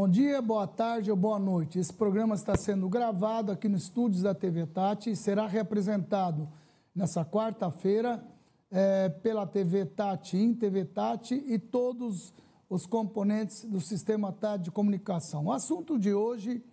Bom dia, boa tarde ou boa noite. Esse programa está sendo gravado aqui nos estúdios da TV Tati e será representado nessa quarta-feira é, pela TV Tati In, TV Tati e todos os componentes do sistema Tati de comunicação. O assunto de hoje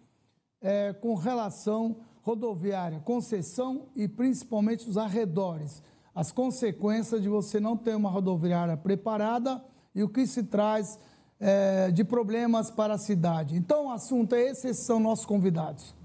é com relação rodoviária, concessão e principalmente os arredores. As consequências de você não ter uma rodoviária preparada e o que se traz é, de problemas para a cidade. Então, o assunto é esse, esses são nossos convidados.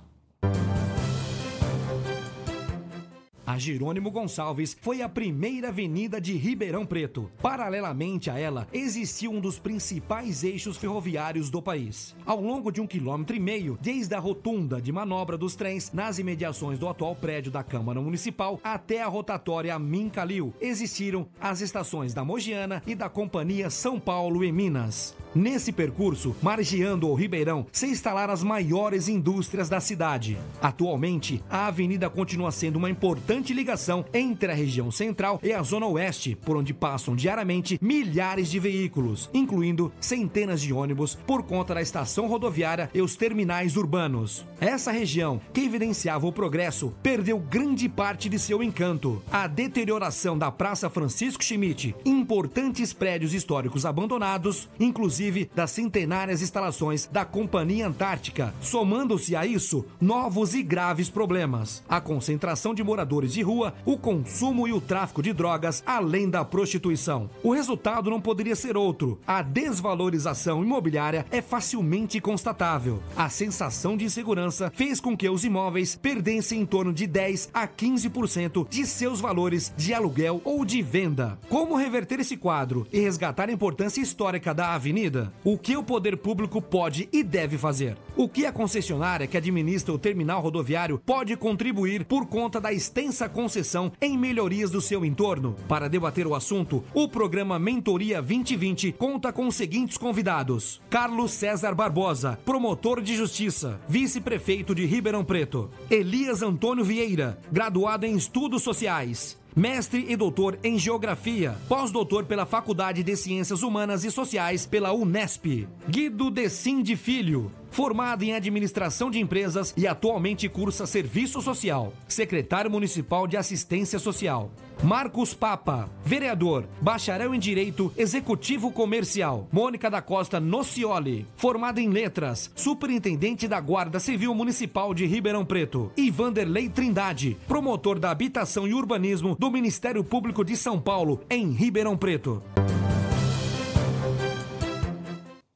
A Jerônimo Gonçalves foi a primeira avenida de Ribeirão Preto. Paralelamente a ela, existia um dos principais eixos ferroviários do país. Ao longo de um quilômetro e meio, desde a rotunda de manobra dos trens nas imediações do atual prédio da Câmara Municipal até a rotatória Mincalil, existiram as estações da Mogiana e da Companhia São Paulo e Minas. Nesse percurso, margeando o Ribeirão, se instalaram as maiores indústrias da cidade. Atualmente, a avenida continua sendo uma importante ligação entre a região central e a zona oeste, por onde passam diariamente milhares de veículos, incluindo centenas de ônibus, por conta da estação rodoviária e os terminais urbanos. Essa região, que evidenciava o progresso, perdeu grande parte de seu encanto. A deterioração da Praça Francisco Schmidt, importantes prédios históricos abandonados, inclusive inclusive das centenárias instalações da Companhia Antártica, somando-se a isso novos e graves problemas: a concentração de moradores de rua, o consumo e o tráfico de drogas, além da prostituição. O resultado não poderia ser outro: a desvalorização imobiliária é facilmente constatável. A sensação de insegurança fez com que os imóveis perdessem em torno de 10 a 15% de seus valores de aluguel ou de venda. Como reverter esse quadro e resgatar a importância histórica da avenida? O que o poder público pode e deve fazer? O que a concessionária que administra o terminal rodoviário pode contribuir por conta da extensa concessão em melhorias do seu entorno? Para debater o assunto, o programa Mentoria 2020 conta com os seguintes convidados: Carlos César Barbosa, promotor de justiça, vice-prefeito de Ribeirão Preto, Elias Antônio Vieira, graduado em estudos sociais, mestre e doutor em Geografia, pós-doutor pela Faculdade de Ciências Humanas e Sociais pela Unesp. Guido Decim de Filho, formado em administração de empresas e atualmente cursa serviço social, secretário municipal de assistência social. Marcos Papa, vereador, bacharel em direito, executivo comercial. Mônica da Costa Nocioli, formada em letras, superintendente da Guarda Civil Municipal de Ribeirão Preto. E Vanderlei Trindade, promotor da habitação e urbanismo do Ministério Público de São Paulo, em Ribeirão Preto.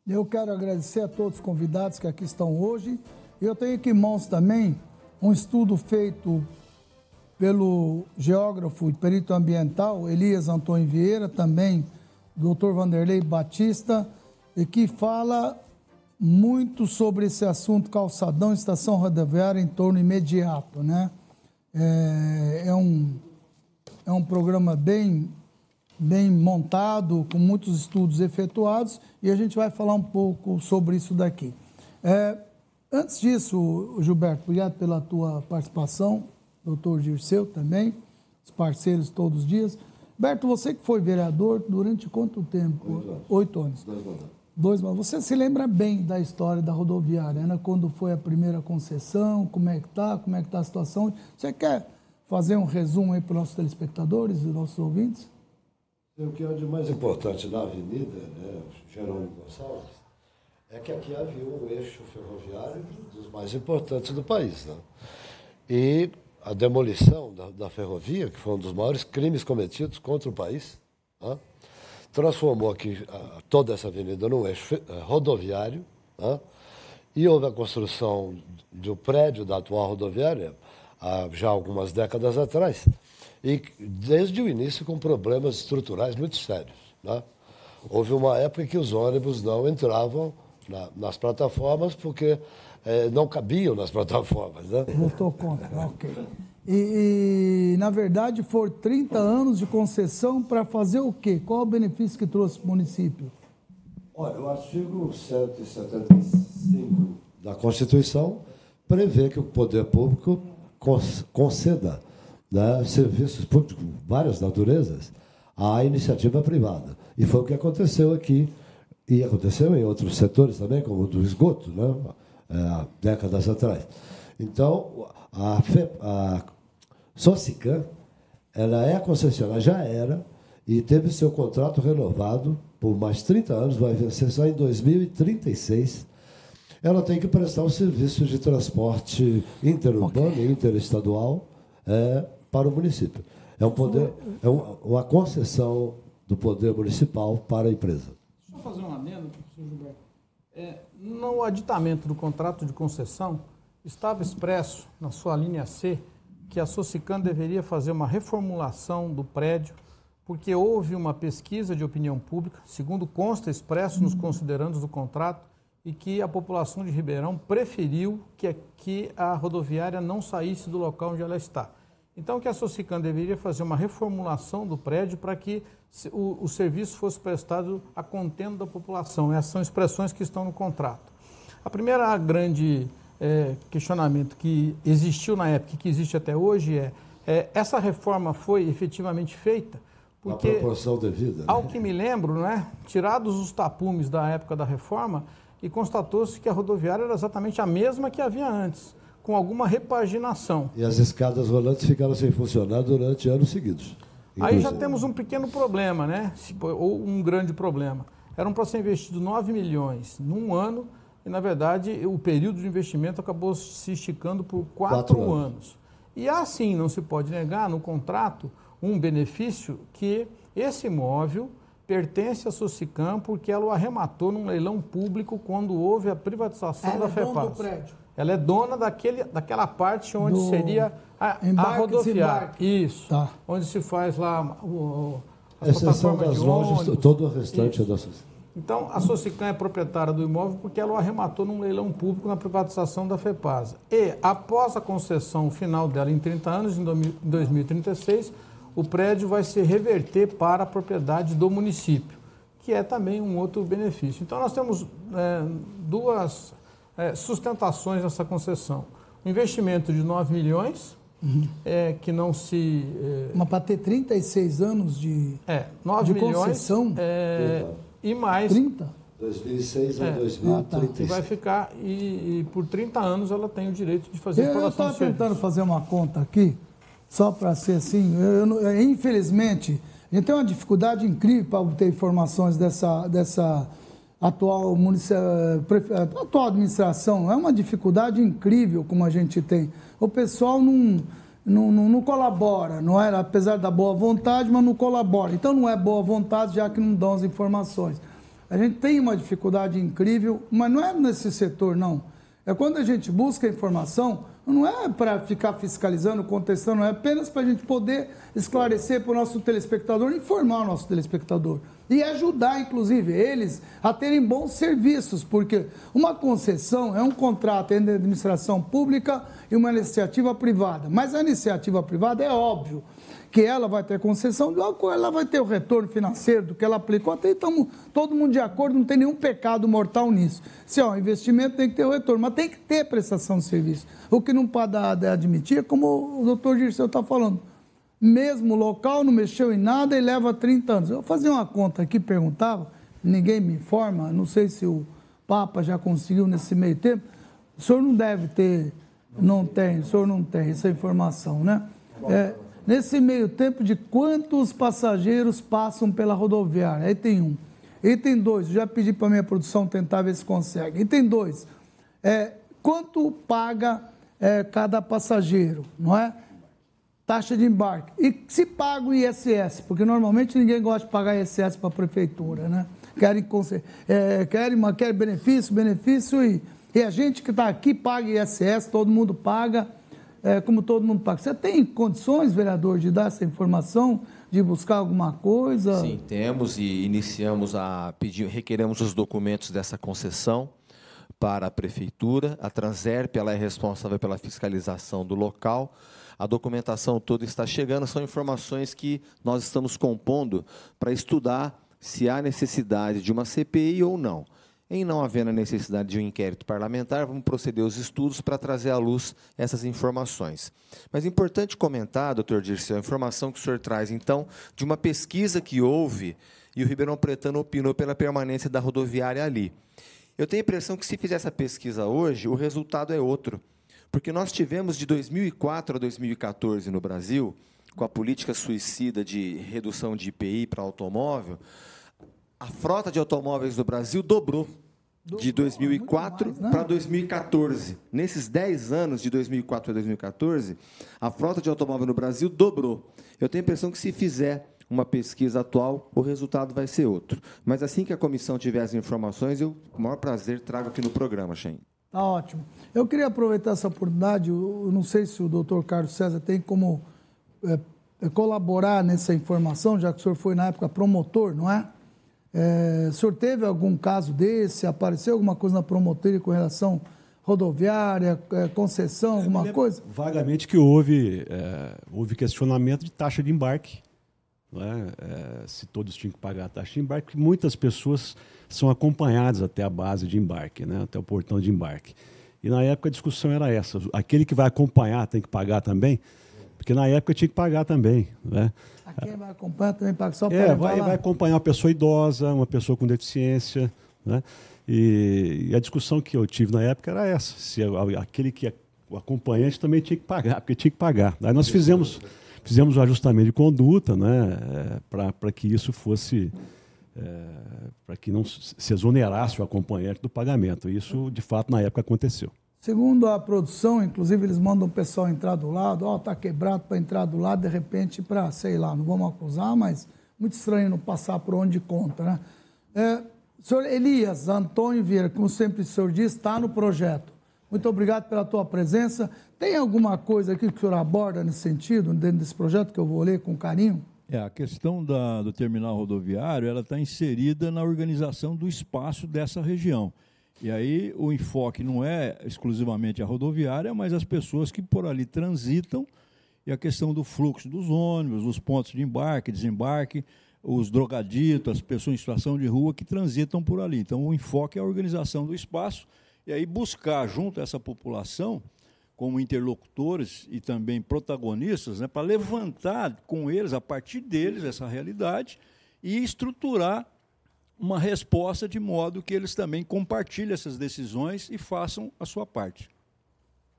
Eu quero agradecer a todos os convidados que aqui estão hoje. Eu tenho aqui em mãos também um estudo feito pelo geógrafo e perito ambiental Elias Antônio Vieira, também Dr. Vanderlei Batista, e que fala muito sobre esse assunto calçadão, estação rodoviária em torno imediato, né? É, é, um, é um programa bem bem montado, com muitos estudos efetuados, e a gente vai falar um pouco sobre isso daqui. É, antes disso, Gilberto, obrigado pela tua participação, doutor Girceu também, os parceiros todos os dias. Berto, você que foi vereador durante quanto tempo? Oito anos. Oito anos. Dois anos. Dois anos. Você se lembra bem da história da rodoviária, né? Quando foi a primeira concessão, como é que está, como é que está a situação? Você quer fazer um resumo aí para os nossos telespectadores e nossos ouvintes? O que é de mais importante na avenida, né, Jerônimo Gonçalves, é que aqui havia um eixo ferroviário dos mais importantes do país. Né? E a demolição da, da, ferrovia, que foi um dos maiores crimes cometidos contra o país, né? transformou aqui a, toda essa avenida num eixo eh, rodoviário, né? e houve a construção do prédio da atual rodoviária, há já algumas décadas atrás, e desde o início com problemas estruturais muito sérios. Né? Houve uma época em que os ônibus não entravam na, nas plataformas porque é, não cabiam nas plataformas. Né? Votou contra, ok. E, e, na verdade, foram 30 anos de concessão para fazer o quê? Qual o benefício que trouxe para o município? Olha, o artigo 175 da Constituição prevê que o poder público conceda né, serviços públicos várias naturezas à iniciativa privada. E foi o que aconteceu aqui e aconteceu em outros setores também, como o do esgoto, né? É, décadas atrás. Então, a, FE, a Socican, ela é concessionária, já era, e teve seu contrato renovado por mais 30 anos, vai vencer só em 2036. Ela tem que prestar o um serviço de transporte interurbano okay. e interestadual é, para o município. É um poder, é uma concessão do poder municipal para a empresa. Eu fazer um adendo, professor Gilberto. É, no aditamento do contrato de concessão, estava expresso na sua linha C que a Socican deveria fazer uma reformulação do prédio, porque houve uma pesquisa de opinião pública, segundo consta expresso nos considerandos do contrato, e que a população de Ribeirão preferiu que, que a rodoviária não saísse do local onde ela está. Então, que a Socican deveria fazer uma reformulação do prédio para que o, o, serviço fosse prestado a contento da população. Essas são expressões que estão no contrato. A primeira grande é, questionamento que existiu na época e que existe até hoje é, é essa reforma foi efetivamente feita porque, a proporção devida. Né? Ao que me lembro, né, tirados os tapumes da época da reforma, e constatou-se que a rodoviária era exatamente a mesma que havia antes com alguma repaginação. E as escadas rolantes ficaram sem funcionar durante anos seguidos. Aí já temos um pequeno problema, né? Ou um grande problema. Eram para ser investido 9 milhões num ano e, na verdade, o período de investimento acabou se esticando por quatro, quatro anos. anos. E assim, não se pode negar no contrato um benefício que esse imóvel pertence à Socicam porque ela o arrematou num leilão público quando houve a privatização ela da FEPAS. É dono do prédio. Ela é dona daquele, daquela parte onde Do seria a, a rodoviária. Isso. Tá. Onde se faz lá o, as Exceção das lojas, ônibus. todo o restante Isso. é da. Então, a Socicam é proprietária do imóvel porque ela o arrematou num leilão público na privatização da FEPASA. E, após a concessão final dela em 30 anos, em 2036, o prédio vai se reverter para a propriedade do município, que é também um outro benefício. Então, nós temos é, duas é, sustentações dessa concessão. Um investimento de 9 milhões, uhum. é, que não se. É, Mas para ter 36 anos de, é, 9 de milhões, concessão. É, e mais. 30? 2006 a 2036. Ah, tá. Vai ficar, e, e, por 30 anos ela tem o direito de fazer Eu estava tentando fazer uma conta aqui, só para ser assim. Eu, eu, infelizmente, a gente tem uma dificuldade incrível para obter informações dessa. dessa atual, atual administração. É uma dificuldade incrível como a gente tem. O pessoal não, não, não, não, colabora, não era, apesar da boa vontade, mas não colabora. Então não é boa vontade, já que não dão as informações. A gente tem uma dificuldade incrível, mas não é nesse setor, não. É quando a gente busca informação, não é para ficar fiscalizando, contestando, é apenas para a gente poder esclarecer para o nosso telespectador, informar o nosso telespectador e ajudar, inclusive, eles a terem bons serviços, porque uma concessão é um contrato entre a administração pública e uma iniciativa privada. Mas a iniciativa privada é óbvio que ela vai ter concessão, ela vai ter o retorno financeiro do que ela aplicou. Até estamos todo mundo de acordo, não tem nenhum pecado mortal nisso. Se ó, investimento tem que ter o retorno, mas tem que ter prestação de serviço. O que não pode admitir, como o doutor Dirceu está falando, mesmo local, não mexeu em nada e leva 30 anos. Eu fazia uma conta aqui, perguntava, ninguém me informa, não sei se o Papa já conseguiu nesse meio tempo. O senhor não deve ter, não tem, o senhor não tem essa informação, né? É, nesse meio tempo, de quantos passageiros passam pela rodoviária? Item 1. Um. Item 2, já pedi para a minha produção tentar ver se consegue. Item 2, é, quanto paga é, cada passageiro, não é? Taxa de embarque. E se paga o ISS, porque normalmente ninguém gosta de pagar ISS para a prefeitura, né? Querem, é, querem, querem benefício, benefício e, e a gente que está aqui paga ISS, todo mundo paga, é, como todo mundo paga. Você tem condições, vereador, de dar essa informação, de buscar alguma coisa? Sim, temos e iniciamos a pedir, requeremos os documentos dessa concessão para a prefeitura. A Transerp ela é responsável pela fiscalização do local a documentação toda está chegando, são informações que nós estamos compondo para estudar se há necessidade de uma CPI ou não. Em não havendo a necessidade de um inquérito parlamentar, vamos proceder aos estudos para trazer à luz essas informações. Mas é importante comentar, doutor Dirceu, a informação que o senhor traz, então, de uma pesquisa que houve e o Ribeirão Pretano opinou pela permanência da rodoviária ali. Eu tenho a impressão que, se fizer essa pesquisa hoje, o resultado é outro. Porque nós tivemos de 2004 a 2014 no Brasil, com a política suicida de redução de IPI para automóvel, a frota de automóveis do Brasil dobrou de 2004 né? para 2014. Nesses 10 anos, de 2004 a 2014, a frota de automóvel no Brasil dobrou. Eu tenho a impressão que, se fizer uma pesquisa atual, o resultado vai ser outro. Mas assim que a comissão tiver as informações, eu, com o maior prazer, trago aqui no programa, Shen. Tá ótimo. Eu queria aproveitar essa oportunidade, eu não sei se o doutor Carlos César tem como é, colaborar nessa informação, já que o senhor foi, na época, promotor, não é? É, o senhor teve algum caso desse? Apareceu alguma coisa na promotoria com relação rodoviária, é, concessão, alguma coisa? Vagamente que houve, é, houve questionamento de taxa de embarque. É? é? se todos tinham que pagar a taxa de embarque, muitas pessoas são acompanhadas até a base de embarque, né? até o portão de embarque. E na época a discussão era essa: aquele que vai acompanhar tem que pagar também? Porque na época tinha que pagar também. Né? Quem vai acompanhar também paga só para É, vai, vai acompanhar uma pessoa idosa, uma pessoa com deficiência. Né? E, e, a discussão que eu tive na época era essa: se aquele que é o acompanhante também tinha que pagar, porque tinha que pagar. Aí nós fizemos, fizemos o ajustamento de conduta né, é, para que isso fosse. É, para que não se exonerasse o acompanhante do pagamento. Isso, de fato, na época aconteceu. Segundo a produção, inclusive eles mandam o pessoal entrar do lado, ó, oh, quebrado para entrar do lado, de repente para, sei lá, não vamos acusar, mas muito estranho não passar por onde conta, né? É, senhor Elias Antônio Vieira, como sempre o senhor diz, está no projeto. Muito obrigado pela tua presença. Tem alguma coisa aqui que o senhor aborda nesse sentido, dentro desse projeto, que eu vou ler com carinho? É, a questão da, do terminal rodoviário, ela está inserida na organização do espaço dessa região. E aí o enfoque não é exclusivamente a rodoviária, mas as pessoas que por ali transitam e a questão do fluxo dos ônibus, os pontos de embarque, desembarque, os drogaditos, as pessoas em situação de rua que transitam por ali. Então o enfoque é a organização do espaço e aí buscar junto a essa população como interlocutores e também protagonistas, né, para levantar com eles, a partir deles, essa realidade e estruturar uma resposta de modo que eles também compartilhem essas decisões e façam a sua parte.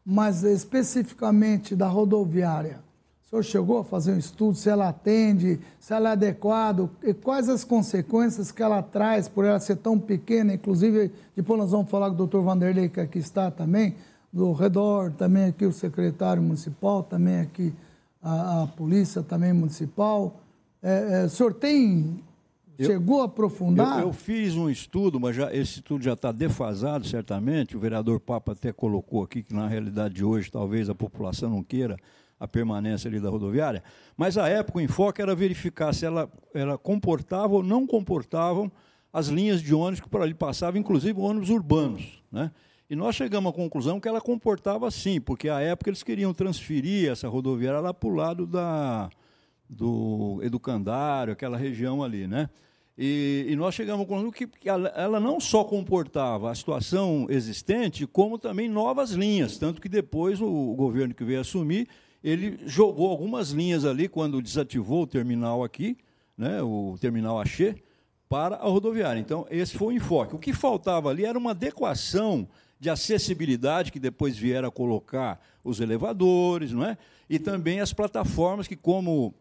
Mas especificamente da rodoviária, o senhor chegou a fazer um estudo se ela atende, se ela é adequada, e quais as consequências que ela traz por ela ser tão pequena, inclusive depois nós vamos falar com o doutor Vanderlei, que aqui está também, do redor, também aqui o secretário municipal, também aqui a, a polícia também municipal. É, é, o senhor tem Chegou a aprofundar? Eu, eu, fiz um estudo, mas já, esse estudo já está defasado, certamente. O vereador Papa até colocou aqui que, na realidade de hoje, talvez a população não queira a permanência ali da rodoviária. Mas, à época, o enfoque era verificar se ela, ela comportava ou não comportavam as linhas de ônibus que por ali passavam, inclusive ônibus urbanos. Né? E nós chegamos à conclusão que ela comportava sim, porque, à época, eles queriam transferir essa rodoviária lá para o lado da, do Educandário, aquela região ali, né? E, e, nós chegamos à conclusão que, ela, não só comportava a situação existente, como também novas linhas. Tanto que depois o, governo que veio assumir, ele jogou algumas linhas ali, quando desativou o terminal aqui, né, o terminal Axê, para a rodoviária. Então, esse foi o enfoque. O que faltava ali era uma adequação de acessibilidade, que depois vieram a colocar os elevadores, não é? e também as plataformas que, como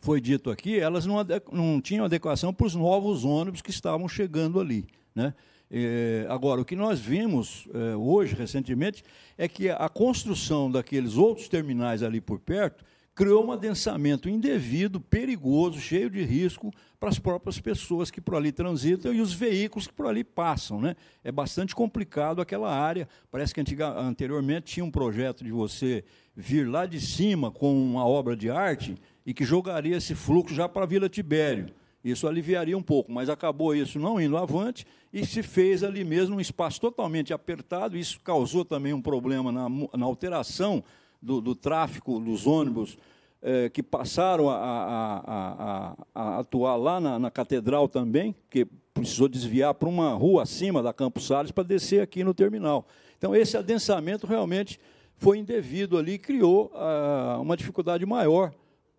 foi dito aqui, elas não, não tinham adequação para os novos ônibus que estavam chegando ali. Né? É, agora, o que nós vimos é, hoje, recentemente, é que a construção daqueles outros terminais ali por perto criou um adensamento indevido, perigoso, cheio de risco para as próprias pessoas que por ali transitam e os veículos que por ali passam. Né? É bastante complicado aquela área. Parece que antiga, anteriormente tinha um projeto de você vir lá de cima com uma obra de arte e que jogaria esse fluxo já para a Vila Tibério. Isso aliviaria um pouco, mas acabou isso não indo avante e se fez ali mesmo um espaço totalmente apertado. Isso causou também um problema na, na alteração do, do, tráfego dos ônibus eh, que passaram a, a, a, a, atuar lá na, na catedral também, que precisou desviar para uma rua acima da Campos Salles para descer aqui no terminal. Então, esse adensamento realmente foi indevido ali, criou ah, uma dificuldade maior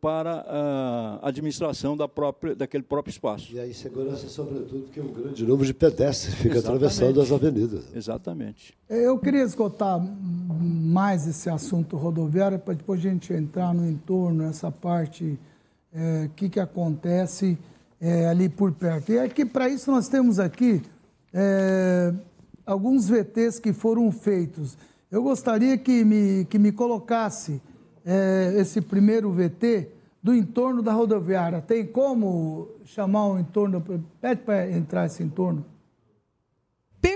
para a administração da própria, daquele próprio espaço. E a insegurança, sobretudo, porque um grande número de pedestres fica Exatamente. atravessando as avenidas. Exatamente. Eu queria esgotar mais esse assunto rodoviário, para depois a gente entrar no entorno, essa parte, o é, que, que acontece é, ali por perto. E aqui, para isso, nós temos aqui é, alguns VTs que foram feitos. Eu gostaria que me, que me colocasse é, esse primeiro VT do entorno da rodoviária. Tem como chamar o entorno? Pede para entrar esse entorno.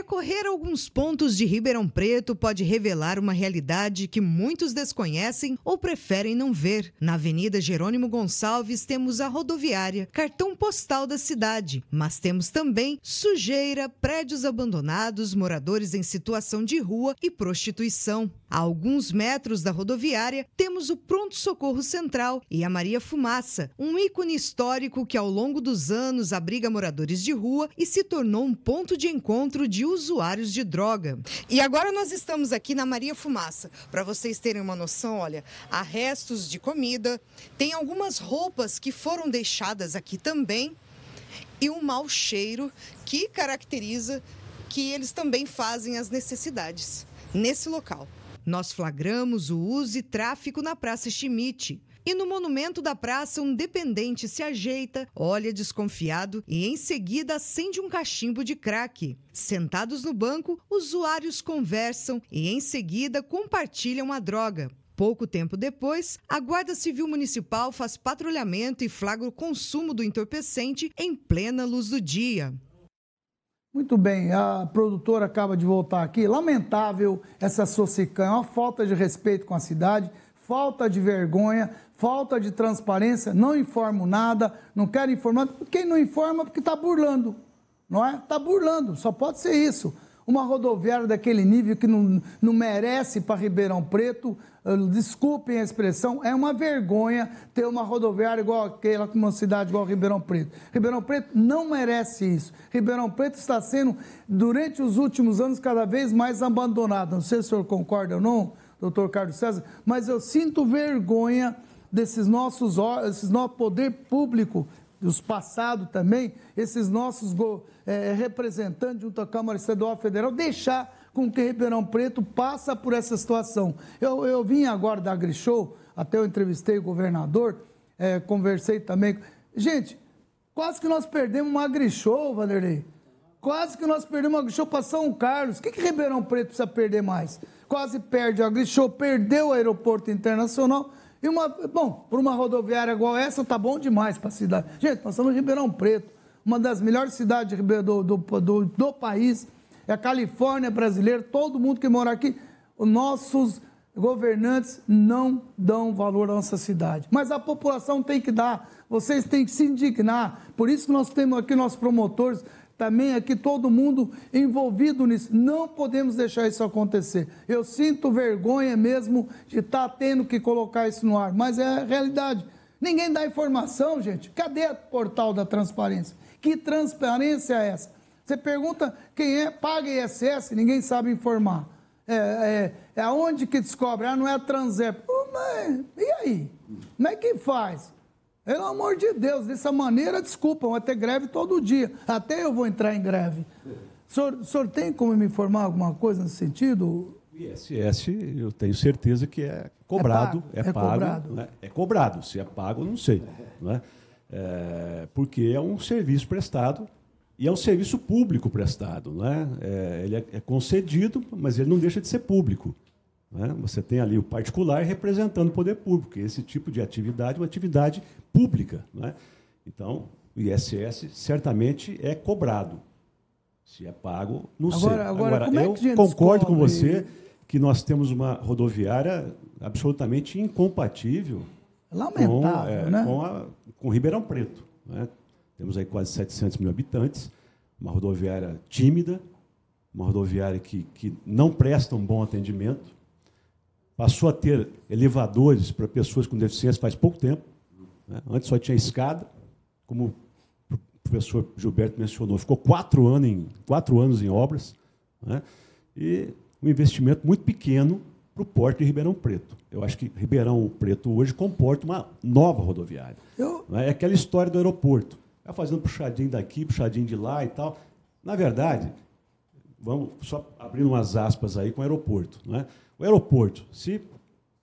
Percorrer alguns pontos de Ribeirão Preto pode revelar uma realidade que muitos desconhecem ou preferem não ver. Na Avenida Jerônimo Gonçalves temos a rodoviária, cartão postal da cidade, mas temos também sujeira, prédios abandonados, moradores em situação de rua e prostituição. A alguns metros da rodoviária temos o Pronto Socorro Central e a Maria Fumaça, um ícone histórico que ao longo dos anos abriga moradores de rua e se tornou um ponto de encontro de de usuários de droga. E agora nós estamos aqui na Maria Fumaça. Para vocês terem uma noção, olha, há restos de comida, tem algumas roupas que foram deixadas aqui também e um mau cheiro que caracteriza que eles também fazem as necessidades nesse local. Nós flagramos o uso e tráfico na Praça Schmidt. E no monumento da praça, um dependente se ajeita, olha desconfiado e em seguida acende um cachimbo de crack. Sentados no banco, usuários conversam e em seguida compartilham a droga. Pouco tempo depois, a Guarda Civil Municipal faz patrulhamento e flagra o consumo do entorpecente em plena luz do dia. Muito bem, a produtora acaba de voltar aqui. Lamentável essa Socicã, é uma falta de respeito com a cidade, falta de vergonha, falta de transparência, não informam nada, não querem informar. Quem não informa porque está burlando, não é? Está burlando, só pode ser isso. Uma rodoviária daquele nível que não, não merece para Ribeirão Preto, eh, desculpem a expressão, é uma vergonha ter uma rodoviária igual aquela, com uma cidade igual Ribeirão Preto. Ribeirão Preto não merece isso. Ribeirão Preto está sendo, durante os últimos anos, cada vez mais abandonado. Não sei se o senhor concorda ou não, doutor Carlos César, mas eu sinto vergonha desses nossos, esses nosso poder público, dos passados também, esses nossos é, representantes junto à Câmara Estadual Federal, deixar com que Ribeirão Preto passa por essa situação. Eu, eu vim agora da AgriShow, até eu entrevistei o governador, é, conversei também. Gente, quase que nós perdemos uma AgriShow, Vanderlei. Quase que nós perdemos uma AgriShow para São Carlos. O que, que Ribeirão Preto precisa perder mais? Quase perde a AgriShow, perdeu o aeroporto internacional e uma, bom, por uma rodoviária igual essa, tá bom demais para a cidade. Gente, nós estamos em Ribeirão Preto, uma das melhores cidades do, do, do, do país. É a Califórnia brasileira, todo mundo que mora aqui, os nossos governantes não dão valor à nossa cidade. Mas a população tem que dar, vocês têm que se indignar. Por isso que nós temos aqui nossos promotores também aqui todo mundo envolvido nisso. Não podemos deixar isso acontecer. Eu sinto vergonha mesmo de estar tá tendo que colocar isso no ar, mas é a realidade. Ninguém dá informação, gente. Cadê o portal da transparência? Que transparência é essa? Você pergunta quem é, paga ISS, ninguém sabe informar. É, é, é aonde que descobre? Ah, não é a Transep. mas, e aí? Como é que faz? Pelo amor de Deus, dessa maneira, desculpa, vai ter greve todo dia. Até eu vou entrar em greve. O senhor, o senhor tem como me informar alguma coisa nesse sentido? O ISS, eu tenho certeza que é cobrado. É, pago, é, é pago, cobrado. Né? É cobrado. Se é pago, não sei. Né? É, porque é um serviço prestado e é um serviço público prestado. Né? É, ele é, é concedido, mas ele não deixa de ser público. Né? Você tem ali o particular representando o poder público. Esse tipo de atividade é uma atividade pública. Né? Então, o ISS certamente é cobrado. Se é pago, não agora, sei. Agora, agora é eu concordo com você que nós temos uma rodoviária absolutamente incompatível Lamentável, com, é, né? com, a, com Ribeirão Preto. Né? Temos aí quase 700 mil habitantes, uma rodoviária tímida, uma rodoviária que, que não presta um bom atendimento, passou a ter elevadores para pessoas com deficiência faz pouco tempo. Né? Antes só tinha escada, como professor Gilberto mencionou, ficou quatro anos em, quatro anos em obras, né? e um investimento muito pequeno para o porto de Ribeirão Preto. Eu acho que Ribeirão Preto hoje comporta uma nova rodoviária. Eu... É aquela história do aeroporto. Está fazendo puxadinho daqui, puxadinho de lá e tal. Na verdade, vamos só abrir umas aspas aí com o aeroporto. Não é? O aeroporto, se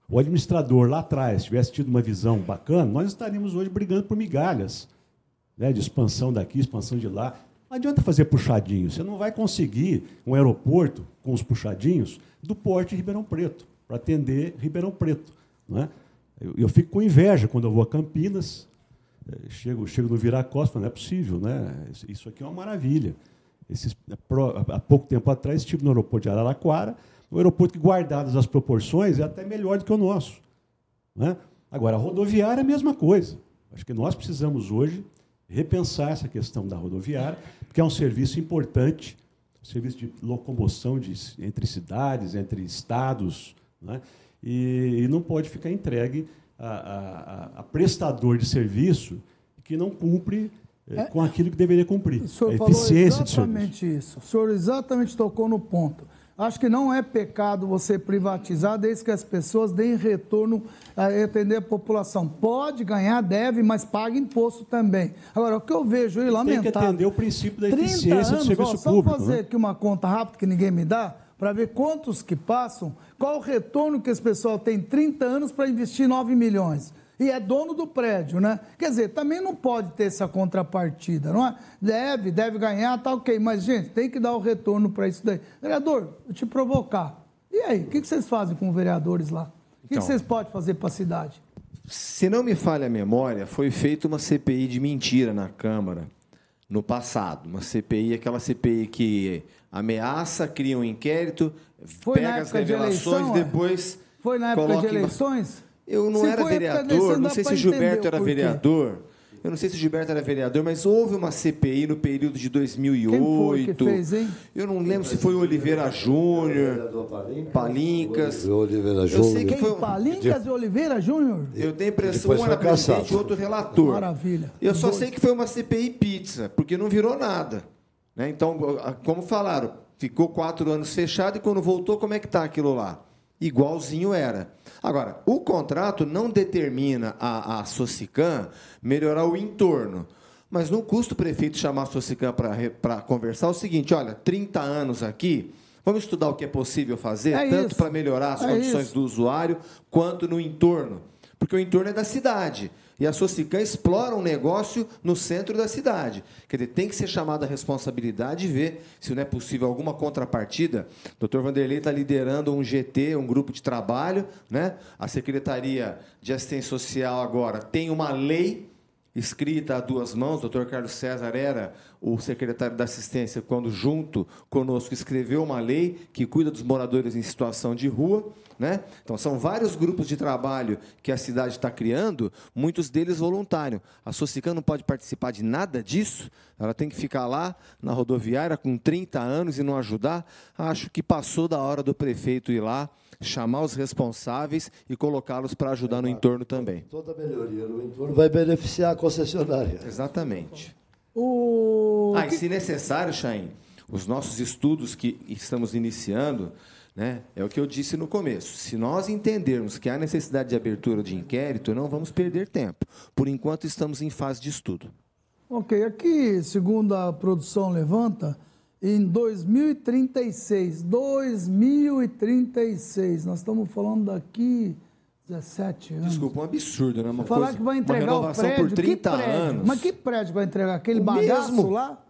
o administrador lá atrás tivesse tido uma visão bacana, nós estaríamos hoje brigando por migalhas né, de expansão daqui, expansão de lá. Não adianta fazer puxadinho. Você não vai conseguir um aeroporto com os puxadinhos do porte de Ribeirão Preto, para atender Ribeirão Preto. Não é? eu, eu, fico com inveja quando eu vou a Campinas, eh, chego, chego no Viracostas, não é possível, né? isso aqui é uma maravilha. Esses, há pouco tempo atrás estive no aeroporto de Araraquara, um aeroporto que, guardadas as proporções, é até melhor do que o nosso. Né? Agora, a rodoviária é a mesma coisa. Acho que nós precisamos hoje repensar essa questão da rodoviária, porque é um serviço importante, um serviço de locomoção de, entre cidades, entre estados, né? e, e, não pode ficar entregue a, a, a, prestador de serviço que não cumpre eh, é, com aquilo que deveria cumprir. O senhor a eficiência falou exatamente isso. O senhor exatamente tocou no ponto. Acho que não é pecado você privatizar desde que as pessoas deem retorno a atender a população. Pode ganhar, deve, mas paga imposto também. Agora, o que eu vejo aí, lamentável... Tem que atender o princípio da eficiência anos, do serviço ó, só público. Só fazer né? aqui uma conta rápida que ninguém me dá, para ver quantos que passam, qual o retorno que esse pessoal tem 30 anos para investir 9 milhões e é dono do prédio, né? Quer dizer, também não pode ter essa contrapartida, não é? Deve, deve ganhar, tá ok, mas, gente, tem que dar o retorno para isso daí. Vereador, vou te provocar. E aí, o que vocês fazem com vereadores lá? O que então, vocês podem fazer para a cidade? Se não me falha a memória, foi feita uma CPI de mentira na Câmara no passado. Uma CPI, aquela CPI que ameaça, cria um inquérito, foi pega as revelações, eleição, depois. Foi na época de eleições? Eu não se era vereador, não sei se Gilberto era vereador. Eu não sei se Gilberto era vereador, mas houve uma CPI no período de 2008. Quem foi que fez, hein? Eu não lembro se foi o Oliveira Júnior, Palincas. Oliveira Júnior. Eu sei que foi Palincas e Oliveira Júnior? Eu tenho a impressão que um era presidente e outro relator. Maravilha. Eu só sei que foi uma CPI pizza, porque não virou nada. Né? Então, como falaram, ficou quatro anos fechado e quando voltou, como é que está aquilo lá? Igualzinho era. Agora, o contrato não determina a, a Socicam melhorar o entorno. Mas não custa o prefeito chamar a Socicam para conversar é o seguinte: olha, 30 anos aqui, vamos estudar o que é possível fazer, é tanto para melhorar as é condições isso. do usuário, quanto no entorno. Porque o entorno é da cidade. E a Socicam explora um negócio no centro da cidade. Quer dizer, tem que ser chamada a responsabilidade e ver se não é possível alguma contrapartida. O doutor Vanderlei está liderando um GT, um grupo de trabalho. Né? A Secretaria de Assistência Social agora tem uma lei escrita a duas mãos. O doutor Carlos César era o secretário da assistência quando, junto conosco, escreveu uma lei que cuida dos moradores em situação de rua. Né? Então, são vários grupos de trabalho que a cidade está criando, muitos deles voluntários. A Socicam não pode participar de nada disso, ela tem que ficar lá na rodoviária com 30 anos e não ajudar. Acho que passou da hora do prefeito ir lá chamar os responsáveis e colocá-los para ajudar no entorno também. Toda melhoria no entorno vai beneficiar a concessionária. Exatamente. O... Ah, e se necessário, Chain, os nossos estudos que estamos iniciando, né, é o que eu disse no começo. Se nós entendermos que há necessidade de abertura de inquérito, não vamos perder tempo. Por enquanto, estamos em fase de estudo. Ok, aqui, segundo a produção levanta, em 2036. 2036. Nós estamos falando daqui 17 anos. Desculpa, um absurdo, né? Uma Falar coisa, que vai entregar o prédio. por 30 prédio? anos. Mas que prédio vai entregar? Aquele o bagaço mesmo? lá?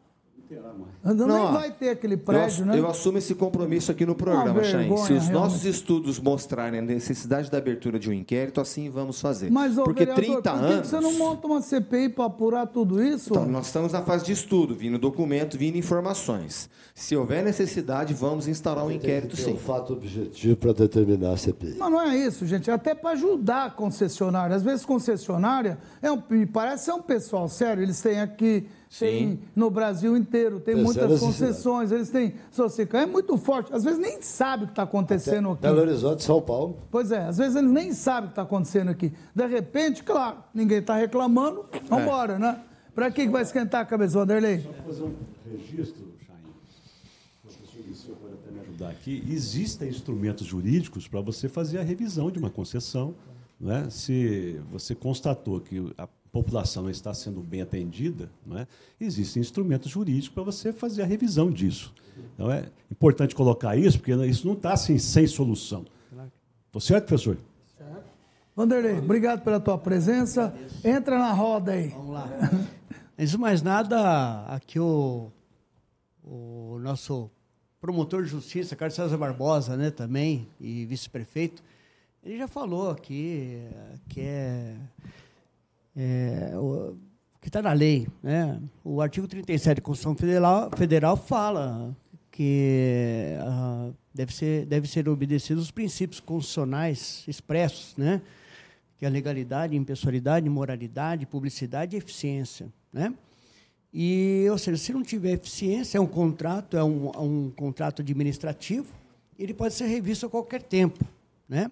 Terá mais. Não, nem vai ter aquele prédio, eu, né? Eu assumo esse compromisso aqui no programa, Chain. Se os nossos estudos mostrarem a necessidade da abertura de um inquérito, assim vamos fazer. Mas, ô, Porque vereador, 30 por que anos. você não monta uma CPI para apurar tudo isso? Então, nós estamos na fase de estudo, vindo documento, vindo informações. Se houver necessidade, vamos instaurar um inquérito, sim. um fato objetivo para determinar a CPI. Mas não é isso, gente. É até para ajudar a concessionária. Às vezes, concessionária é um, me parece ser um pessoal sério. Eles têm aqui tem no Brasil inteiro, tem muitas concessões, eles têm Socicam, é muito forte. Às vezes nem sabe o que está acontecendo Até aqui. Belo Horizonte, São Paulo. Pois é, às vezes eles nem sabem o que está acontecendo aqui. De repente, claro, ninguém está reclamando, vamos embora, é. né? Para que vai esquentar a cabeça, Vanderlei? Só fazer um registro, Chain. O professor Liceu pode até me ajudar aqui. Existem instrumentos jurídicos para você fazer a revisão de uma concessão. Não é? Se você constatou que a população não está sendo bem atendida, não é? existem instrumentos jurídicos para você fazer a revisão disso. Então é importante colocar isso, porque isso não está assim, sem solução. Estou certo, professor? Vanderlei, obrigado pela tua presença. Entra na roda aí. Vamos lá. Antes de mais nada, aqui o, o nosso promotor de justiça, Carlos César Barbosa, né, também, e vice-prefeito, ele já falou aqui que é, é o, que está na lei. Né? O artigo 37 da Constituição Federal, Federal fala que uh, deve, ser, deve ser obedecidos os princípios constitucionais expressos, né? que é a legalidade, impessoalidade, moralidade, publicidade e eficiência. Né? E, ou seja, se não tiver eficiência, é um contrato, é um, é um contrato administrativo, ele pode ser revisto a qualquer tempo. Né?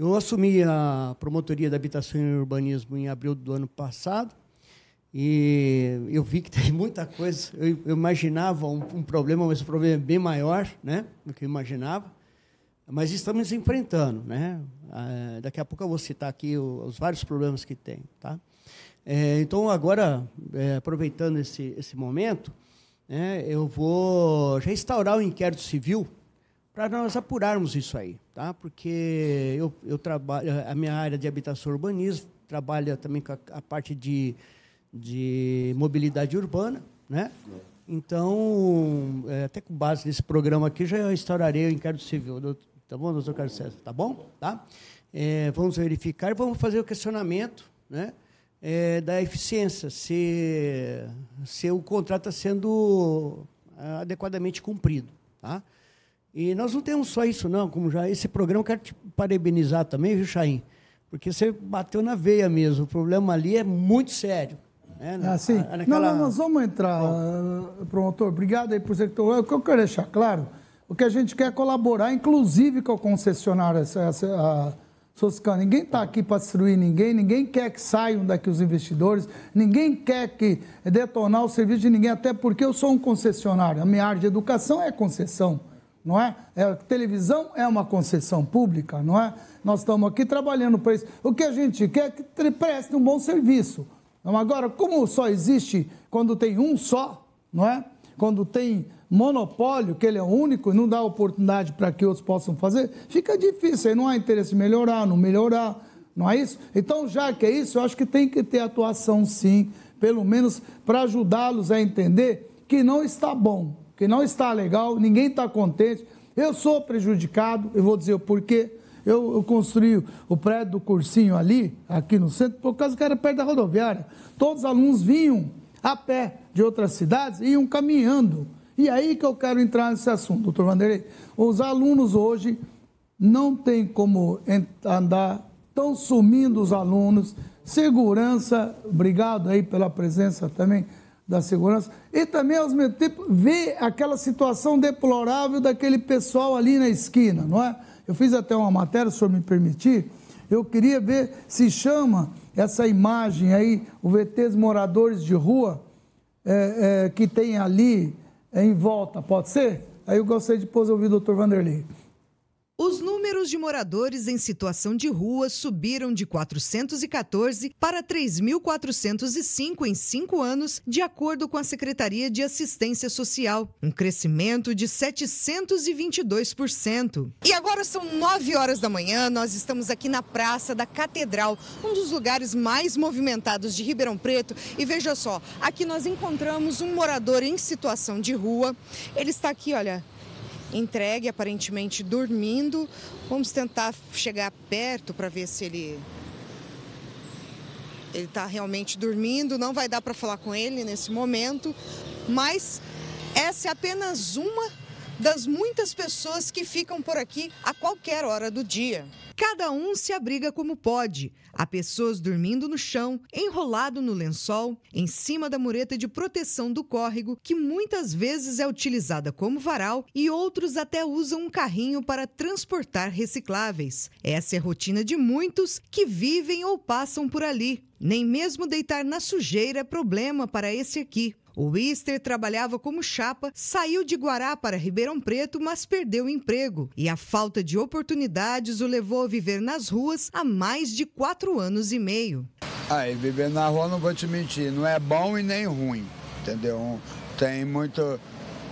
Eu assumi a promotoria da habitação e urbanismo em abril do ano passado, e eu vi que tem muita coisa. Eu, eu imaginava um, um, problema, mas o problema é bem maior né, do que eu imaginava. Mas estamos enfrentando. Né? Ah, daqui a pouco eu vou citar aqui os, os vários problemas que tem. Tá? É, então, agora, é, aproveitando esse, esse momento, né, eu vou já instaurar o um inquérito civil para nós apurarmos isso aí. Tá? Porque eu, eu trabalho, a minha área de habitação urbanismo trabalha também com a, a parte de, de mobilidade urbana. Né? Então, é, até com base nesse programa aqui, já instaurarei o inquérito civil. Tá bom, doutor Carlos César? Tá bom? Tá? É, vamos verificar vamos fazer o questionamento né, é, da eficiência, se, se o contrato está sendo adequadamente cumprido. Tá? E nós não temos só isso, não, como já esse programa, eu quero te parabenizar também, viu, Chaim? Porque você bateu na veia mesmo. O problema ali é muito sério. Né? Assim, naquela... não, não, nós vamos entrar, promotor. Obrigado aí por você que O que eu quero deixar claro o que a gente quer é colaborar, inclusive com o concessionário, essa, essa, a Soscan. Ninguém está aqui para destruir ninguém, ninguém quer que saiam daqui os investidores, ninguém quer que detonar o serviço de ninguém, até porque eu sou um concessionário. A minha área de educação é concessão, não é? é televisão é uma concessão pública, não é? Nós estamos aqui trabalhando para isso. O que a gente quer é que preste um bom serviço. Agora, como só existe quando tem um só, não é? Quando tem monopólio, que ele é único e não dá oportunidade para que outros possam fazer, fica difícil. Aí não há interesse em melhorar, não melhorar, não é isso? Então, já que é isso, eu acho que tem que ter atuação sim, pelo menos para ajudá-los a entender que não está bom, que não está legal, ninguém está contente. Eu sou prejudicado, eu vou dizer o porquê. Eu, eu, construí o prédio do cursinho ali, aqui no centro, por causa que era perto da rodoviária. Todos os alunos vinham a pé de outras cidades e iam caminhando e aí que eu quero entrar nesse assunto, doutor Vanderlei. Os alunos hoje não tem como andar, estão sumindo os alunos. Segurança, obrigado aí pela presença também da segurança. E também, ao mesmo tempo, ver aquela situação deplorável daquele pessoal ali na esquina, não é? Eu fiz até uma matéria, se o senhor me permitir. Eu queria ver se chama essa imagem aí, o VTs moradores de rua, é, é, que tem ali em volta, pode ser? Aí eu gostaria de depois ouvir o doutor Vanderlei. Os números de moradores em situação de rua subiram de 414 para 3.405 em cinco anos, de acordo com a Secretaria de Assistência Social, um crescimento de 722%. E agora são 9 horas da manhã, nós estamos aqui na Praça da Catedral, um dos lugares mais movimentados de Ribeirão Preto. E veja só, aqui nós encontramos um morador em situação de rua. Ele está aqui, olha, entregue, aparentemente dormindo. Vamos tentar chegar perto para ver se ele ele está realmente dormindo. Não vai dar para falar com ele nesse momento, mas essa é apenas uma das muitas pessoas que ficam por aqui a qualquer hora do dia. Cada um se abriga como pode. Há pessoas dormindo no chão, enrolado no lençol, em cima da mureta de proteção do córrego, que muitas vezes é utilizada como varal, e outros até usam um carrinho para transportar recicláveis. Essa é a rotina de muitos que vivem ou passam por ali. Nem mesmo deitar na sujeira é problema para esse aqui. O Wister trabalhava como chapa, saiu de Guará para Ribeirão Preto, mas perdeu o emprego. E a falta de oportunidades o levou a viver nas ruas há mais de quatro anos e meio. Aí, viver na rua, não vou te mentir, não é bom e nem ruim, entendeu? Tem muito.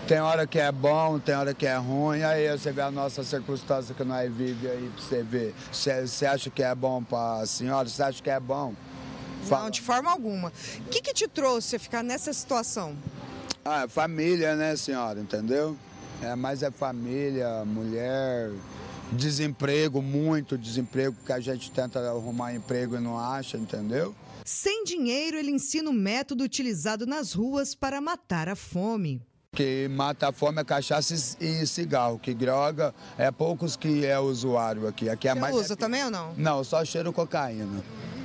Tem hora que é bom, tem hora que é ruim. Aí você vê a nossa circunstância que nós vivemos aí pra você ver. Você acha que é bom para a senhora? Você acha que é bom? Não, de forma alguma. O que, que te trouxe a ficar nessa situação? Ah, é família, né, senhora? Entendeu? É, mas é família, mulher, desemprego, muito desemprego, que a gente tenta arrumar emprego e não acha, entendeu? Sem dinheiro, ele ensina o método utilizado nas ruas para matar a fome. Que mata a fome é cachaça e cigarro, que droga é poucos que é usuário aqui. aqui é Você mais usa também ou não? Não, só cheiro cocaína.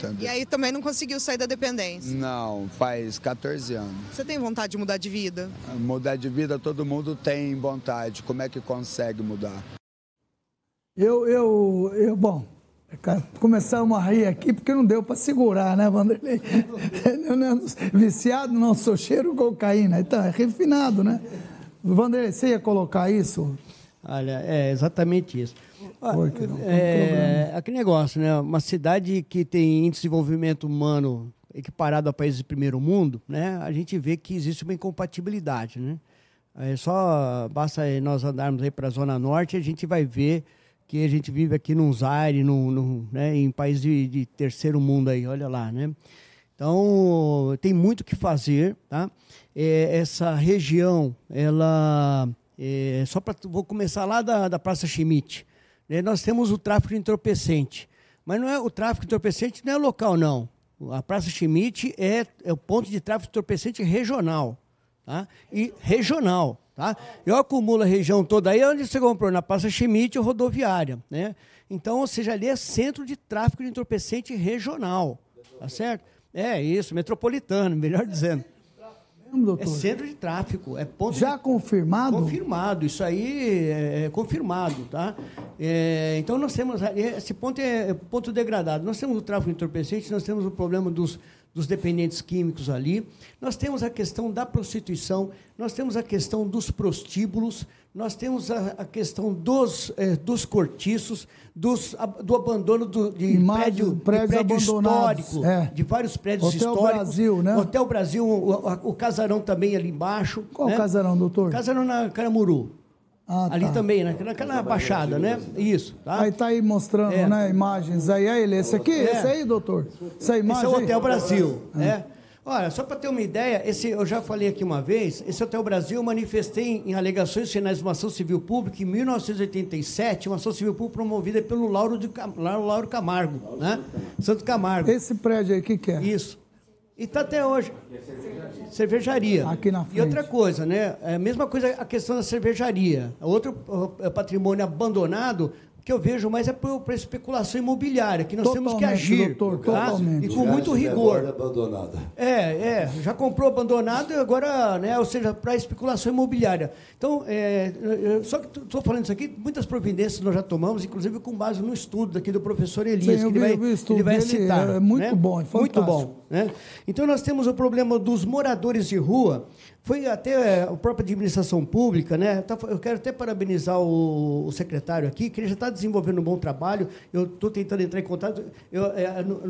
Entendeu? E aí também não conseguiu sair da dependência? Não, faz 14 anos. Você tem vontade de mudar de vida? Mudar de vida todo mundo tem vontade. Como é que consegue mudar? Eu, eu, eu bom, começamos a rir aqui porque não deu para segurar, né, Vanderlei? Eu não, viciado não sou cheiro cocaína, então é refinado, né? Vanderlei, você ia colocar isso? Olha, é exatamente isso. É, aquele negócio, né? Uma cidade que tem índice de desenvolvimento humano equiparado a países de primeiro mundo, né? A gente vê que existe uma incompatibilidade, né? É só basta nós andarmos aí para a zona norte, a gente vai ver que a gente vive aqui num Zaire, num, num, né, em países de, de, terceiro mundo aí, olha lá, né? Então, tem muito o que fazer, tá? É, essa região, ela... É, só para vou começar lá da, da Praça Schmidt. Né? Nós temos o tráfico de entorpecente. Mas não é o tráfico de entorpecente não é local, não. A Praça Schmidt é, é o ponto de tráfico de entorpecente regional. Tá? E regional. Tá? Eu acumulo a região toda aí, onde você comprou? Na Praça Schmidt ou rodoviária. Né? Então, ou seja, ali é centro de tráfico de entorpecente regional. Tá certo? É isso, metropolitano, melhor dizendo. É centro de tráfico, é ponto Já de... confirmado? Confirmado, isso aí é, é confirmado, tá? É, então nós temos esse ponto é ponto degradado. Nós temos o tráfico de entorpecentes, nós temos o problema dos dos dependentes químicos ali. Nós temos a questão da prostituição, nós temos a questão dos prostíbulos, nós temos a, a questão dos, eh, dos cortiços, dos, a, do abandono do, de prédio, de prédio histórico, é. de vários prédios Hotel históricos. Brasil, né? Hotel Brasil, o, o casarão também ali embaixo. Qual né? casarão, doutor? Casarão na Caramuru. Ah, ali tá. também, né? naquela baixada, né? Isso. Tá? Aí tá aí mostrando, É. né, imagens aí. Aí ele, esse aqui, É. esse aí, doutor. Essa imagem Esse é o? Hotel Brasil. né? Olha, só para ter uma ideia, esse, eu já falei aqui uma vez, esse Hotel Brasil eu manifestei em alegações finais de uma ação civil pública em 1987, uma ação civil pública promovida pelo Lauro, de, Lauro, Lauro Camargo, né? Santo Camargo. Esse prédio aí, o que que é? Isso. E está até hoje. Cervejaria. Aqui na E frente. outra coisa, né? É a mesma coisa a questão da cervejaria. Outro ó, patrimônio abandonado que eu vejo mais é para especulação imobiliária, que nós temos que Totalmente, agir. doutor, tá? totalmente. E com muito rigor. abandonada. É, é, já comprou abandonado e agora, né, ou seja, para especulação imobiliária. Então, é, só que estou falando isso aqui, muitas providências nós já tomamos, inclusive com base no estudo daqui do professor Elias, Sim, que ele vai, estudo ele vai citar. é muito né? bom, é Muito fantástico. bom. Né? Então, nós temos o problema dos moradores de rua. Foi até é, a própria administração pública, né? Tá- Eu quero até parabenizar o, secretário aqui, que ele já está desenvolvendo um bom trabalho. Eu estou tentando entrar em contato. Eu, é, não-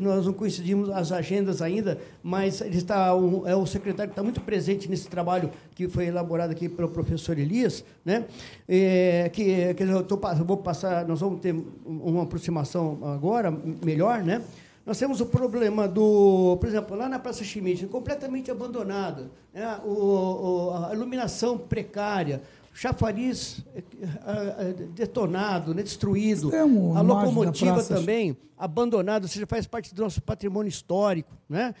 nós não coincidimos as agendas ainda, mas ele está um- é o secretário que está muito presente nesse trabalho que foi elaborado aqui pelo professor Elias, né? É, que, que eu tô, vou passar, nós vamos ter uma aproximação agora melhor, né? Nós temos o problema do, por exemplo, lá na Praça Schmidt, completamente abandonada, né? o, o- a iluminação precária, chafariz eh, eh, detonado, né? destruído, uma a locomotiva também abandonada, ou seja, faz parte do nosso patrimônio histórico. Né?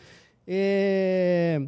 É,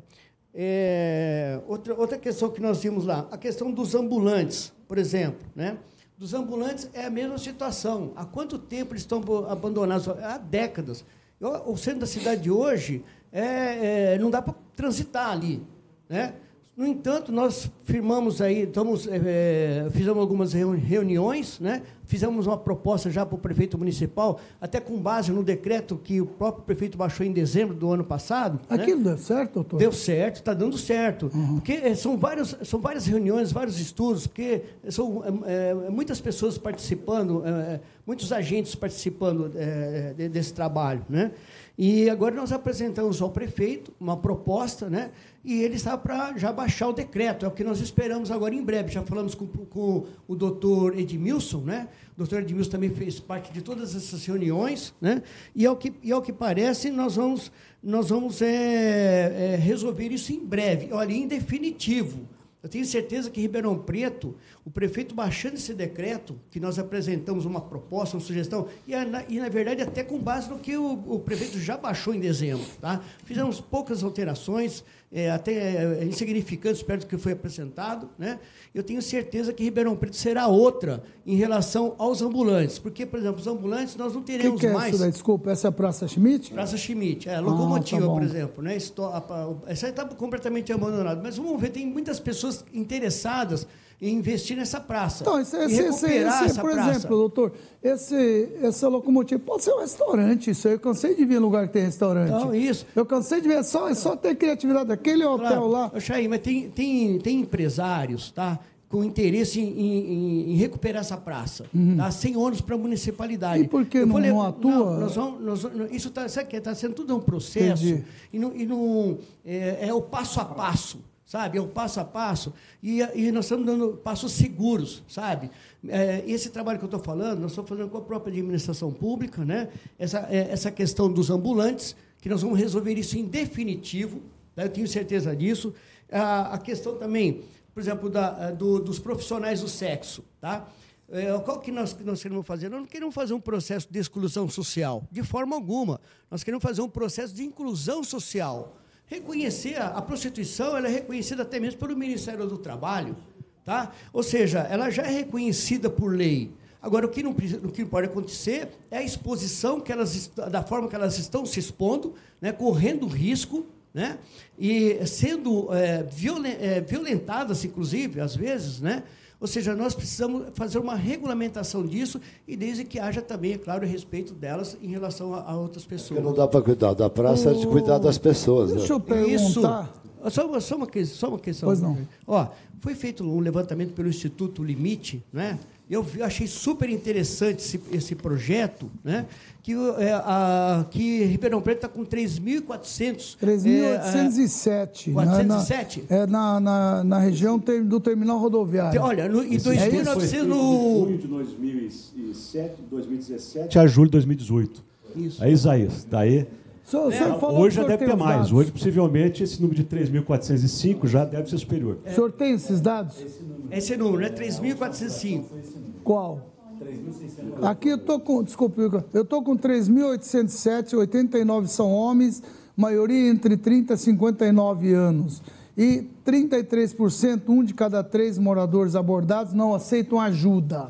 é, outra, outra questão que nós vimos lá, a questão dos ambulantes, por exemplo. Né? Dos ambulantes é a mesma situação. Há quanto tempo eles estão abandonados? Há décadas. O centro da cidade de hoje é, é, não dá para transitar ali. Né? No entanto, nós firmamos aí, estamos, é, fizemos algumas reuniões, né? fizemos uma proposta já para o prefeito municipal, até com base no decreto que o próprio prefeito baixou em dezembro do ano passado. Né? Aquilo né? deu certo, doutor? Deu certo, está dando certo. Uhum. Porque é, são, vários, são várias reuniões, vários estudos, porque são é, muitas pessoas participando, é, muitos agentes participando desse trabalho. Né? E agora nós apresentamos ao prefeito uma proposta, né? E ele está para já baixar o decreto, é o que nós esperamos agora em breve. Já falamos com, com o doutor Edmilson, né? O doutor Edmilson também fez parte de todas essas reuniões, né? E ao que, e ao que parece, nós vamos, nós vamos é, é, resolver isso em breve, olha, em definitivo. Eu tenho certeza que Ribeirão Preto, o prefeito baixando esse decreto, que nós apresentamos uma proposta, uma sugestão, e, na, e na verdade até com base no que o, o, prefeito já baixou em dezembro. Tá? Fizemos poucas alterações, é, até é, insignificantes perto do que foi apresentado. Né? Eu tenho certeza que Ribeirão Preto será outra em relação aos ambulantes, porque, por exemplo, os ambulantes nós não teremos que que é mais. Isso daí? Desculpa, essa é a Praça Schmidt? Praça Schmidt, é, locomotiva, ah, tá por exemplo. Né? Essa está completamente abandonada. Mas vamos ver, tem muitas pessoas interessadas em investir nessa praça. Então, esse, esse, esse, esse por praça. exemplo, doutor, esse, essa locomotiva pode ser um restaurante, isso aí. Eu cansei de em lugar que tem restaurante. Então, isso. Eu cansei de ver, é só, é só ter criatividade daquele hotel claro. lá. Xaí, mas tem, tem, tem empresários, tá? com interesse em, em, em, recuperar essa praça, uhum. tá? sem ônus para a municipalidade. E por que não, falei, não atua? Não, nós vamos, nós, isso está tá sendo tudo um processo e, não, e não, é, é, o passo a passo sabe? É o passo a passo. E, e nós estamos dando passos seguros, sabe? É, esse trabalho que eu estou falando, nós estamos fazendo com a própria administração pública, né? essa, é, essa questão dos ambulantes, que nós vamos resolver isso em definitivo, tá? eu tenho certeza disso. A, a questão também, por exemplo, da, do, dos profissionais do sexo. Tá? É, qual que nós, nós queremos fazer? Nós não queremos fazer um processo de exclusão social, de forma alguma. Nós queremos fazer um processo de inclusão social reconhecer a, prostituição, ela é reconhecida até mesmo pelo Ministério do Trabalho, tá? Ou seja, ela já é reconhecida por lei. Agora, o que não, o que pode acontecer é a exposição que elas, da forma que elas estão se expondo, né, correndo risco, né, e sendo é, violentadas, inclusive, às vezes, né, ou seja, nós precisamos fazer uma regulamentação disso e desde que haja também, é claro, respeito delas em relação a, a outras pessoas. Porque não dá para cuidar da praça, é de cuidar das pessoas. Deixa né? eu perguntar. Isso. Só, só, uma, só uma questão. Pois não. Ó, foi feito um levantamento pelo Instituto Limite, né? Eu achei super interessante esse, esse projeto, né? que, é, a, que Ribeirão Preto está com 3.400. 3.807. É, 407? É, na, na, na região do terminal rodoviário. Olha, no, em 2.900 é no. junho de 2007, 2017 a julho de 2018. Isso. Aí, Isaías, daí. So, é, hoje já deve ter mais. Dados. Hoje, possivelmente, esse número de 3.405 já deve ser superior. O senhor tem esses dados? Esse número, esse número né? 3.405. Qual? Aqui eu estou com, desculpe, eu estou com 3.807, 89 são homens, maioria entre 30 e 59 anos. E 33%, um de cada três moradores abordados não aceitam ajuda.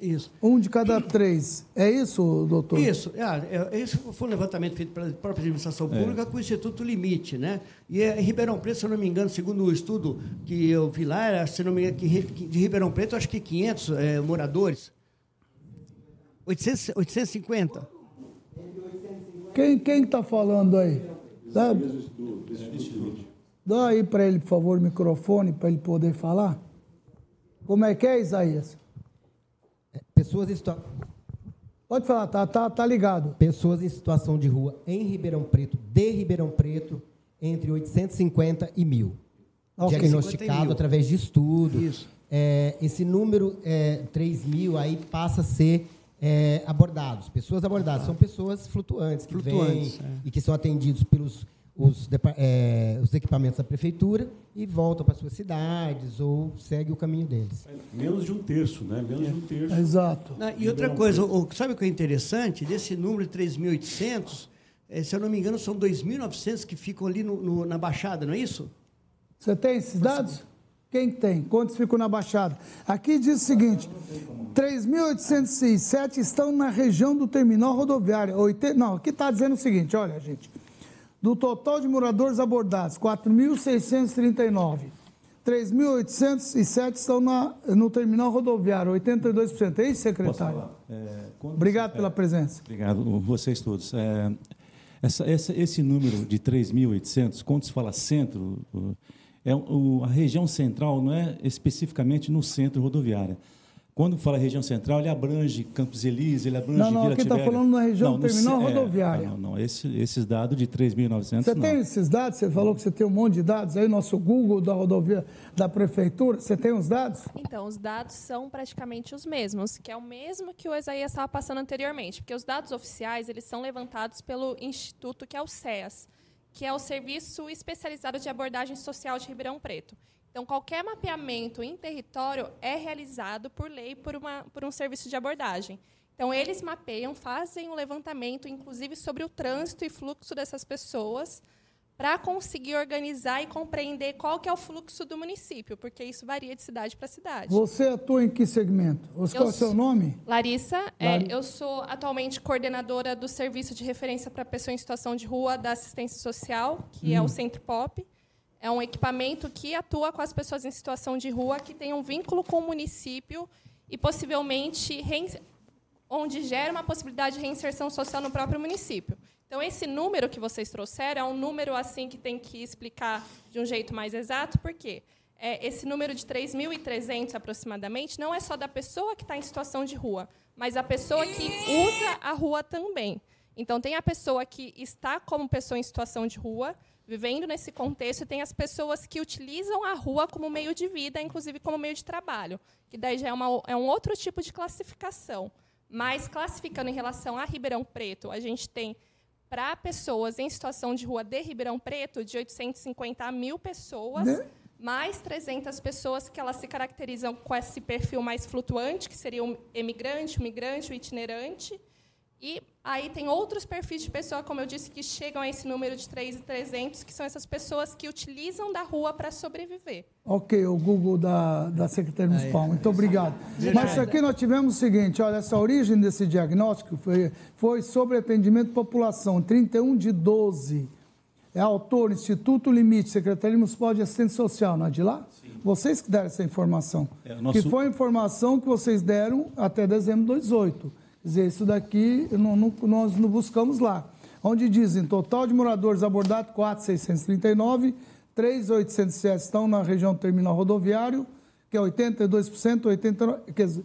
Isso. Um de cada três. É isso, doutor? Isso. É, é, esse foi um levantamento feito pela própria administração é. pública é. com o Instituto Limite. Né? E é, Ribeirão Preto, se eu não me engano, segundo o estudo que eu vi lá, era, se não me engano, de Ribeirão Preto, acho que 500 é, moradores. 800, 850. Quem está falando aí? Dá, dá aí para ele, por favor, o microfone, para ele poder falar. Como é que é, Isaías? Pessoas em situação. Pode falar, tá, tá, tá ligado. Pessoas em situação de rua em Ribeirão Preto, de Ribeirão Preto, entre 850 e mil. Okay. Diagnosticado mil. através de estudo. Isso. É, esse número, é, 3 mil, aí passa a ser é, abordados. Pessoas abordadas são pessoas flutuantes que flutuantes, vêm é. e que são atendidos pelos os, é, os, equipamentos da prefeitura e voltam para suas cidades ou segue o caminho deles. Menos de um terço, né? Menos de um terço. Exato. Não, e outra coisa, o, sabe o que é interessante? Desse número de 3.800, é, se eu não me engano, são 2.900 que ficam ali no, no, na Baixada, não é isso? Você tem esses dados? Quem tem? Quantos ficam na Baixada? Aqui diz o seguinte: 3.807 estão na região do terminal rodoviário. Não, aqui está dizendo o seguinte: olha, gente. Do total de moradores abordados, 4.639. 3.807 estão na, no terminal rodoviário, 82%. É isso, secretário? É, Obrigado pela presença. Obrigado, vocês todos. É, essa, essa, esse número de 3.800, quando se fala centro, é, o, a região central não é especificamente no centro rodoviário. Quando fala região central, ele abrange Campos Elíseos, ele abrange não, não, Vila Aqui está falando na região não, terminal no, rodoviária. É, não, não, esse, esses dados de 3.900 Você tem esses dados? Você falou que você tem um monte de dados aí, nosso Google da rodovia da prefeitura. Você tem os dados? Então, os dados são praticamente os mesmos, que é o mesmo que o Isaías estava passando anteriormente, porque os dados oficiais eles são levantados pelo instituto que é o SEAS, que é o Serviço Especializado de Abordagem Social de Ribeirão Preto. Então, qualquer mapeamento em território é realizado por lei por, uma, por um serviço de abordagem. Então, eles mapeiam, fazem um levantamento, inclusive sobre o trânsito e fluxo dessas pessoas, para conseguir organizar e compreender qual que é o fluxo do município, porque isso varia de cidade para cidade. Você atua em que segmento? Qual é o seu nome? Larissa. É, eu sou atualmente coordenadora do Serviço de Referência para Pessoa em Situação de Rua da Assistência Social, que hum. é o hum. Centro POP. É um equipamento que atua com as pessoas em situação de rua, que tem um vínculo com o município e possivelmente onde gera uma possibilidade de reinserção social no próprio município. Então, esse número que vocês trouxeram é um número assim que tem que explicar de um jeito mais exato, porque é, esse número de 3.300 aproximadamente não é só da pessoa que está em situação de rua, mas a pessoa que usa a rua também. Então, tem a pessoa que está como pessoa em situação de rua, vivendo nesse contexto, tem as pessoas que utilizam a rua como meio de vida, inclusive como meio de trabalho, que daí já é, uma, é um outro tipo de classificação. Mas, classificando em relação a Ribeirão Preto, a gente tem, para pessoas em situação de rua de Ribeirão Preto, de 850 a mil pessoas, né? mais 300 pessoas que elas se caracterizam com esse perfil mais flutuante, que seria o emigrante, o migrante, o itinerante, e aí tem outros perfis de pessoa, como eu disse, que chegam a esse número de 3,300, que são essas pessoas que utilizam da rua para sobreviver. Ok, o Google da, da Secretaria Municipal. Muito obrigado. Mas aqui nós tivemos o seguinte, olha, essa origem desse diagnóstico foi, foi sobre atendimento à população, 31 de 12. É autor, Instituto Limite, Secretaria Municipal de Assistência Social, não é de lá? Sim. Vocês que deram essa informação. É, nosso... Que foi a informação que vocês deram até dezembro de 2018 dizer, isso daqui não, não, nós não buscamos lá. Onde dizem, total de moradores abordados, 4,639, 3,807 estão na região terminal rodoviário, que é 82%, 89%, quer dizer,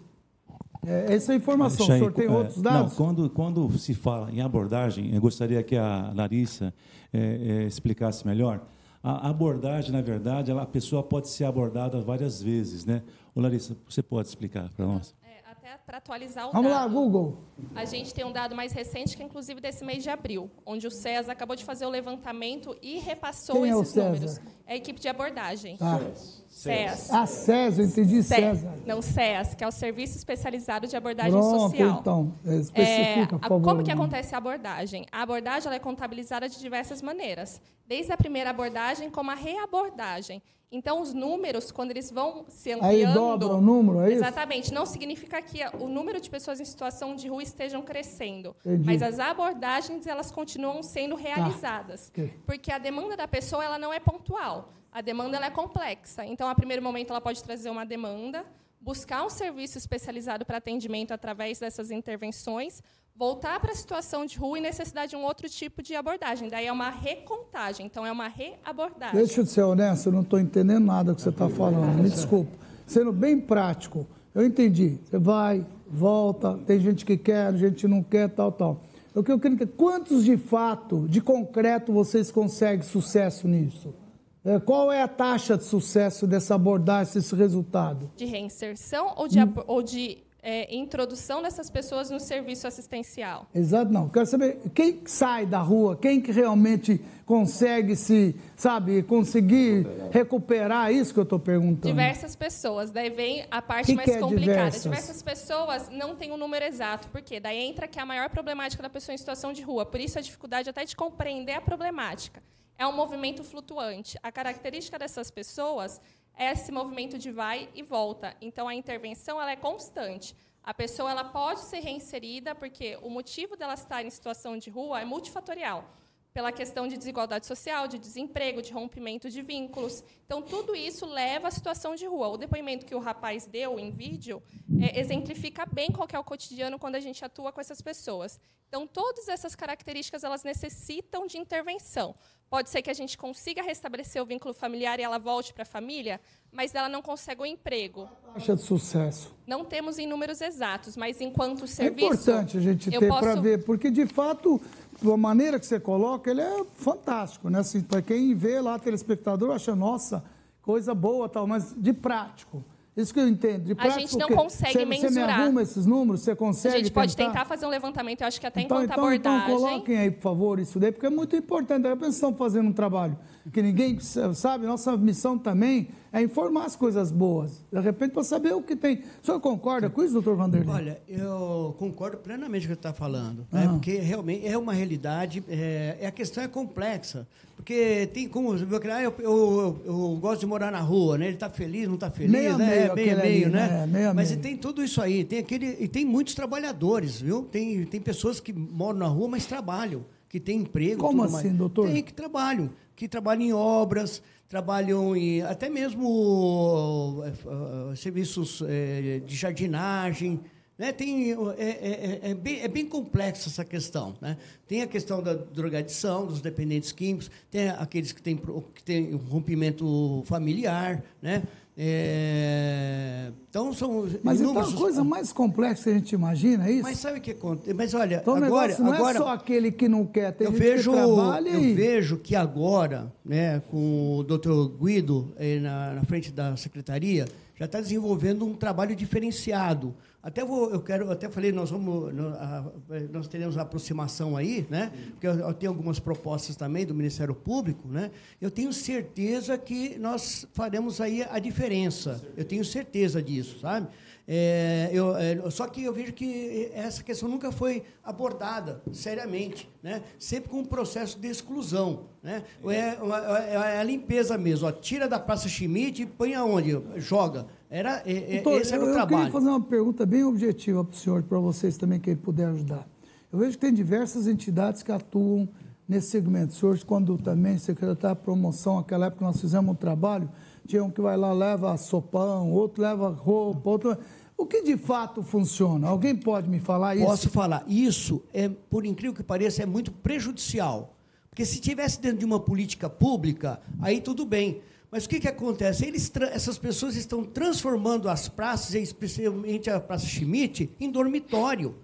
é, essa é a informação. o senhor tem é, outros dados? Não, quando, quando se fala em abordagem, eu gostaria que a Larissa é, é, explicasse melhor. A abordagem, na verdade, ela, a pessoa pode ser abordada várias vezes, né? Ô, Larissa, você pode explicar para nós? Para atualizar o Vamos dado. lá, Google. A gente tem um dado mais recente, que é inclusive desse mês de abril, onde o César acabou de fazer o levantamento e repassou Quem esses é números. É a equipe de abordagem. Ah. SES. Ah, SES, eu entendi César. Não, SES, que é o Serviço Especializado de Abordagem Pronto, Social. então, é, especifica, é, por favor. Como que acontece a abordagem? A abordagem é contabilizada de diversas maneiras. Desde a primeira abordagem, como a reabordagem. Então, os números, quando eles vão se ampliando... Aí dobra o número, é isso? Exatamente. Não significa que o número de pessoas em situação de rua estejam crescendo. Entendi. Mas as abordagens, elas continuam sendo tá. realizadas. okay. Porque a demanda da pessoa ela não é pontual. A demanda é complexa. Então, a primeiro momento, ela pode trazer uma demanda, buscar um serviço especializado para atendimento através dessas intervenções, voltar para a situação de rua e necessidade de um outro tipo de abordagem. Daí é uma recontagem, então é uma reabordagem. Deixa eu ser honesto, eu não estou entendendo nada que você está falando, me desculpe. Sendo bem prático, eu entendi. Você vai, volta, tem gente que quer, gente não quer, tal, tal. O que eu queria quantos de fato, de concreto, vocês conseguem sucesso nisso? É, qual é a taxa de sucesso dessa abordagem, desse resultado? De reinserção ou de, hum. ou de é, introdução dessas pessoas no serviço assistencial. Exato, não. Quero saber quem sai da rua, quem que realmente consegue se, sabe, conseguir recuperar, recuperar isso que eu estou perguntando. Diversas pessoas. Daí vem a parte que mais que é complicada. Diversas? diversas? pessoas não tem um número exato, porque daí entra que é a maior problemática da pessoa em situação de rua. Por isso a dificuldade até de compreender a problemática. É um movimento flutuante. A característica dessas pessoas é esse movimento de vai e volta. Então, a intervenção ela é constante. A pessoa ela pode ser reinserida porque o motivo dela estar em situação de rua é multifatorial. Pela questão de desigualdade social, de desemprego, de rompimento de vínculos. Então, tudo isso leva à situação de rua. O depoimento que o rapaz deu em vídeo é, exemplifica bem qual é o cotidiano quando a gente atua com essas pessoas. Então, todas essas características elas necessitam de intervenção. Pode ser que a gente consiga restabelecer o vínculo familiar e ela volte para a família, mas ela não consegue o um emprego. Taxa de sucesso. Não temos em números exatos, mas enquanto serviço. É importante a gente ter posso... para ver, porque de fato a maneira que você coloca, ele é fantástico, né? Assim, para quem vê lá, telespectador, acha, nossa, coisa boa tal, mas de prático. Isso que eu entendo. De prático, a gente não consegue você, mensurar. Você me arruma esses números? Você consegue A gente pode tentar? tentar fazer um levantamento, eu acho que até então, enquanto então, abordagem... Então coloquem aí, por favor, isso daí, porque é muito importante. A gente estão fazendo um trabalho que ninguém sabe, nossa missão também é informar as coisas boas. De repente, para saber o que tem. O senhor concorda com isso, doutor Vanderlei? Olha, eu concordo plenamente com o que você está falando. Né? Porque realmente é uma realidade, é, a questão é complexa. Porque tem como. Ah, eu, eu, eu, eu gosto de morar na rua, né? Ele está feliz, não está feliz, meio né? Meio, meio, meio, ali, né? Meio Mas meio. tem tudo isso aí. Tem aquele, e tem muitos trabalhadores, viu? Tem, tem pessoas que moram na rua, mas trabalham, que têm emprego. Como assim, mais. doutor? Tem que trabalham, que trabalham em obras trabalham em até mesmo uh, uh, serviços uh, de jardinagem. Né? Tem, é, é, é, bem, é, bem, complexa essa questão. Né? Tem a questão da drogadição, dos dependentes químicos, tem aqueles que têm, que têm rompimento familiar, né? É... Então são Mas então a coisa mais complexa que a gente imagina, é isso? Mas sabe o que acontece? Mas olha, então, agora, não agora, é só aquele que não quer, tem eu vejo, que trabalha Eu e... vejo que agora, né, com o doutor Guido eh, na, na frente da secretaria, já está desenvolvendo um trabalho diferenciado. Até vou, eu quero, até falei, nós vamos, nós teremos aproximação aí, né? Porque eu, tenho algumas propostas também do Ministério Público, né? Eu tenho certeza que nós faremos aí a diferença. Eu tenho certeza disso, sabe? É, eu, é, só que eu vejo que essa questão nunca foi abordada seriamente, né? sempre com um processo de exclusão. Né? É, é, é a limpeza mesmo, ó, tira da Praça Schmidt e põe aonde? Joga. Era, é, Doutor, esse era eu, o trabalho. Eu queria fazer uma pergunta bem objetiva para o senhor, para vocês também, quem puder ajudar. Eu vejo que tem diversas entidades que atuam nesse segmento. O senhor, quando também secretário da promoção, naquela época nós fizemos um trabalho, tinha um que vai lá, leva sopão, outro leva roupa, outro... O que de fato funciona? Alguém pode me falar isso? Posso falar. Isso, é, por incrível que pareça, é muito prejudicial. Porque se tivesse dentro de uma política pública, aí tudo bem. Mas o que, que acontece? Eles, essas pessoas estão transformando as praças, especialmente a Praça Schmidt, em dormitório.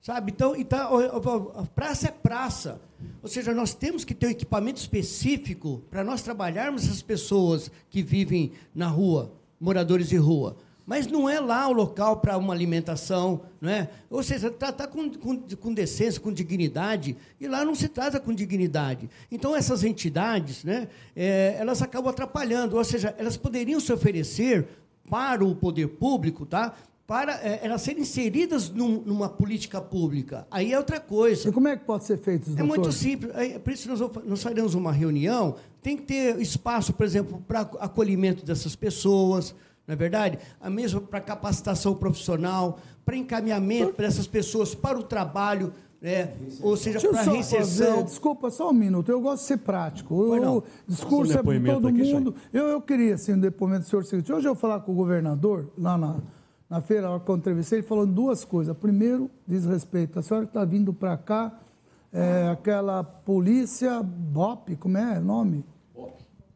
Sabe? Então, então, a praça é praça. Ou seja, nós temos que ter um equipamento específico para nós trabalharmos essas pessoas que vivem na rua, moradores de rua. Mas não é lá o local para uma alimentação, não é? Ou seja, tratar com, com, com, decência, com dignidade, e lá não se trata com dignidade. Então, essas entidades, né, é, elas acabam atrapalhando, ou seja, elas poderiam se oferecer para o poder público, tá? para é, elas serem inseridas num, numa política pública. Aí é outra coisa. E como é que pode ser feito, doutor? É muito simples. É, por isso nós, nós faremos uma reunião, tem que ter espaço, por exemplo, para acolhimento dessas pessoas, não é verdade? A mesma para capacitação profissional, para encaminhamento para essas pessoas para o trabalho, né? ou seja, para reinserção. Fazer, desculpa, só um minuto, eu gosto de ser prático. O discurso é para todo mundo. Eu, eu queria, assim, um depoimento do senhor seguinte. Hoje eu falar com o governador, lá na, na feira, hora que eu entrevistei, ele falou duas coisas. Primeiro, diz respeito, a senhora que está vindo para cá, é, aquela polícia BOP, como é o nome?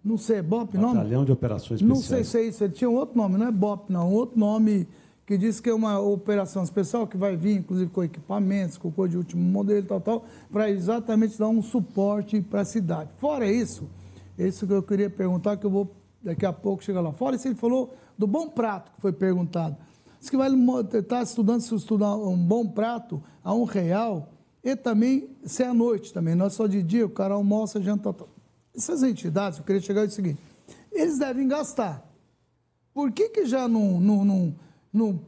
Não sei, BOP nome? Batalhão de Operações Especiais. Não sei se é isso, ele tinha um outro nome, não é BOP não, outro nome que diz que é uma operação especial que vai vir, inclusive, com equipamentos, com coisa de último modelo, tal, tal, para exatamente dar um suporte para a cidade. Fora isso, isso que eu queria perguntar, que eu vou daqui a pouco chegar lá. Fora isso, ele falou do bom prato, que foi perguntado. Diz que vai estar tá estudando, se estudar um bom prato a um real, e também, se é à noite também, não é só de dia, o cara almoça, janta, tal. Essas entidades, eu queria chegar ao seguinte, eles devem gastar. Por que, que já não, não, não, não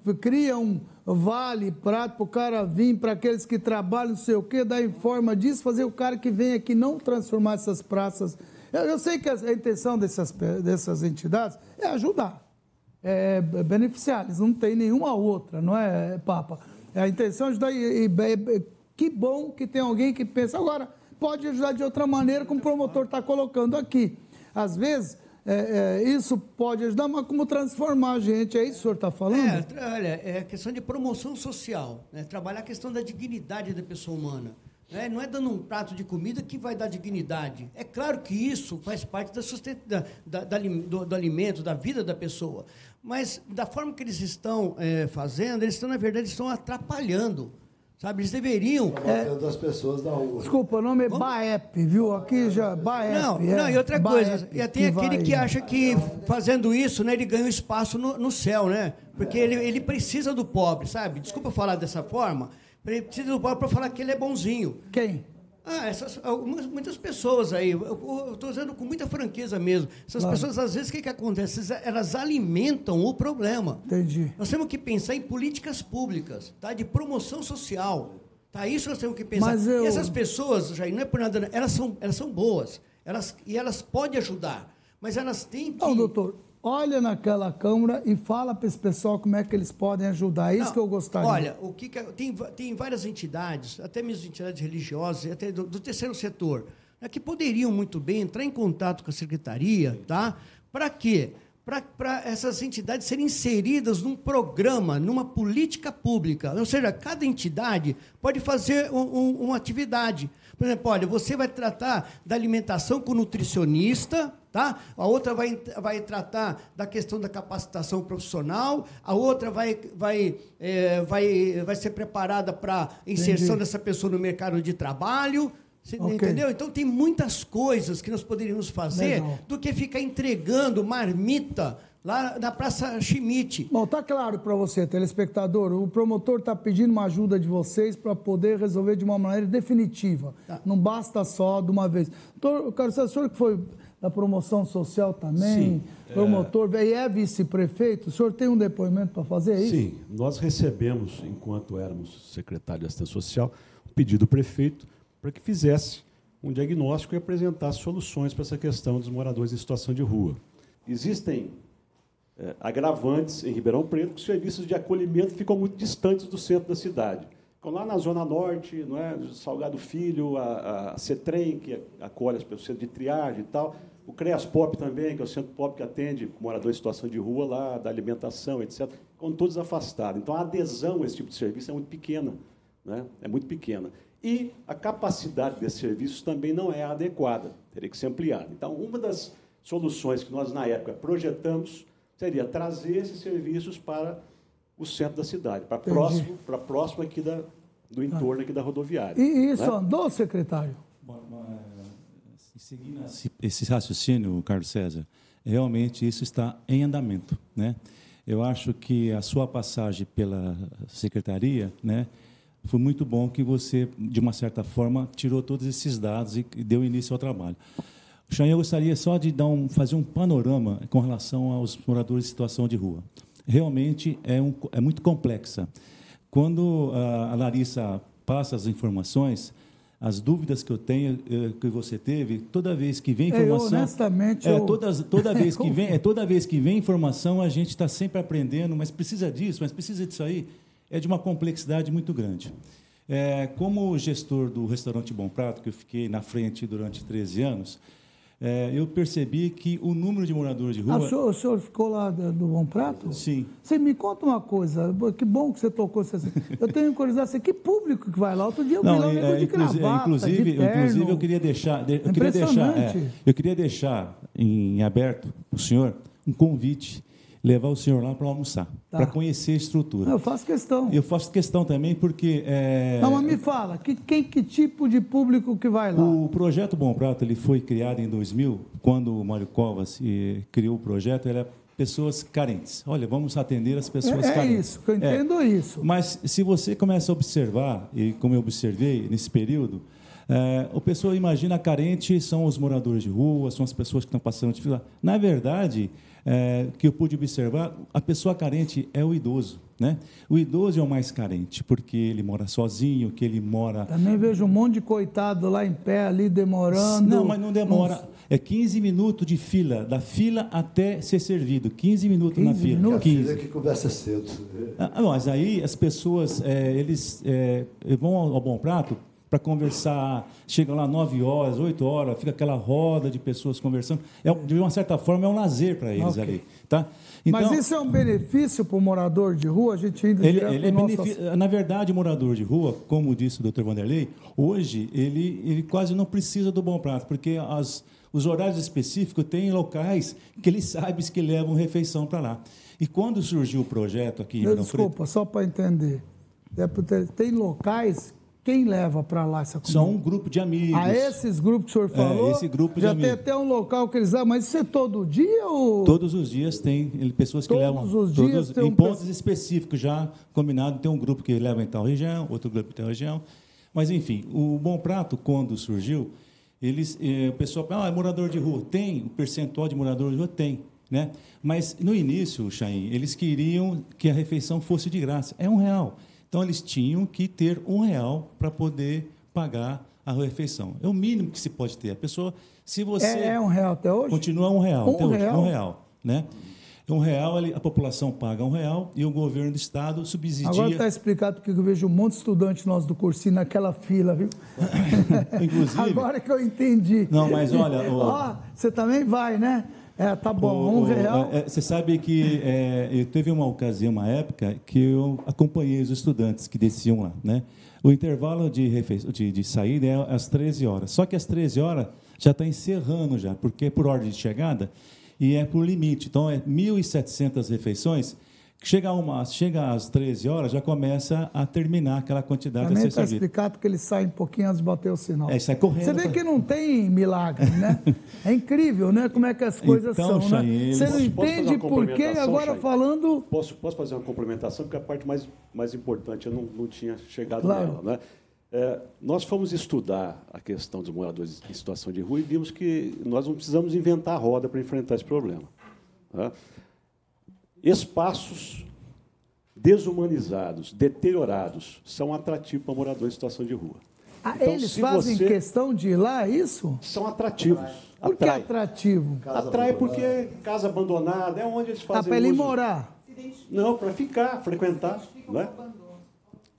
vale, prato, para o cara vir, para aqueles que trabalham, não sei o quê, dar em forma disso, fazer o cara que vem aqui não transformar essas praças. Eu, eu sei que a, intenção dessas, dessas entidades é ajudar, é beneficiar, eles não têm nenhuma outra, não é, Papa? É a intenção é ajudar e, e, e que bom que tem alguém que pensa. Agora, pode ajudar de outra maneira, como o promotor está colocando aqui. Às vezes, é, é, isso pode ajudar, mas como transformar a gente? É isso que o senhor está falando? É, olha, é questão de promoção social, né? trabalhar a questão da dignidade da pessoa humana. Né? Não é dando um prato de comida que vai dar dignidade. É claro que isso faz parte da sustenta, da, da, da do, do, alimento, da vida da pessoa. Mas, da forma que eles estão é, fazendo, eles estão, na verdade, estão atrapalhando. Sabe, eles deveriam. É, das pessoas da rua. Desculpa, o nome é Baep, viu? Aqui já. Baep. Não, é, não, e outra coisa. E tem que aquele vai... que acha que fazendo isso, né, ele ganha um espaço no, no céu, né? Porque ele, ele precisa do pobre, sabe? Desculpa falar dessa forma, ele precisa do pobre para falar que ele é bonzinho. Quem? Ah, essas, algumas, muitas pessoas aí, eu estou dizendo com muita franqueza mesmo. Essas claro. pessoas, às vezes, o que, que acontece? Elas alimentam o problema. Entendi. Nós temos que pensar em políticas públicas, tá? de promoção social. Tá? Isso nós temos que pensar. Mas eu... E essas pessoas, Jair, não é por nada, elas são, elas são boas. Elas, e elas podem ajudar. Mas elas têm que. Não, doutor, olha naquela Câmara e fala para esse pessoal como é que eles podem ajudar. É isso Não, que eu gostaria. Olha, o que, que tem, tem várias entidades, até mesmo entidades religiosas, até do, do terceiro setor, né, que poderiam muito bem entrar em contato com a secretaria, tá? Para quê? Para essas entidades serem inseridas num programa, numa política pública. Ou seja, cada entidade pode fazer um, um, uma atividade. Por exemplo, olha, você vai tratar da alimentação com nutricionista, Tá? A outra vai, vai tratar da questão da capacitação profissional, a outra vai, vai, é, vai, vai ser preparada para inserção Entendi. dessa pessoa no mercado de trabalho. Você okay. Entendeu? Então tem muitas coisas que nós poderíamos fazer Legal. do que ficar entregando marmita lá na Praça Schmidt. Bom, tá claro para você, telespectador, o promotor está pedindo uma ajuda de vocês para poder resolver de uma maneira definitiva. Tá. Não basta só de uma vez. Doutor, quero saber, o senhor que foi da promoção social também, Sim, promotor, é... e é vice-prefeito. O senhor tem um depoimento para fazer aí? Sim, nós recebemos, enquanto éramos secretário de assistência social, um pedido do prefeito para que fizesse um diagnóstico e apresentasse soluções para essa questão dos moradores em situação de rua. Existem é, agravantes em Ribeirão Preto que os serviços de acolhimento ficam muito distantes do centro da cidade. Então, lá na Zona Norte, não é? Salgado Filho, a, a CETREM, que acolhe as pessoas de triagem e tal, o CREAS Pop também, que é o centro pop que atende moradores em situação de rua lá, da alimentação, etc., com todos afastados. Então, a adesão a esse tipo de serviço é muito pequena. Né? É muito pequena. E a capacidade desses serviços também não é adequada, teria que ser ampliada. Então, uma das soluções que nós, na época, projetamos seria trazer esses serviços para o centro da cidade, para próximo, para próximo aqui da, do ah. entorno aqui da rodoviária. E isso né? andou, secretário? Bom, seguindo esse raciocínio, Carlos César, realmente isso está em andamento, né? Eu acho que a sua passagem pela secretaria, né, foi muito bom que você, de uma certa forma, tirou todos esses dados e deu início ao trabalho. Chan, eu gostaria só de dar um, fazer um panorama com relação aos moradores em situação de rua. Realmente é, um, é muito complexa. Quando a Larissa passa as informações, as dúvidas que eu tenho, eh, que você teve, toda vez que vem informação, eu, honestamente, é, toda, toda vez que vem, é toda vez que vem informação, a gente está sempre aprendendo, mas precisa disso, mas precisa disso aí, é de uma complexidade muito grande. É, como gestor do restaurante Bom Prato, que eu fiquei na frente durante 13 anos, é, eu percebi que o número de moradores de rua. Ah, o, senhor, o, senhor, ficou lá do Bom Prato? Sim. Você me conta uma coisa, que bom que você tocou. Eu tenho curiosidade, assim, que público que vai lá? Outro dia eu Não, vi lá um é, de inclusive, gravata, inclusive, de terno. inclusive, eu queria deixar. Eu queria deixar, é, eu queria deixar em aberto para o senhor um convite levar o senhor lá para almoçar, tá. para conhecer a estrutura. Eu faço questão. Eu faço questão também porque... É... Não, mas me fala, que, quem, que tipo de público que vai lá? O projeto Bom Prato ele foi criado em 2000, quando o Mário Covas eh, criou o projeto, ele é pessoas carentes. Olha, vamos atender as pessoas é, é carentes. É isso, eu entendo é. isso. Mas se você começa a observar, e como eu observei nesse período, é, o pessoal imagina carente são os moradores de rua, são as pessoas que estão passando de fila. Na verdade, é, que eu pude observar, a pessoa carente é o idoso. Né? O idoso é o mais carente, porque ele mora sozinho, que ele mora. Também vejo um monte de coitado lá em pé, ali demorando. Não, mas não demora. Uns... É 15 minutos de fila, da fila até ser servido. 15 minutos 15 na fila. Minutos? 15. A que conversa cedo. Ah, mas aí as pessoas, é, eles é, vão ao, ao Bom Prato para conversar. Chegam lá 9 horas, 8 horas, fica aquela roda de pessoas conversando. É, de uma certa forma, é um lazer para eles okay. ali. Tá? Então, Mas isso é um benefício para o morador de rua? A gente ainda ele, ele é nosso... Na verdade, o morador de rua, como disse o doutor Vanderlei, hoje ele, ele quase não precisa do bom prato, porque as, os horários específicos têm locais que ele sabe que levam refeição para lá. E quando surgiu o projeto aqui em Desculpa, Preto, só para entender. Tem locais quem leva para lá essa comida? Só um grupo de amigos. A esses grupos que o senhor é, falou? É, esse grupo já de tem até um local que eles levam, mas isso é todo dia ou... Todos os dias tem pessoas que todos levam... Todos os dias todos, Em um pontos específicos já combinado, tem um grupo que leva em tal região, outro grupo em tal região. Mas, enfim, o Bom Prato, quando surgiu, eles, eh, o pessoal fala, ah, é morador de rua. Tem, o percentual de morador de rua tem. Né? Mas, no início, Chain, eles queriam que a refeição fosse de graça. É um real. Então, eles tinham que ter um real para poder pagar a refeição. É o mínimo que se pode ter. A pessoa, se você é, é um real até hoje. Continua um real. Um real. Hoje, um real, né? Um real, a população paga um real e o governo do estado subsidia. Agora está explicado porque eu vejo um monte de estudantes nossos do cursinho naquela fila, viu? Inclusive. Agora que eu entendi. Não, mas olha. Ó, você também vai, né? É, tá bom, o, um real. É, você sabe que é, teve uma ocasião, uma época, que eu acompanhei os estudantes que desciam lá, né? O intervalo de, de, de saída é às 13 horas. Só que às 13 horas já está encerrando já, porque é por ordem de chegada e é por limite. Então, é 1.700 refeições Chega, uma, chega às 13 horas, já começa a terminar aquela quantidade Também está explicado porque ele sai um pouquinho antes de bater o sinal. É, sai correndo. Você vê que não tem milagre, né? é incrível, né? Como é que as coisas então, são, né? Você não entende por que agora falando... Posso, posso fazer uma complementação? Porque a parte mais, mais importante eu não, não tinha chegado claro. nela, né? É, nós fomos estudar a questão dos moradores em situação de rua e vimos que nós não precisamos inventar a roda para enfrentar esse problema. Né? Espaços desumanizados, deteriorados, são atrativos para moradores em situação de rua. Ah, então, eles fazem você... questão de ir lá, é isso? São atrativos. Por Atrai. que atrativo? Casa Atrai porque casa abandonada é onde eles fazem. Ah, para ele morar? Não, para ficar, frequentar. Né?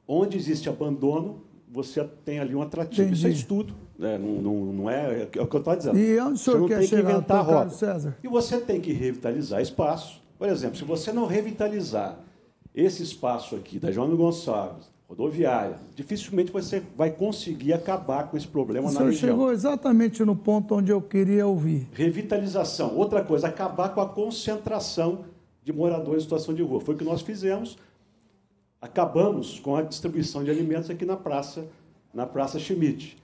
Onde existe abandono, você tem ali um atrativo. Entendi. Isso é estudo. Né? Não, não, não, é, é o que eu estou dizendo. E onde o senhor você quer chegar, que inventar a roda. César? E você tem que revitalizar espaço por exemplo, se você não revitalizar esse espaço aqui da João Gonçalves, rodoviária, dificilmente você vai conseguir acabar com esse problema o na região. chegou exatamente no ponto onde eu queria ouvir. Revitalização. Outra coisa, acabar com a concentração de moradores em situação de rua. Foi o que nós fizemos. Acabamos com a distribuição de alimentos aqui na praça, na Praça Schmidt.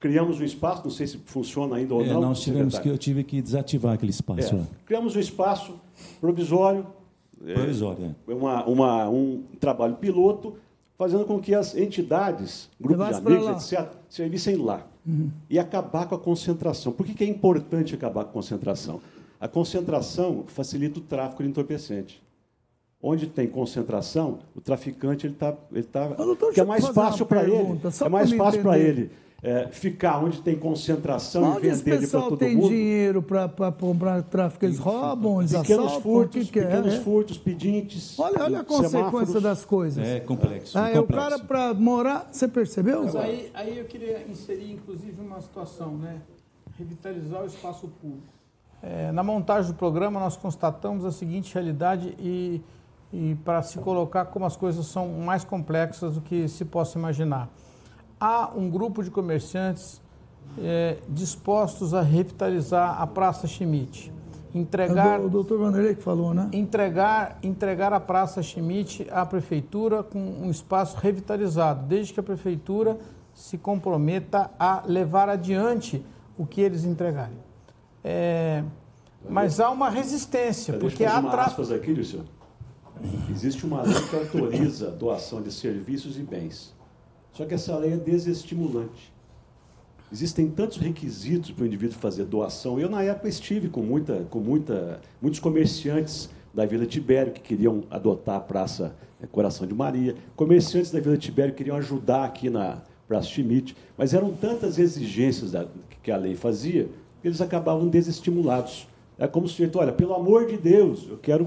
Criamos um espaço, não sei se funciona ainda ou é, não. Nós tivemos que, eu tive que desativar aquele espaço. É. Criamos um espaço provisório. É, provisório, é. Uma, uma, um trabalho piloto, fazendo com que as entidades, grupos de amigos, etc., servissem lá. Uhum. E acabar com a concentração. Por que, que é importante acabar com a concentração? A concentração facilita o tráfico de entorpecente. Onde tem concentração, o traficante ele está, ele tá, que é mais fácil para ele, é mais fácil para ele é, ficar onde tem concentração onde e vender para todo tem mundo. tem dinheiro para comprar tráfico, eles roubam, eles pequenos assaltam, furtos, que pequenos é, furtos, pedintes. Olha, olha a consequência das coisas. É complexo. Ah, é o cara para morar, você percebeu? Mas aí, aí eu queria inserir, inclusive, uma situação, né? Revitalizar o espaço público. É, na montagem do programa, nós constatamos a seguinte realidade e, e para se colocar como as coisas são mais complexas do que se possa imaginar há um grupo de comerciantes é, dispostos a revitalizar a Praça Schmidt. Entregar, é o doutor Vanderlei que falou, né? Entregar, entregar a Praça Schmidt à Prefeitura com um espaço revitalizado, desde que a Prefeitura se comprometa a levar adiante o que eles entregarem. É, mas há uma resistência, Eu porque há... Aspas aqui, Lúcio. Existe uma lei que autoriza doação de serviços e bens. Só que essa lei é desestimulante. Existem tantos requisitos para o indivíduo fazer doação. Eu, na época, estive com, muita, com muita, muitos comerciantes da Vila Tibério que queriam adotar a Praça é, Coração de Maria, comerciantes da Vila Tibério que queriam ajudar aqui na Praça Schmidt, mas eram tantas exigências da, que a lei fazia que eles acabavam desestimulados. É como se o sujeito, olha, pelo amor de Deus, eu quero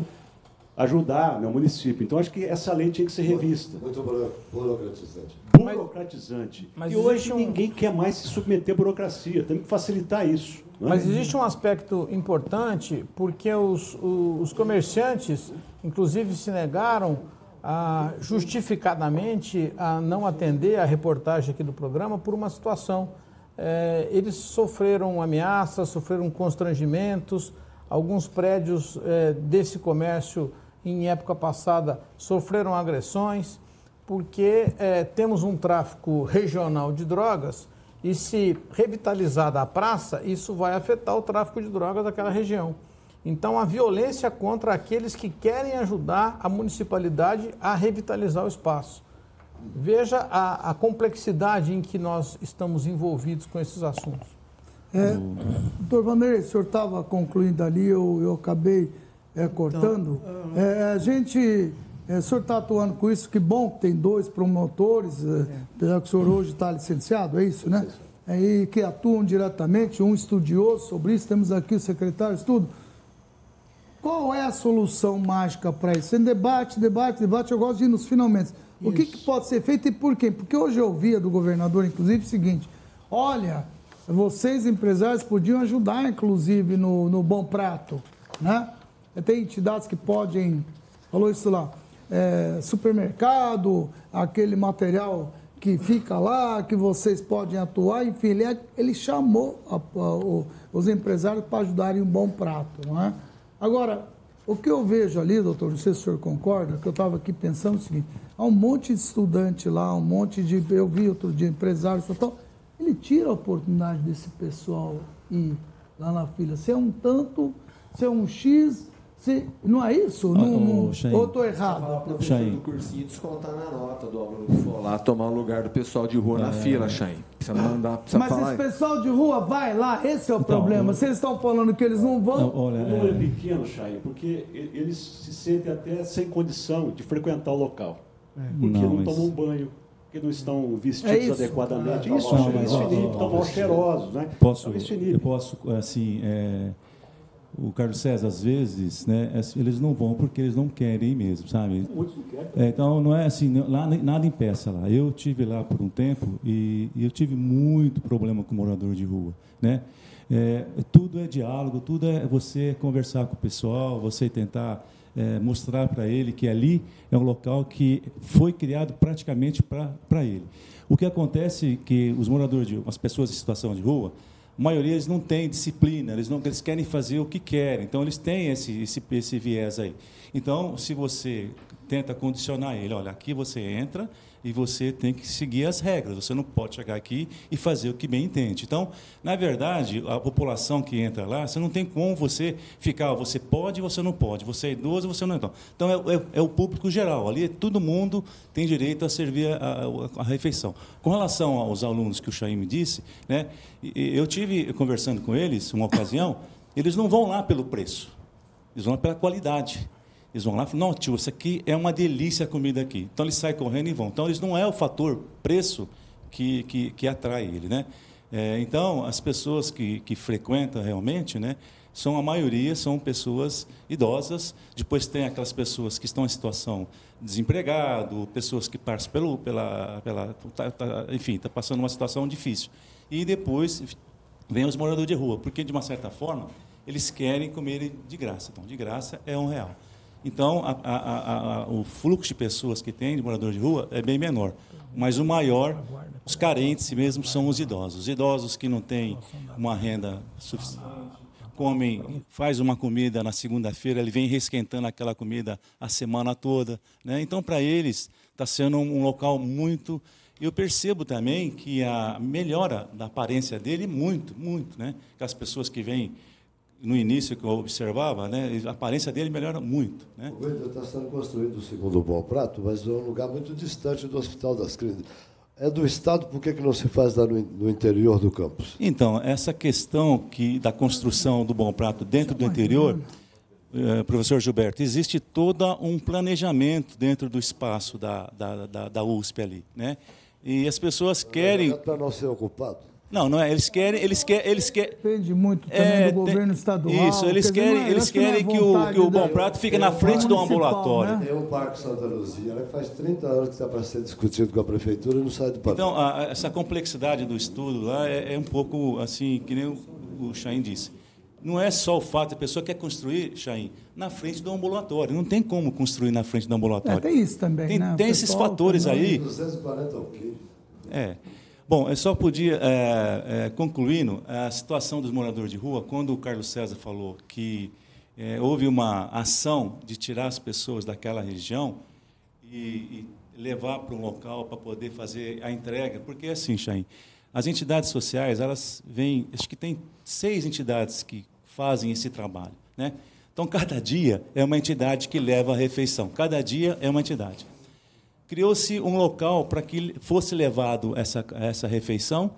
ajudar o meu município. Então, acho que essa lei tinha que ser revista. Muito, muito burocratizante. Burocratizante. Mas, mas e hoje um... ninguém quer mais se submeter à burocracia. Temos que facilitar isso. É? Mas existe um aspecto importante, porque os, os comerciantes, inclusive, se negaram a, justificadamente a não atender a reportagem aqui do programa por uma situação. É, eles sofreram ameaças, sofreram constrangimentos, alguns prédios é, desse comércio em época passada sofreram agressões, porque é, temos um tráfico regional de drogas e se revitalizada a praça, isso vai afetar o tráfico de drogas daquela região. Então, a violência contra aqueles que querem ajudar a municipalidade a revitalizar o espaço. Veja a, a complexidade em que nós estamos envolvidos com esses assuntos. É, doutor Vanderlei, o senhor estava concluindo ali, eu, eu acabei é, cortando. Então, é, a gente, é, o senhor está atuando com isso, que bom que tem dois promotores, é, apesar que o senhor hoje está licenciado, é isso, né? É, e que atuam diretamente, um estudioso sobre isso, temos aqui o secretário de estudo. Qual é a solução mágica para isso? Em debate, debate, debate, eu gosto de ir nos finalmente. O que, que, pode ser feito e por quê? Porque hoje eu ouvia do governador, inclusive, o seguinte: olha, vocês empresários podiam ajudar, inclusive, no, no Bom Prato, né? Tem entidades que podem, falou isso lá, é, supermercado, aquele material que fica lá, que vocês podem atuar, enfim, ele, ele chamou a, a, os empresários para ajudarem um bom prato, não é? Agora, o que eu vejo ali, doutor, não sei se o senhor concorda, que eu estava aqui pensando o seguinte, há um monte de estudante lá, um monte de, eu vi outro dia, empresários, tal, ele tira a oportunidade desse pessoal ir lá na fila. Se é um tanto, se é um X, se, não é isso? Ah, não, não, ou estou errado? Para o cursinho descontar na nota do aluno que for lá tomar o lugar do pessoal de rua é. na fila, Chain. Precisa mandar, precisa Mas falar. esse pessoal de rua vai lá, esse é o então, problema. Se eles estão falando que eles não vão. Não, olha, o número é pequeno, Chain, porque eles se sentem até sem condição de frequentar o local. É. Porque não, não mas... tomam banho, porque não estão vestidos é adequadamente. Isso, não, mas, estão mal cheirosos, né? Posso, eu posso, assim. É o Carlos César, às vezes, né, eles não vão porque eles não querem mesmo, sabe? Muitos não querem. É, então, não é assim, lá nada impeça lá. Eu tive lá por um tempo e, e eu tive muito problema com morador de rua, né? É, tudo é diálogo, tudo é você conversar com o pessoal, você tentar é, mostrar para ele que ali é um local que foi criado praticamente para ele. O que acontece é que os moradores de as pessoas em situação de rua, a maioria eles não tem disciplina, eles, não, eles querem fazer o que querem, então eles têm esse, esse, esse viés aí. Então, se você tenta condicionar ele, olha, aqui você entra e você tem que seguir as regras, você não pode chegar aqui e fazer o que bem entende. Então, na verdade, a população que entra lá, você não tem como você ficar, você pode, você não pode, você é idoso, você não é. Então, então é, é, é o público geral, ali todo mundo tem direito a servir a, a, a refeição. Com relação aos alunos que o Chaim disse, né, eu tive conversando com eles uma ocasião, eles não vão lá pelo preço, eles vão lá pela qualidade. Eles vão lá e falam, não, tio, isso aqui é uma delícia a comida aqui. Então eles saem correndo e vão. Então eles não é o fator preço que, que, que atrai ele. Né? É, então, as pessoas que, que frequentam realmente, né, são a maioria são pessoas idosas. Depois tem aquelas pessoas que estão em situação de desempregado, pessoas que passam pelo, pela, pela tá, tá, enfim, está passando uma situação difícil. E depois vem os moradores de rua, porque de uma certa forma eles querem comer de graça. Então, de graça é um real. Então, a, a, a, o fluxo de pessoas que tem de morador de rua é bem menor. Mas o maior, os carentes mesmo, são os idosos. Os idosos que não têm uma renda suficiente, comem, faz uma comida na segunda-feira, ele vem resquentando aquela comida a semana toda. Né? Então, para eles, está sendo um local muito eu percebo também que a melhora da aparência dele muito, muito, né? Que as pessoas que vêm no início que eu observava, né, a aparência dele melhora muito. Né? O está sendo construído o segundo Bom Prato, mas é um lugar muito distante do Hospital das Clínicas. É do Estado, por que, que não se faz lá no, no interior do campus? Então, essa questão que, da construção do Bom Prato dentro do interior, eh, professor Gilberto, existe todo um planejamento dentro do espaço da, da, da, da USP ali. Né? E as pessoas querem... Para não ser ocupado? Não, não é. Eles querem, eles querem, eles querem. Depende muito também é, do governo estadual. Isso, eles querem, é, eles querem que, o, que o Bom Prato fique na frente do ambulatório. Né? Tem o Parque Santa Luzia, que faz 30 anos que está para ser discutido com a prefeitura e não sai do papel. Então, a, essa complexidade do estudo lá é, é, um pouco assim, que nem o, o Chain disse. Não é só o fato, a pessoa quer construir, Chain, na frente do ambulatório. Não tem como construir na frente do ambulatório. É, tem isso também, tem, né? Tem esses fatores também. aí. 240 o quê? É. Bom, eu só podia, é, é, concluindo, a situação dos moradores de rua, quando o Carlos César falou que é, houve uma ação de tirar as pessoas daquela região e, e levar para um local para poder fazer a entrega, porque assim, Chain, as entidades sociais, elas vêm, acho que tem seis entidades que fazem esse trabalho, né? Então, cada dia é uma entidade que leva a refeição. Cada dia é uma entidade criou-se um local para que fosse levado essa, essa refeição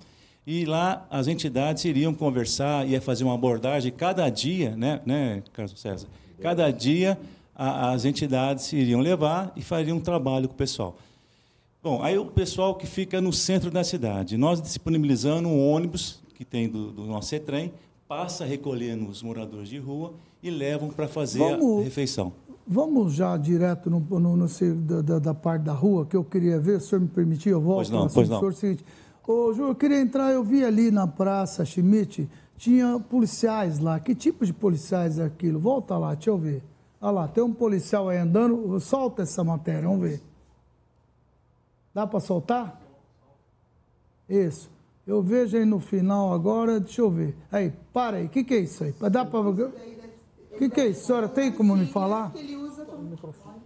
e lá as entidades iriam conversar, ia fazer uma abordagem cada dia, né, né Carlos César? Cada dia a, as entidades iriam levar e fariam um trabalho com o pessoal. Bom, aí o pessoal que fica no centro da cidade, nós disponibilizando um ônibus que tem do, do nosso trem, passa recolhendo os moradores de rua e levam para fazer Vamos, a refeição. Vamos já direto no, no, no da, da, parte da rua, que eu queria ver, se o senhor me permitir, eu volto. Pois não, pois não. Senhor, seguinte, ô, Ju, eu queria entrar, eu vi ali na Praça Schmidt, tinha policiais lá. Que tipo de policiais é aquilo? Volta lá, deixa eu ver. Olha lá, tem um policial aí andando, solta essa matéria, vamos ver. Dá para soltar? Isso. Eu vejo aí no final agora, deixa eu ver. Aí, para aí, o que, que é isso aí? Dá para o que, que é isso? A senhora tem como me falar? Ele usa como microfone.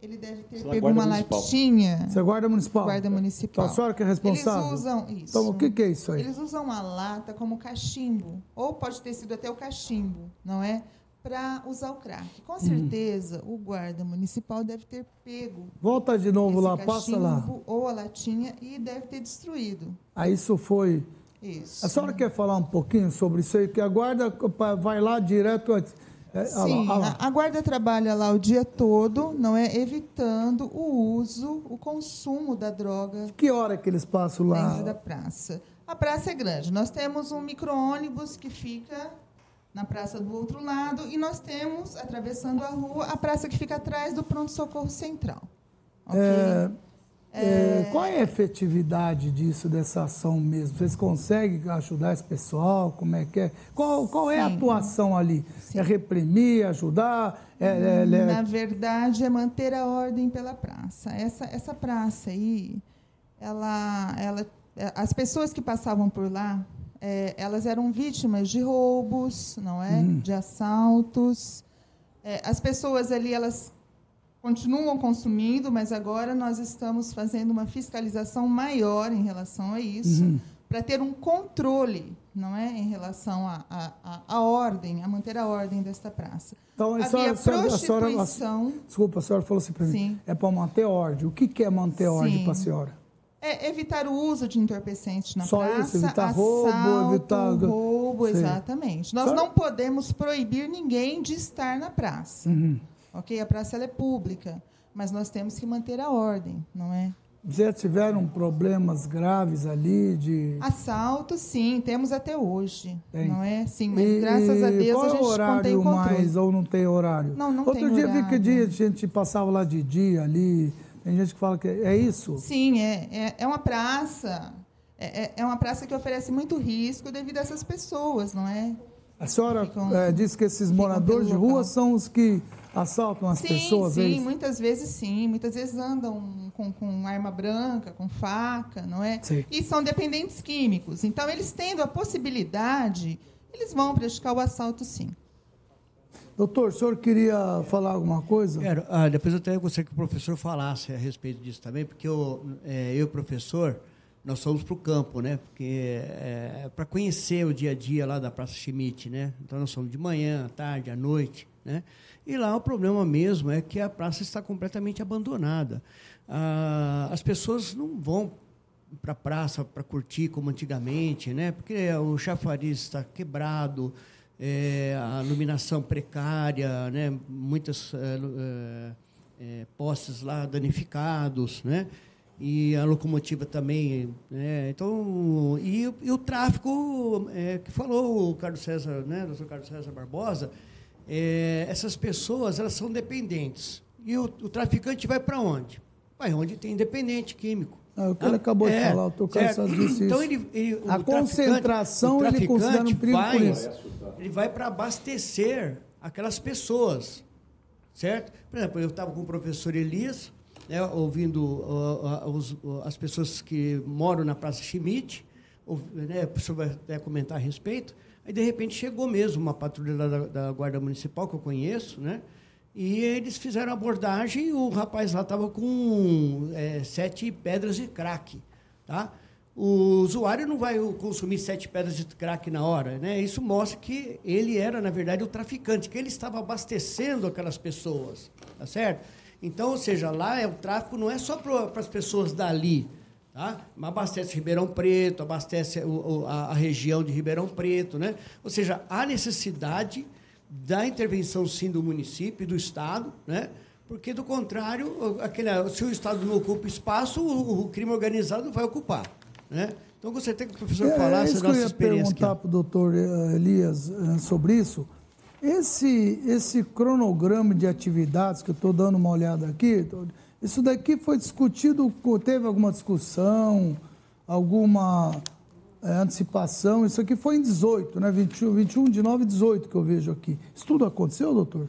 Ele deve ter pego uma municipal. latinha. Você é guarda municipal? Guarda municipal. Então, a senhora que é responsável? Eles usam isso. Então, o que, que é isso aí? Eles usam uma lata como cachimbo, ou pode ter sido até o cachimbo, não é? Para usar o crack. Com certeza, hum. o guarda municipal deve ter pego. Volta de novo lá, passa lá. Ou a latinha e deve ter destruído. Aí isso foi isso. A senhora quer falar um pouquinho sobre isso aí? Que a guarda vai lá direto antes. É, Sim, lá. a guarda trabalha lá o dia todo, não é evitando o uso, o consumo da droga. Que hora que eles passam lá? Dentro da praça. A praça é grande. Nós temos um micro-ônibus que fica na praça do outro lado e nós temos, atravessando a rua, a praça que fica atrás do pronto-socorro central. Okay? É... É, qual é a efetividade disso, dessa ação mesmo? Vocês conseguem ajudar esse pessoal? Como é que é? Qual, qual é a atuação ali? Sim. É reprimir, ajudar? É, é, é, Na verdade, é manter a ordem pela praça. Essa, essa praça aí, ela, ela, as pessoas que passavam por lá, é, elas eram vítimas de roubos, não é? Hum. De assaltos. É, as pessoas ali, elas continuam consumindo, mas agora nós estamos fazendo uma fiscalização maior em relação a isso, uhum. para ter um controle, não é, em relação à a, a, a, ordem, a manter a ordem desta praça. Então, a Havia senhora, prostituição. A senhora, desculpa, a senhora falou assim para mim. É para manter ordem. O que, que é manter ordem para a senhora? É evitar o uso de entorpecentes na Só praça, isso, evitar roubo, evitar roubo, Sim. exatamente. Nós não podemos proibir ninguém de estar na praça. Uhum. Ok, a praça é pública, mas nós temos que manter a ordem, não é? Já tiveram problemas graves ali de assalto? Sim, temos até hoje, tem. não é? Sim, mas e, graças a Deus a gente é o horário mais ou não tem horário? Não, não Outro tem dia horário. vi que dia a gente passava lá de dia ali. Tem gente que fala que é isso? Sim, é, é, é uma praça. É, é, é uma praça que oferece muito risco devido a essas pessoas, não é? A senhora ficam, é, disse que esses moradores de rua são os que assaltam as sim, pessoas? Sim, sim, muitas vezes sim. Muitas vezes andam com, com arma branca, com faca, não é? Sim. E são dependentes químicos. Então, eles tendo a possibilidade, eles vão praticar o assalto sim. Doutor, o senhor queria falar alguma coisa? Quero. Ah, depois eu até gostaria que o professor falasse a respeito disso também, porque eu, é, eu e o professor, nós fomos para o campo, né? Porque é, para conhecer o dia a dia lá da Praça Schmidt, né? Então nós fomos de manhã, à tarde, à noite, né? E lá o problema mesmo é que a praça está completamente abandonada. Ah, as pessoas não vão para a praça para curtir como antigamente, né? Porque o chafariz está quebrado, é, a iluminação precária, né? Muitas é, é, postes lá danificados, né? e a locomotiva também. Né? Então, e, e, o tráfico, é, que falou o Carlos César, né, doutor Carlos César Barbosa, é, essas pessoas elas são dependentes. E o, o traficante vai para onde? Vai onde tem dependente químico. É o que ele acabou é, de falar, o doutor Carlos César disse então. Ele, ele, a concentração ele considera um perigo vai, por isso. Ele vai para abastecer aquelas pessoas, certo? Por exemplo, eu estava com o professor Elias, né, ouvindo uh, uh, os, uh, as pessoas que moram na Praça Schmidt, né, o professor vai até comentar a respeito, aí de repente chegou mesmo uma patrulha da, da Guarda Municipal, que eu conheço, né, e eles fizeram abordagem e o rapaz lá estava com é, sete pedras de crack. Tá? O usuário não vai consumir sete pedras de crack na hora. Né? Isso mostra que ele era, na verdade, o traficante, que ele estava abastecendo aquelas pessoas. Tá certo? Então, ou seja, lá é, o tráfico não é só para as pessoas dali. Tá? Mas abastece Ribeirão Preto, abastece o, a, a, região de Ribeirão Preto. Né? Ou seja, há necessidade da intervenção, sim, do município e do Estado, né? porque, do contrário, aquele, se o Estado não ocupa espaço, o, o crime organizado vai ocupar. Né? Então, gostaria que o professor é, falasse é a nossa eu ia experiência. perguntar para o doutor eh, Elias eh, sobre isso. Esse, esse cronograma de atividades, que eu estou dando uma olhada aqui, isso daqui foi discutido, teve alguma discussão, alguma é, antecipação? Isso aqui foi em 18, né? 21, 21 de 9 e 18 que eu vejo aqui. Isso tudo aconteceu, doutor?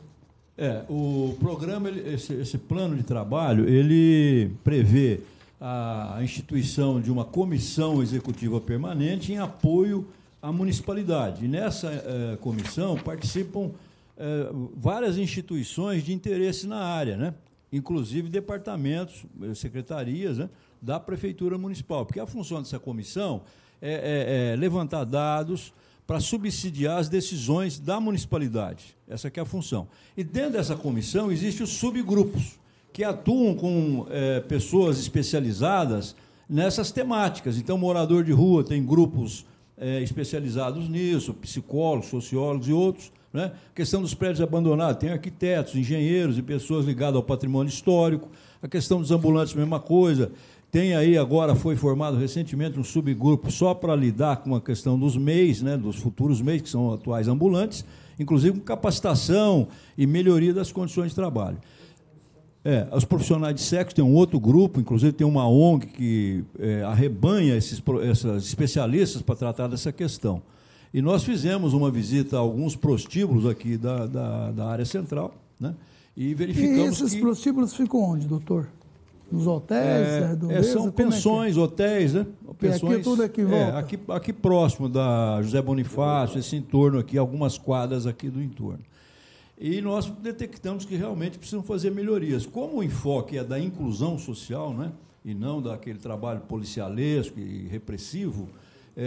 É, o programa, esse, esse plano de trabalho, ele prevê a instituição de uma comissão executiva permanente em apoio a municipalidade. E nessa eh, comissão participam eh, várias instituições de interesse na área, né? Inclusive departamentos, eh, secretarias né? da Prefeitura Municipal, porque a função dessa comissão é, é, é levantar dados para subsidiar as decisões da municipalidade. Essa é a função. E dentro dessa comissão existem os subgrupos, que atuam com é, pessoas especializadas nessas temáticas. Então, morador de rua tem grupos é, especializados nisso, psicólogos, sociólogos e outros. Né? A questão dos prédios abandonados, tem arquitetos, engenheiros e pessoas ligadas ao patrimônio histórico. A questão dos ambulantes, mesma coisa. Tem aí agora, foi formado recentemente um subgrupo só para lidar com a questão dos MEIs, né, dos futuros MEIs, que são atuais ambulantes, inclusive com capacitação e melhoria das condições de trabalho. É, os profissionais de sexo tem um outro grupo, inclusive tem uma ONG que é, arrebanha esses, esses especialistas para tratar dessa questão. E nós fizemos uma visita a alguns prostíbulos aqui da, da, da área central, né? E verificamos e esses que... prostíbulos ficam onde, doutor? Nos hotéis? É, é, são pensões, é hotéis, né? Pensões, aqui tudo aqui volta. aqui, aqui próximo da José Bonifácio, esse entorno aqui, algumas quadras aqui do entorno. E nós detectamos que realmente precisam fazer melhorias. Como o enfoque é da inclusão social, né? e não daquele trabalho policialesco e repressivo,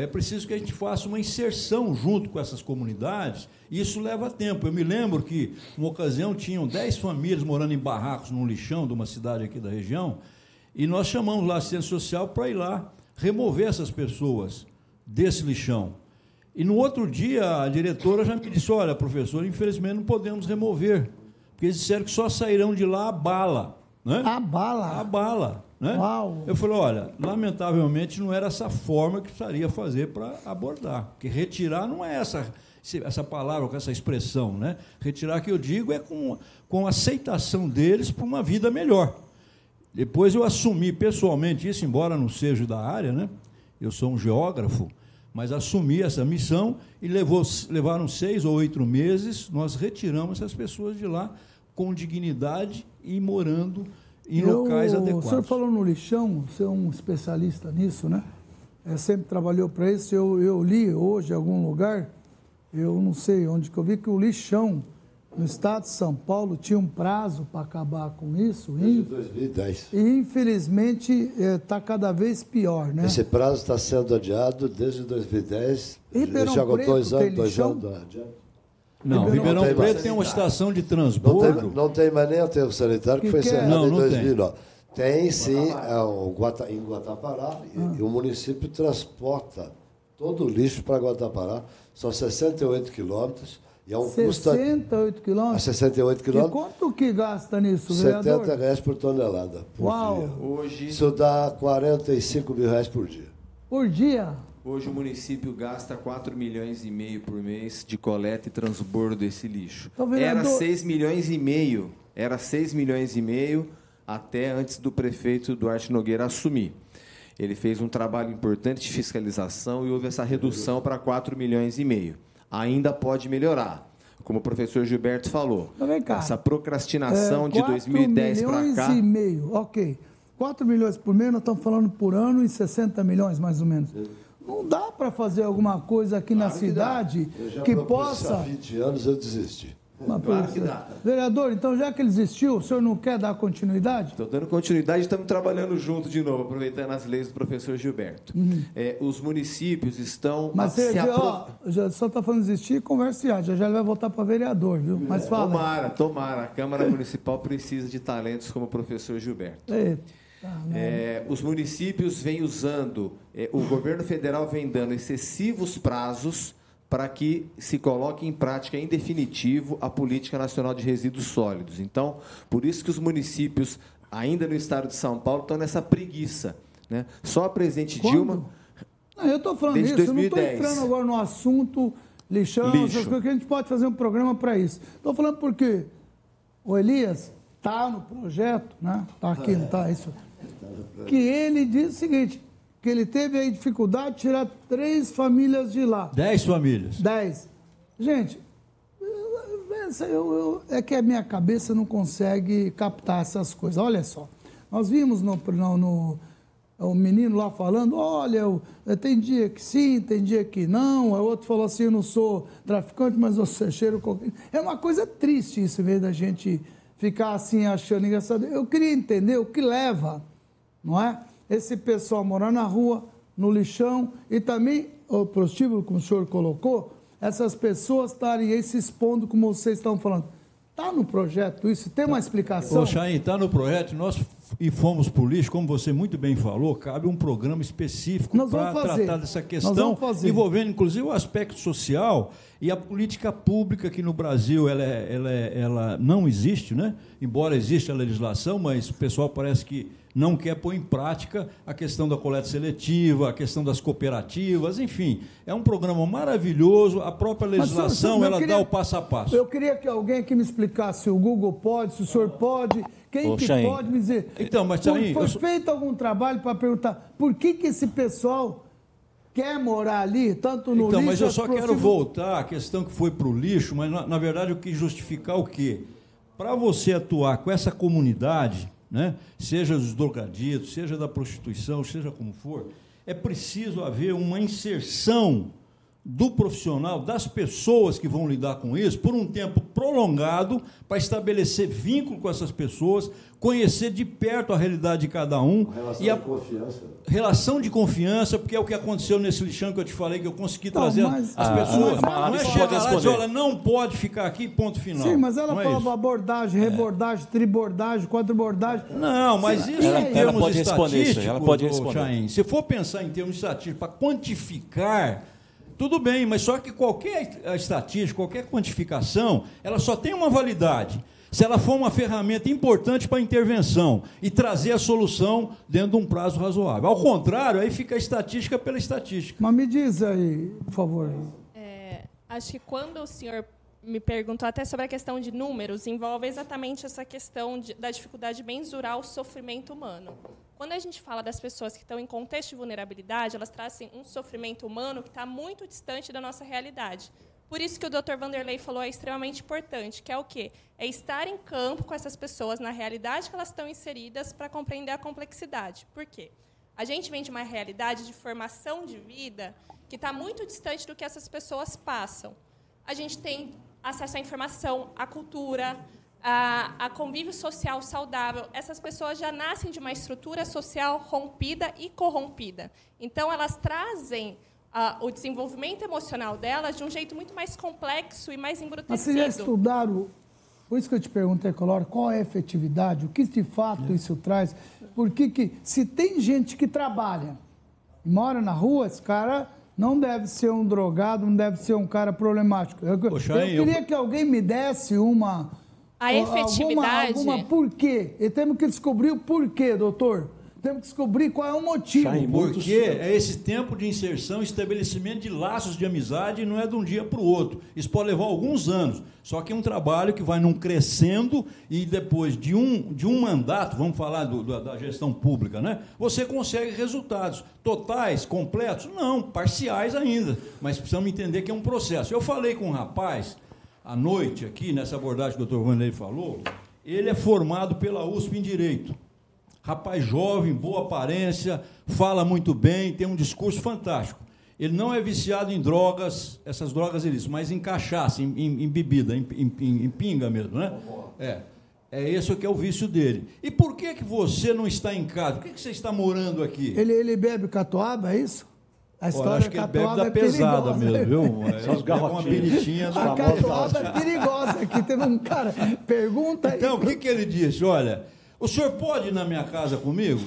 é preciso que a gente faça uma inserção junto com essas comunidades, e isso leva tempo. Eu me lembro que, uma ocasião, tinham 10 famílias morando em barracos num lixão de uma cidade aqui da região, e nós chamamos lá a assistência social para ir lá remover essas pessoas desse lixão. E no outro dia, a diretora já me disse: Olha, professor, infelizmente não podemos remover, porque eles disseram que só sairão de lá a bala. Né? A bala? A bala. Né? Uau. Eu falei: Olha, lamentavelmente não era essa forma que precisaria fazer para abordar, porque retirar não é essa. Essa palavra, com essa expressão, né? Retirar que eu digo é com, com aceitação deles para uma vida melhor. Depois eu assumi pessoalmente isso, embora não seja da área, né? Eu sou um geógrafo, mas assumi essa missão e levou, levaram seis ou oito meses, nós retiramos essas pessoas de lá com dignidade e morando em eu, locais adequados. O senhor falou no lixão, você é um especialista nisso, né? É, sempre trabalhou para isso. Eu, eu li hoje em algum lugar, eu não sei onde que eu vi, que o lixão no estado de São Paulo tinha um prazo para acabar com isso. Desde 2010. E infelizmente está é, cada vez pior, né? Esse prazo está sendo adiado desde 2010. Ribeirão Já Preto dois anos, dois anos adiado. Não, Ribeirão, Ribeirão Preto tem uma estação de transbordo. Não tem, não tem mais nem aterro sanitário que, que foi encerrado não, não em 2009. Tem, tem sim, é, o Guata, em Guatapará, ah. e, e o município transporta todo o lixo para Guatapará. São 68 quilômetros E é um 68 custo... quilômetros? A 68 quilômetros. E quanto que gasta nisso, vereador? 70 reais por tonelada. Por Uau! Dia. Hoje... Isso dá 45 mil reais por dia. Por dia? Hoje o município gasta 4 milhões e meio por mês de coleta e transbordo desse lixo. Então, vereador... Era 6 milhões e meio. Era 6 milhões e meio até antes do prefeito Duarte Nogueira assumir. Ele fez um trabalho importante de fiscalização e houve essa redução para 4 milhões e meio. Ainda pode melhorar. Como o professor Gilberto falou, então, essa procrastinação é, de 2010 para cá. 4 milhões e meio, ok. 4 milhões por mês, nós estamos falando por ano em 60 milhões, mais ou menos. Não dá para fazer alguma coisa aqui claro na cidade que, que possa. Há 20 anos eu desisti. claro que dá. Vereador, então já que ele existiu, o senhor não quer dar continuidade? Estou dando continuidade, estamos trabalhando junto de novo, aproveitando as leis do professor Gilberto. Uhum. É, os municípios estão. Mas você, ó, já só está falando existir conversa já, já ele vai voltar para vereador, viu? Mas fala. Tomara, tomara. A Câmara Municipal precisa de talentos como o professor Gilberto. Eita. É, os municípios vêm usando, é, o governo federal vem dando excessivos prazos para que se coloque em prática, em definitivo, a Política Nacional de Resíduos Sólidos. Então, por isso que os municípios, ainda no estado de São Paulo, estão nessa preguiça. Né? Só a presidente Quando? Dilma. Não, eu estou falando desde isso, 2010. eu não estou entrando agora no assunto lixão, Lixo. que a gente pode fazer um programa para isso. Estou falando porque o Elias está no projeto, né? Está aqui, não está? Isso que ele diz o seguinte, que ele teve aí dificuldade de tirar três famílias de lá. Dez famílias. Dez. Gente, eu, eu, é que a minha cabeça não consegue captar essas coisas. Olha só, nós vimos no, no, no o menino lá falando, olha, eu, tem dia que sim, tem dia que não. O outro falou assim, eu não sou traficante, mas eu cheiro cocaína. É uma coisa triste isso, em vez da gente ficar assim achando engraçado. Eu queria entender o que leva não é? Esse pessoal morar na rua, no lixão e também o prostíbulo, como o senhor colocou, essas pessoas estarem aí se expondo, como vocês estão falando. Está no projeto isso? Tem uma explicação? Ô, Chain, está no projeto. Nós e fomos para o lixo, como você muito bem falou, cabe um programa específico para tratar dessa questão, envolvendo inclusive o aspecto social e a política pública que no Brasil ela, é, ela, é, ela não existe, né? embora exista a legislação, mas o pessoal parece que não quer pôr em prática a questão da coleta seletiva, a questão das cooperativas, enfim. É um programa maravilhoso, a própria legislação Mas, ela queria, dá o passo a passo. Eu queria que alguém aqui me explicasse se o Google pode, se o senhor pode, quem Ô, que pode me dizer. Então, mas Chain, Foi, feito algum trabalho para perguntar por que, que esse pessoal quer morar ali, tanto no então, lixo... Então, mas eu só quero voltar à questão que foi para o lixo, mas na, na verdade eu quis justificar o quê? Para você atuar com essa comunidade né? seja dos drogaditos, seja da prostituição, seja como for, é preciso haver uma inserção do profissional, das pessoas que vão lidar com isso, por um tempo prolongado, para estabelecer vínculo com essas pessoas, conhecer de perto a realidade de cada um. Relação e a de confiança. Relação de confiança, porque é o que aconteceu nesse lixão que eu te falei, que eu consegui não, trazer mas, as pessoas. Ah, não é chegar lá e dizer, olha, não pode ficar aqui, ponto final. Sim, mas ela não falava é abordagem, rebordagem, tribordagem, quadribordagem. Não, mas isso ela, em termos ela pode responder isso, ela pode responder. Chain, se for pensar em termos estatísticos, para quantificar tudo bem, mas só que qualquer estatística, qualquer quantificação, ela só tem uma validade se ela for uma ferramenta importante para a intervenção e trazer a solução dentro de um prazo razoável. Ao contrário, aí fica a estatística pela estatística. Mas me diz aí, por favor. É, acho que quando o senhor me perguntou até sobre a questão de números, envolve exatamente essa questão de, da dificuldade de mensurar o sofrimento humano. Quando a gente fala das pessoas que estão em contexto de vulnerabilidade, elas trazem um sofrimento humano que está muito distante da nossa realidade. Por isso que o Dr. Vanderlei falou é extremamente importante, que é o quê? É estar em campo com essas pessoas na realidade que elas estão inseridas para compreender a complexidade. Por quê? A gente vem de uma realidade de formação de vida que está muito distante do que essas pessoas passam. A gente tem acesso à informação, à cultura, a, a, convívio social saudável. Essas pessoas já nascem de uma estrutura social rompida e corrompida. Então, elas trazem o desenvolvimento emocional delas de um jeito muito mais complexo e mais embrutecido. Mas vocês já estudaram, por isso que eu te perguntei, Color, qual é a efetividade, o que de fato é. isso traz? Porque que, se tem gente que trabalha e mora na rua, esse cara não deve ser um drogado, não deve ser um cara problemático. Eu, Poxa, eu queria eu... que alguém me desse uma. A efetividade. Alguma, alguma porquê. E temos que descobrir o porquê, doutor. Temos que descobrir qual é o motivo. Porque é esse tempo de inserção, estabelecimento de laços de amizade não é de um dia para o outro. Isso pode levar alguns anos. Só que é um trabalho que vai num crescendo e depois de um, de um mandato, vamos falar do, da, da gestão pública, né? Você consegue resultados totais, completos? Não, parciais ainda. Mas precisamos entender que é um processo. Eu falei com um rapaz à noite aqui, nessa abordagem que o doutor Vanderlei falou, ele é formado pela USP em Direito. Rapaz jovem, boa aparência, fala muito bem, tem um discurso fantástico. Ele não é viciado em drogas, essas drogas ilícitas, mas em cachaça, em, em, em bebida, em, em, pinga mesmo, né? É. É esse que é o vício dele. E por que, que você não está em casa? Por que, que você está morando aqui? Ele, ele bebe catuaba, é isso? A história acho que ele bebe da é pesada mesmo, viu? É, São os garrotinhos. A catuaba é perigosa. Aqui teve um cara, pergunta Então, o que, que ele disse? Olha, o senhor pode ir na minha casa comigo?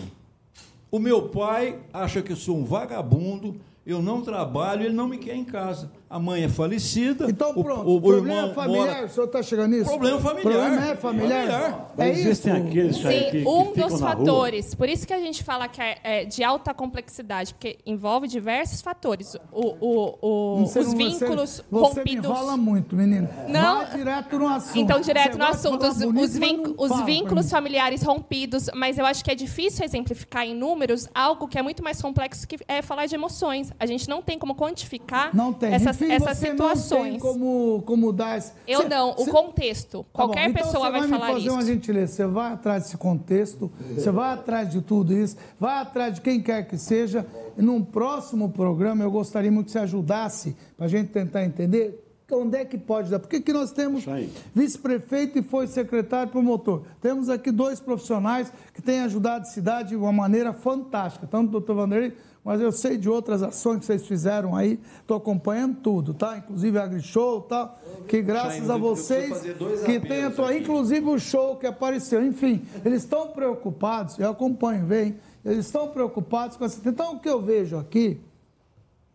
O meu pai acha que eu sou um vagabundo, eu não trabalho, ele não me quer em casa. A mãe é falecida. Então, pronto. O, o problema familiar, mora... o senhor está chegando nisso? Problema familiar. Problema é familiar. familiar. É Existem isso. aqueles Sim, que, que um dos fatores. Rua. Por isso que a gente fala que é, é, de alta complexidade, porque envolve diversos fatores. O, o, o os não, vínculos você, rompidos. Você me rola muito, menino. Não. Vai direto no assunto. Então, direto você no assunto. Os, bonito, os, os vínculos familiares rompidos, mas eu acho que é difícil exemplificar em números algo que é muito mais complexo que é falar de emoções. A gente não tem como quantificar não tem. essas, Enfim, essas situações. Não tem como, como dar esse... Eu cê, não, o contexto. Tá Qualquer então pessoa vai, vai falar isso. Você vai fazer uma gentileza, você vai atrás desse contexto, você vai atrás de tudo isso, vai atrás de quem quer que seja. E num próximo programa eu gostaria muito que você ajudasse para a gente tentar entender onde é que pode dar? Porque aqui nós temos vice-prefeito e foi secretário promotor. Temos aqui dois profissionais que têm ajudado a cidade de uma maneira fantástica, tanto o doutor Vanderlei mas eu sei de outras ações que vocês fizeram aí, estou acompanhando tudo, tá? Inclusive a AgriShow e tal, que graças a vocês que tem atuado, inclusive o show que apareceu, enfim, eles estão preocupados, eu acompanho, vem, eles estão preocupados com essa. Então o que eu vejo aqui,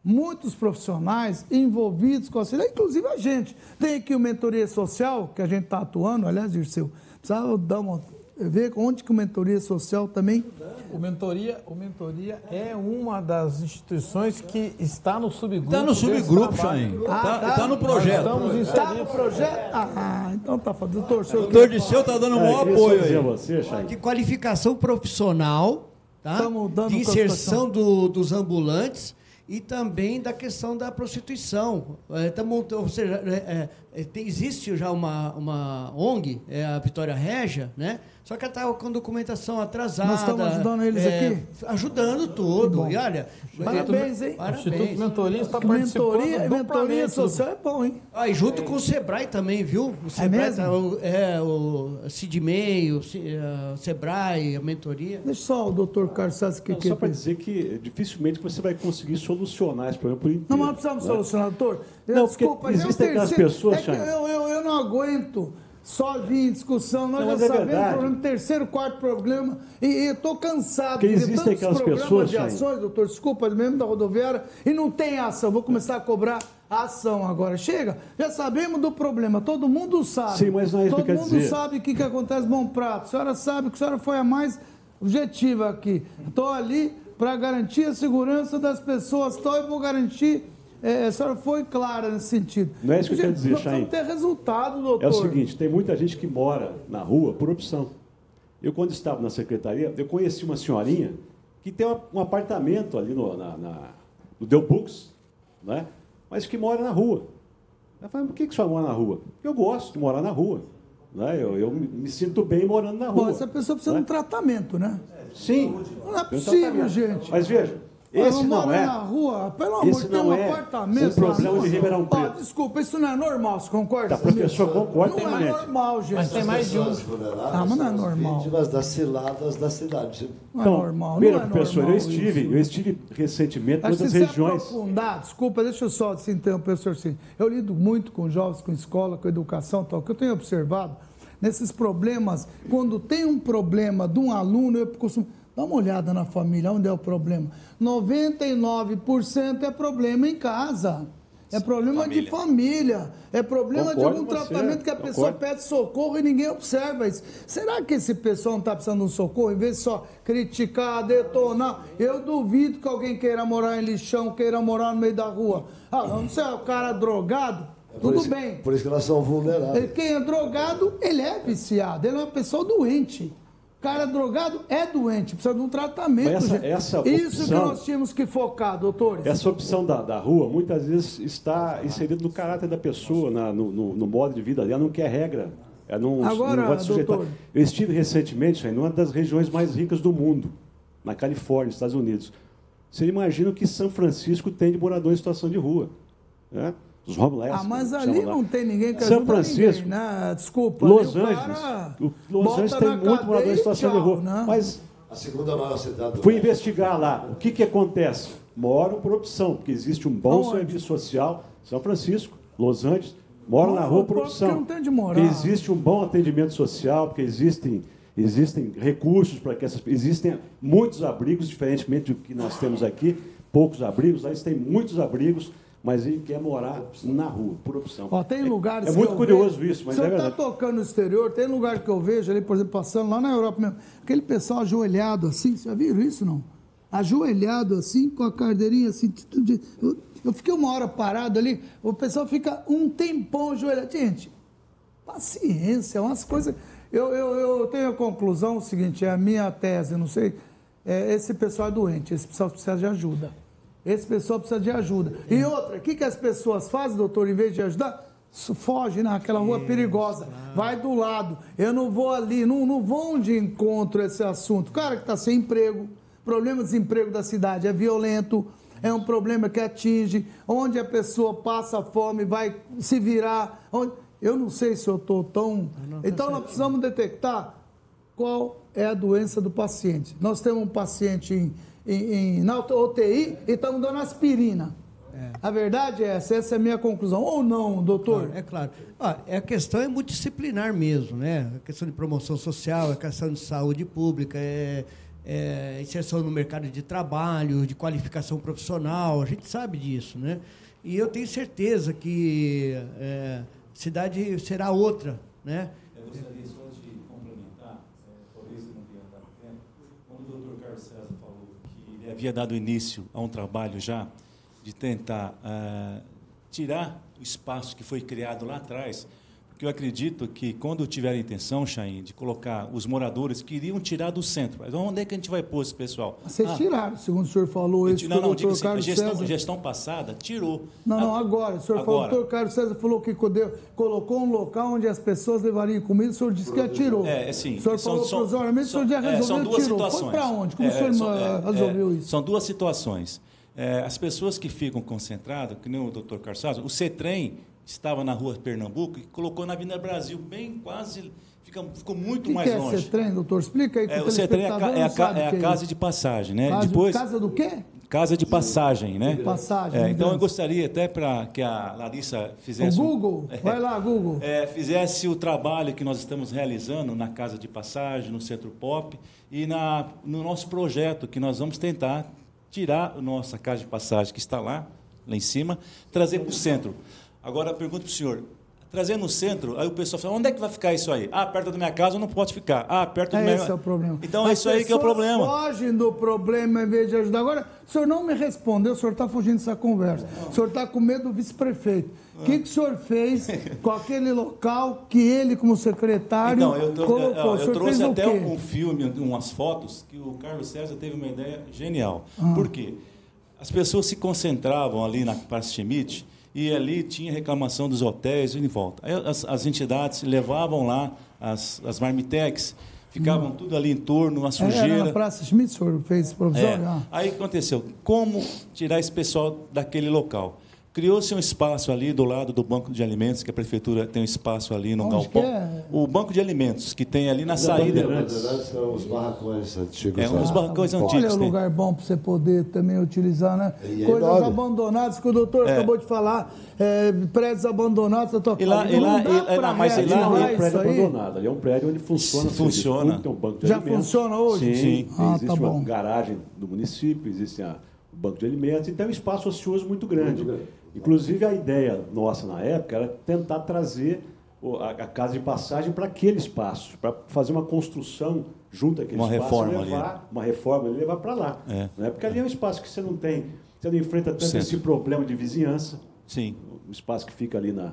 muitos profissionais envolvidos com a cidade, inclusive a gente. Tem aqui o Mentoria Social, que a gente está atuando, aliás, Dirceu, precisava dar uma ver onde que o Mentoria Social também... O Mentoria, o Mentoria é uma das instituições que está no subgrupo Está no subgrupo, Chain. Está ah, tá, tá no projeto. Está no projeto? Ah, então tá fazendo. Doutor, o doutor Disseu está dando um bom é, apoio aí. Você, De qualificação profissional, tá? de inserção do, dos ambulantes e também da questão da prostituição. É, tamo, ou seja, é, é, existe já uma, uma ONG, é a Vitória Régia, né? Só que ela estava com documentação atrasada. Nós estamos ajudando eles é, aqui? Ajudando tudo. E olha. Parabéns, hein? Parabéns. O Instituto Mentoria está participando. Mentoria, mentoria social é bom, hein? Ah, e junto com o Sebrae também, viu? O Sebrae é mesmo? Tá, o, é, o CIDMEI, o Sebrae, a mentoria. Deixa só o doutor Carlos Sassi que... Só para dizer que dificilmente você vai conseguir solucionar esse problema por inteiro. Não, mas não precisamos né? solucionar, doutor. Não, Desculpa, porque existem aquelas pessoas, é eu, eu, eu não aguento só vir em discussão. Nós não, já é sabemos o problema, terceiro, quarto problema. E, eu estou cansado de ver tantos aquelas programas pessoas, de ações, doutor, desculpa, mesmo da rodoviária, e não tem ação. Vou começar a cobrar a ação agora. Chega, já sabemos do problema, todo mundo sabe. Sim, mas não é isso Todo que mundo dizer. sabe o que, que acontece bom prato. A senhora sabe que a senhora foi a mais objetiva aqui. Estou ali para garantir a segurança das pessoas, estou e vou garantir é, a senhora foi clara nesse sentido. Não é isso que eu quero dizer, Chain. ter resultado, doutor. É o seguinte, tem muita gente que mora na rua por opção. Eu, quando estava na secretaria, eu conheci uma senhorinha que tem um apartamento ali no, na, na, no Del Books, né? mas que mora na rua. Ela falou, por que, que a senhora mora na rua? Porque eu gosto de morar na rua. Né? Eu, eu me sinto bem morando na rua. Bom, essa pessoa precisa né? de um tratamento, né? Sim. Não é possível, gente. Mas veja, esse não é. na rua, pelo amor de Deus, um é apartamento. O problema de Ribeirão Preto. Desculpa, isso não é normal, você concorda? Tá, professor, concorda, Não é normal, gente. Mas tem mais de um. Ah, mas não é normal. Vítimas das ciladas da cidade. Não é então, normal. Pera, não é professor, normal eu estive, isso. eu estive recentemente em outras se regiões. aprofundar, desculpa, deixa eu só se interromper, professor Cid. Eu lido muito com jovens, com escola, com educação, tal, que eu tenho observado nesses problemas, quando tem um problema de um aluno, eu costumo Dá uma olhada na família, onde é o problema. 99% é problema em casa. É problema família. de família. É problema Concordo de algum tratamento que a Concordo. pessoa pede socorro e ninguém observa isso. Será que esse pessoal não está precisando de um socorro? Em vez de só criticar, detonar. Eu duvido que alguém queira morar em lixão, queira morar no meio da rua. Ah, não sei, é o cara drogado. É Tudo isso, bem. Por isso que nós somos vulneráveis. Quem é drogado, ele é viciado. Ele é uma pessoa doente cara drogado é doente, precisa de um tratamento. Essa, essa Isso que nós tínhamos que focar, doutores. Essa opção da, da rua, muitas vezes, está inserida no caráter da pessoa, na, no, no, no, modo de vida. Ela não quer regra. Ela não, Agora, não vai sujeitar. Doutor... Eu estive recentemente em uma das regiões mais ricas do mundo, na Califórnia, Estados Unidos. Você imagina o que São Francisco tem de morador em situação de rua. Né? Os homeless. Ah, mas ali não tem ninguém que São Francisco, ninguém, né? Desculpa. Los Angeles. Los Angeles tem muito morador em situação de rua. Né? Mas a segunda maior cidade do Fui investigar lá. O que, que acontece? Moram por opção, porque existe um bom Onde? serviço social. São Francisco, Los Angeles, moram na rua por opção. Porque não tem de morar. Porque existe um bom atendimento social, porque existem, existem recursos para que essas. Existem muitos abrigos, diferentemente do que nós temos aqui, poucos abrigos, lá eles têm muitos abrigos mas ele quer morar na rua, por opção. Ó, tem lugares é, é muito curioso vejo, isso, mas é verdade. está tocando no exterior, tem lugar que eu vejo ali, por exemplo, passando lá na Europa mesmo, aquele pessoal ajoelhado assim, já viram isso não? Ajoelhado assim, com a cardeirinha assim, eu, eu fiquei uma hora parado ali, o pessoal fica um tempão ajoelhado. Gente, paciência, umas coisas... Eu, eu, eu tenho a conclusão o seguinte, é a minha tese, não sei, é, esse pessoal é doente, esse pessoal precisa de ajuda. Esse pessoal precisa de ajuda. E outra, o que, que as pessoas fazem, doutor, em vez de ajudar? Foge naquela rua perigosa, vai do lado. Eu não vou ali, não, não vão de encontro esse assunto. O cara que está sem emprego, problema de desemprego da cidade é violento, é um problema que atinge, onde a pessoa passa fome, vai se virar. Onde... Eu não sei se eu estou tão. Então nós precisamos detectar qual é a doença do paciente. Nós temos um paciente em em, em, na UTI e estamos dando aspirina. É. A verdade é essa, essa é a minha conclusão. Ou não, doutor? Claro, é claro. Ah, a questão é multidisciplinar mesmo, né? A questão de promoção social, a questão de saúde pública, é, é, inserção no mercado de trabalho, de qualificação profissional, a gente sabe disso, né? E eu tenho certeza que é, a cidade será outra, né? Havia dado início a um trabalho já de tentar uh, tirar o espaço que foi criado lá atrás porque eu acredito que quando tiver a intenção, Chain, de colocar os moradores que iriam tirar do centro, mas onde é que a gente vai pôr esse pessoal? Vocês ah, tiraram, segundo o senhor falou. Não, não, digo assim, a gestão, gestão, passada tirou. Não, não, agora. O senhor agora. falou, o doutor Carlos César falou que colocou um local onde as pessoas levariam comida, o senhor disse que atirou. É, é sim. O senhor são, falou os ornamentos, o senhor já resolveu, é, são duas tirou. Situações. Foi para onde? Como é, o senhor é, resolveu isso? São duas situações. É, as pessoas que ficam concentradas, que nem o doutor Carlos César, o CETREM estava na rua Pernambuco e colocou na Avenida Brasil, bem quase. Fica, ficou muito que mais que é longe. Esse trem, doutor? Explica aí. É, o CETREM é, a, é, a, é a é casa de passagem, né? Casa, Depois, casa do quê? Casa de passagem, né? Passagem. É, então eu gostaria até para que a Larissa fizesse. O Google? Um, Vai lá, Google. É, fizesse o trabalho que nós estamos realizando na Casa de Passagem, no Centro Pop e na, no nosso projeto, que nós vamos tentar tirar a nossa Casa de Passagem, que está lá, lá em cima, trazer para o centro. Agora, pergunto para o senhor, trazendo no centro, aí o pessoal fala, onde é que vai ficar isso aí? Ah, perto da minha casa não posso ficar. Ah, perto do é meu... Esse é o problema. Então é isso aí que é o problema. fogem do problema em vez de ajudar. Agora, o senhor não me respondeu, o senhor está fugindo dessa conversa. O senhor está com medo do vice-prefeito. O que, que o senhor fez com aquele local que ele, como secretário, então, eu tô, colocou? Eu, eu trouxe até um filme, umas fotos, que o Carlos César teve uma ideia genial. Ah. Por quê? As pessoas se concentravam ali na Praça Schmidt, e ali tinha reclamação dos hotéis e em volta. Aí as, as entidades levavam lá as, as marmitex, ficavam hum. tudo ali em torno, uma sujeira. Era na Praça Schmidt, o senhor fez provisório? É. Aí aconteceu, como tirar esse pessoal daquele local? Criou-se um espaço ali do lado do banco de alimentos, que a prefeitura tem um espaço ali no Onde galpão. é? O banco de alimentos, que tem ali na saída. São os barracões antigos. É, uns lá. barracões Olha antigos. o tem. lugar bom para você poder também utilizar, né? E é Coisas enorme. abandonadas que o doutor É. acabou de falar, é, prédios abandonados. Eu tô E lá- falando, e lá- não dá e- é, pra não, mas não é um isso prédio aí. abandonado, ali é um prédio onde funciona. Funciona. público, Tem um banco de Já alimentos. funciona hoje? Sim. Sim. Ah, existe tá uma bom. garagem do município, existe a- o banco de alimentos, então é um espaço ocioso muito grande. Inclusive a ideia nossa na época era tentar trazer a, casa de passagem para aquele espaço, para fazer uma construção junto àquele Uma espaço, reforma e levar, uma reforma e levar para lá. É. Né? Porque ali é um espaço que você não tem, você não enfrenta tanto Centro. esse problema de vizinhança. Sim. O espaço que fica ali na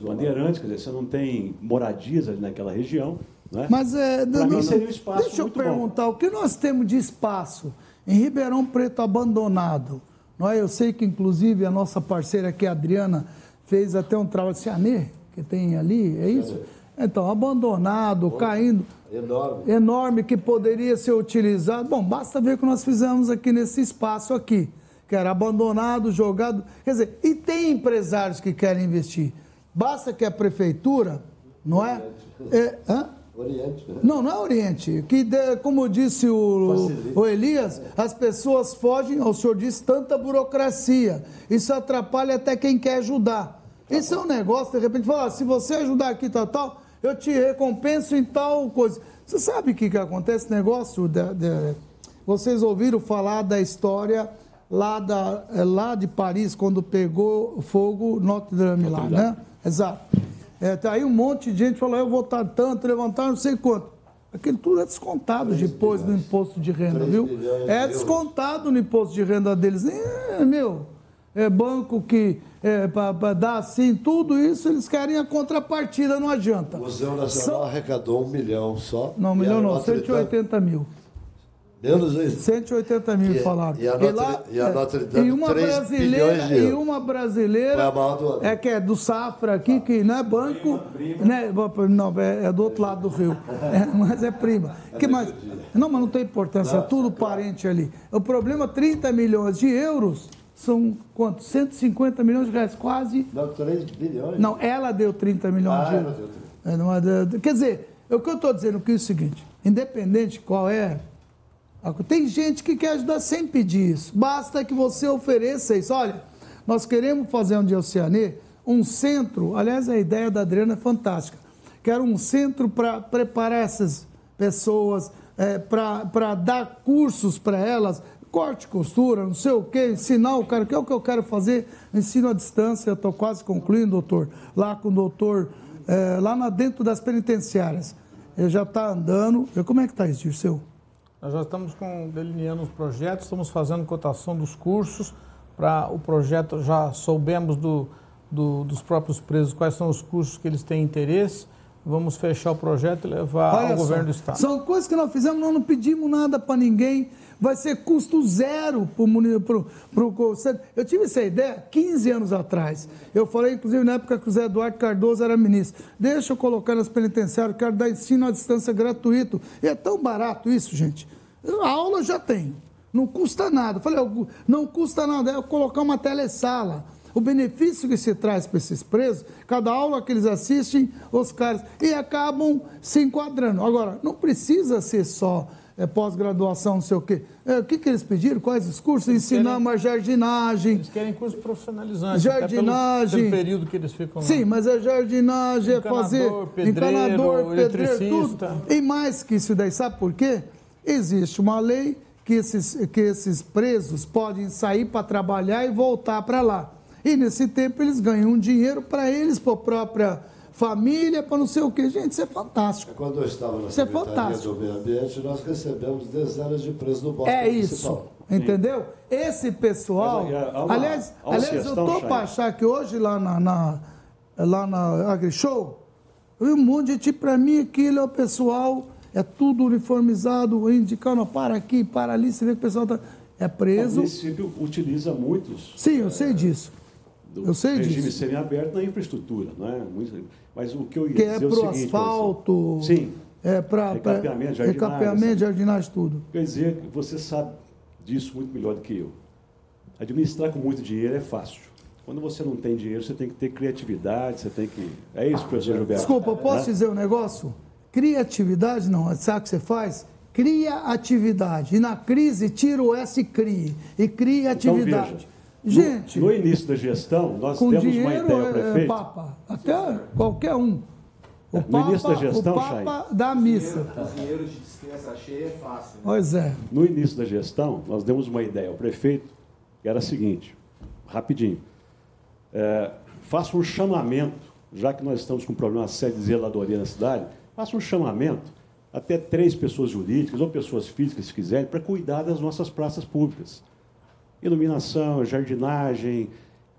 Bandeirantes, quer dizer, você não tem moradias ali naquela região. Né? Mas é, Para não- mim seria um espaço Deixa eu muito bom. perguntar, o que nós temos de espaço em Ribeirão Preto abandonado? Não é? Eu sei que, inclusive, a nossa parceira aqui, a Adriana, fez até um trabalho Cianê, que tem ali, é isso? Então, abandonado, caindo, Enorme. enorme, que poderia ser utilizado. Bom, basta ver o que nós fizemos aqui nesse espaço aqui, que era abandonado, jogado. Quer dizer, e tem empresários que querem investir. Basta que a prefeitura, não é? é hã? Oriente, né? Não, não é Oriente. Que, como disse o, o Elias, as pessoas fogem, o senhor disse, tanta burocracia. Isso atrapalha até quem quer ajudar. Isso é um negócio, de repente, falar, se você ajudar aqui, tal, tal, eu te recompenso em tal coisa. Você sabe o que, que acontece? Negócio, de- de- vocês ouviram falar da história lá, da, eh, lá de Paris, quando pegou fogo Notre Dame lá, né? Exato. É, tá aí um monte de gente falou, eu vou estar tanto, levantar não sei quanto. Aquilo tudo é descontado depois do imposto de renda, viu? bilhões É descontado no imposto de renda deles. É, meu, é banco que é, para dar assim, tudo isso, eles querem a contrapartida, não adianta. O Museu Nacional arrecadou um milhão só. Não, E milhão não, Notre Dame- 180 mil. Menos isso. 180 mil E- falaram. e a Notre- lá, e a é, Notre Dame, e uma 3 brasileira, bilhões de e uma brasileira Foi a maior do ano. é que é do Safra aqui, que não é banco, né? Não, é, é do outro lado do rio, É, mas é prima. Que mais? Não, mas não tem importância, é tudo parente ali. O problema, 30 milhões de euros são quanto? 150 milhões de reais, quase. Não, 3 bilhões. Não, ela deu 30 milhões Ah, de ela euros. deu 30. É, não é Quer dizer, o que eu estou dizendo aqui é o seguinte: independente qual é. Tem gente que quer ajudar sem pedir isso. Basta que você ofereça isso. Olha, nós queremos fazer onde Oceanê um centro. Aliás, a ideia da Adriana é fantástica. Quero um centro para preparar essas pessoas, é, para dar cursos para elas, corte, costura, não sei o quê, ensinar o cara, que é o que eu quero fazer, ensino à distância, estou quase concluindo, doutor, lá com o doutor, é, lá na, dentro das penitenciárias. Ele já está andando. Como é que está isso, Dirceu? Nós já estamos com, delineando os projetos, estamos fazendo cotação dos cursos para o projeto, já soubemos do, do- dos próprios presos quais são os cursos que eles têm interesse, vamos fechar o projeto e levar Olha ao só, governo do Estado. São coisas que nós fizemos, nós não pedimos nada para ninguém. Vai ser custo zero para o. Eu tive essa ideia 15 anos atrás. Eu falei, inclusive, na época que o Zé Eduardo Cardoso era ministro. Deixa eu colocar nas penitenciárias, quero dar ensino à distância gratuito. E é tão barato isso, gente. A aula eu já tenho. Não custa nada. Eu falei, não custa nada, é eu colocar uma telesala. O benefício que se traz para esses presos, cada aula que eles assistem, os caras, e acabam se enquadrando. Agora, não precisa ser só é, pós-graduação, não sei o quê. É, o que, que eles pediram? Quais os cursos? Ensinar uma jardinagem. Eles querem curso profissionalizante, até pelo- Jardinagem. pelo, período que eles ficam lá. Sim, mas é jardinagem, é Encanador, fazer pedreiro, encanador, pedreiro, tudo. E mais que isso daí, sabe por quê? Existe uma lei que esses, que esses presos podem sair para trabalhar e voltar para lá. E nesse tempo eles ganham um dinheiro para eles, para a própria família, para não sei o quê. Gente, isso é fantástico. Quando eu estava na Isso é Secretaria fantástico. do Meio Ambiente, nós recebemos dezenas de presos no bosque É municipal. isso, entendeu? Esse pessoal. Mas, há uma- aliás, uma aliás eu Chay. para achar que hoje lá na, na, lá na AgriShow, eu vi um monte de gente, para mim aquilo é o pessoal, é tudo uniformizado, indicando, para aqui, para ali, você vê que o pessoal tá, é O preso. município utiliza muitos Sim, eu sei disso. Do Eu sei regime disso. semiaberto na infraestrutura, não é? Mas o que eu ia Que é dizer é o pro seguinte, asfalto. Sim. É para Recapeamento, jardinagem, recapeamento, jardinagem, tudo. Quer dizer, você sabe disso muito melhor do que eu. Administrar com muito dinheiro é fácil. Quando você não tem dinheiro, você tem que ter criatividade, você tem que. É isso, professor Gilberto. Desculpa, posso né? dizer um negócio? Criatividade não, sabe o que você faz? Cria atividade. E na crise, tira o S e crie. E cria Então, atividade. veja, Gente, no, no início da gestão, nós com temos dinheiro, uma ideia, é, prefeito. Papa. Até qualquer um. O No Papa, início da gestão, o Papa da missa. Dinheiro de dispensa cheia é fácil. Pois é. No início da gestão, nós demos uma ideia ao prefeito, que era a seguinte, rapidinho. É, faça um chamamento, já que nós estamos com um problema sério de zeladoria na cidade, faça um chamamento até três pessoas jurídicas ou pessoas físicas, se quiserem, para cuidar das nossas praças públicas. Iluminação, jardinagem,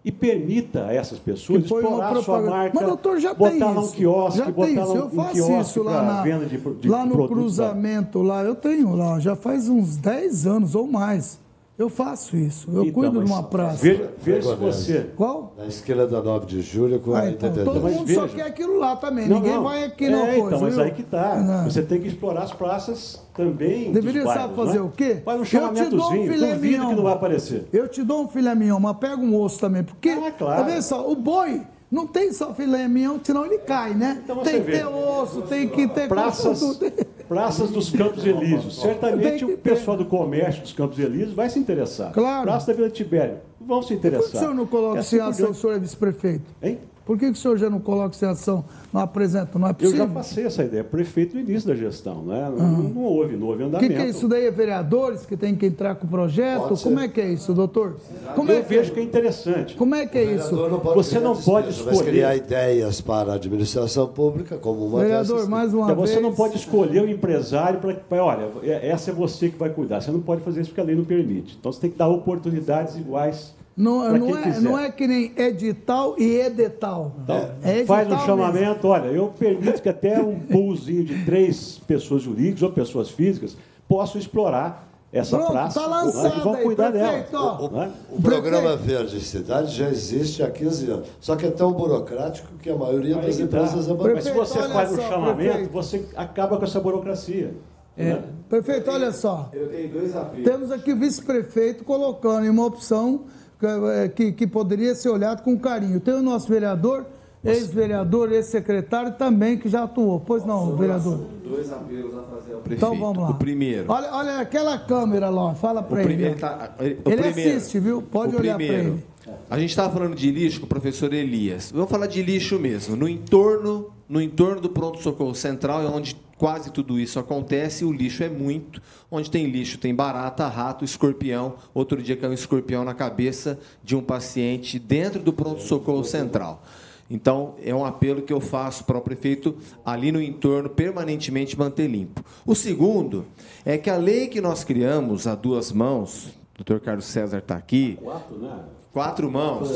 e permita a essas pessoas explorar sua marca, Mas, doutor, já botar tem lá um quiosque, Já botar lá isso. um, Eu um faço quiosque isso lá, na, venda de, de lá no cruzamento, lá, eu tenho lá, já faz uns 10 anos ou mais. Eu faço isso. Eu Então, cuido de uma praça. veja- veja se você- Qual? Na esquina da 9 de julho com Ah, a então, todo Mas mundo só veja. quer aquilo lá também. Não, Ninguém não. vai aqui é, não coisa. Então, mas viu? aí que tá. Não. Você tem que explorar as praças também. Deveria dos sabe bairros, fazer né? o quê? Faz um Eu te dou um chamamentozinho, filé mignon. que não vai aparecer. Eu te dou um filé mignon, mas pega um osso também. Porque, Ah, claro. vê só, o boi não tem só filé mignon, senão ele cai, né? Então você tem que vê. ter osso, tem que ter... Praças. Praças dos Campos Elíseos. Certamente que o pessoal do comércio dos Campos Elíseos vai se interessar. Claro. Praça da Vila Tibério. Vão se Por que interessar. o senhor não coloca E assim o diante. senhor é vice-prefeito? Hein? Por que, que o senhor já não coloca isso em ação, não apresenta? Não é Eu possível? já passei essa ideia, prefeito no início da gestão, né? Não, não houve, não houve O andamento. que, que é isso daí? É vereadores que tem que entrar com o projeto? Como é que é isso, doutor? Como eu é que, vejo que é interessante. como é, que é isso? Pode Você não pode despesa, Mas escolher. criar ideias para a administração pública, como uma Vereador, dessas. mais uma Então, vez... você não pode escolher o empresário para. Olha, é- essa é você que vai cuidar. Você não pode fazer isso porque a lei não permite. Então você tem que dar oportunidades iguais. Não, não, é, quiser. não é que nem edital e edetal. Então, É faz um edital chamamento, olha, eu permito que até um poolzinho de três pessoas jurídicas ou pessoas físicas possam explorar essa Pronto, praça tá né, lançado e vão aí, cuidar prefeito, dela. ó. né? O programa Verde Cidade já existe há 15 anos. Só que é tão burocrático que a maioria Aí das tá. empresas Mas abandona. se você faz um só, chamamento, prefeito. você acaba com essa burocracia. É. né? Prefeito, olha só. Eu tenho dois apelos. Temos aqui o vice-prefeito colocando em uma opção que, eh, que, que poderia ser olhado com carinho. Tem o nosso vereador, ex-vereador, ex-secretário também que já atuou. Pois não, vereador? Dois apelos a fazer ao prefeito. Então vamos lá. O primeiro. Olha, olha aquela câmera lá, fala para ele. primeiro tá- ele- primeiro- assiste, viu? Pode olhar para ele. A gente estava falando de lixo com o professor Elias. Vamos falar de lixo mesmo. No entorno, no entorno do pronto-socorro central é onde quase tudo isso acontece. O lixo é muito. Onde tem lixo, tem barata, rato, escorpião. Outro dia caiu um escorpião na cabeça de um paciente dentro do pronto-socorro central. Então, é um apelo que eu faço para o prefeito ali no entorno permanentemente manter limpo. O segundo é que a lei que nós criamos a duas mãos, o doutor Carlos César está aqui, Quatro, né? Quatro mãos.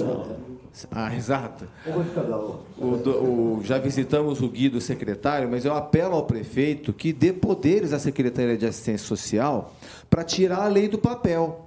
Ah, exato. O do- o- já visitamos o guia do secretário, mas eu apelo ao prefeito que dê poderes à Secretaria de Assistência Social para tirar a lei do papel.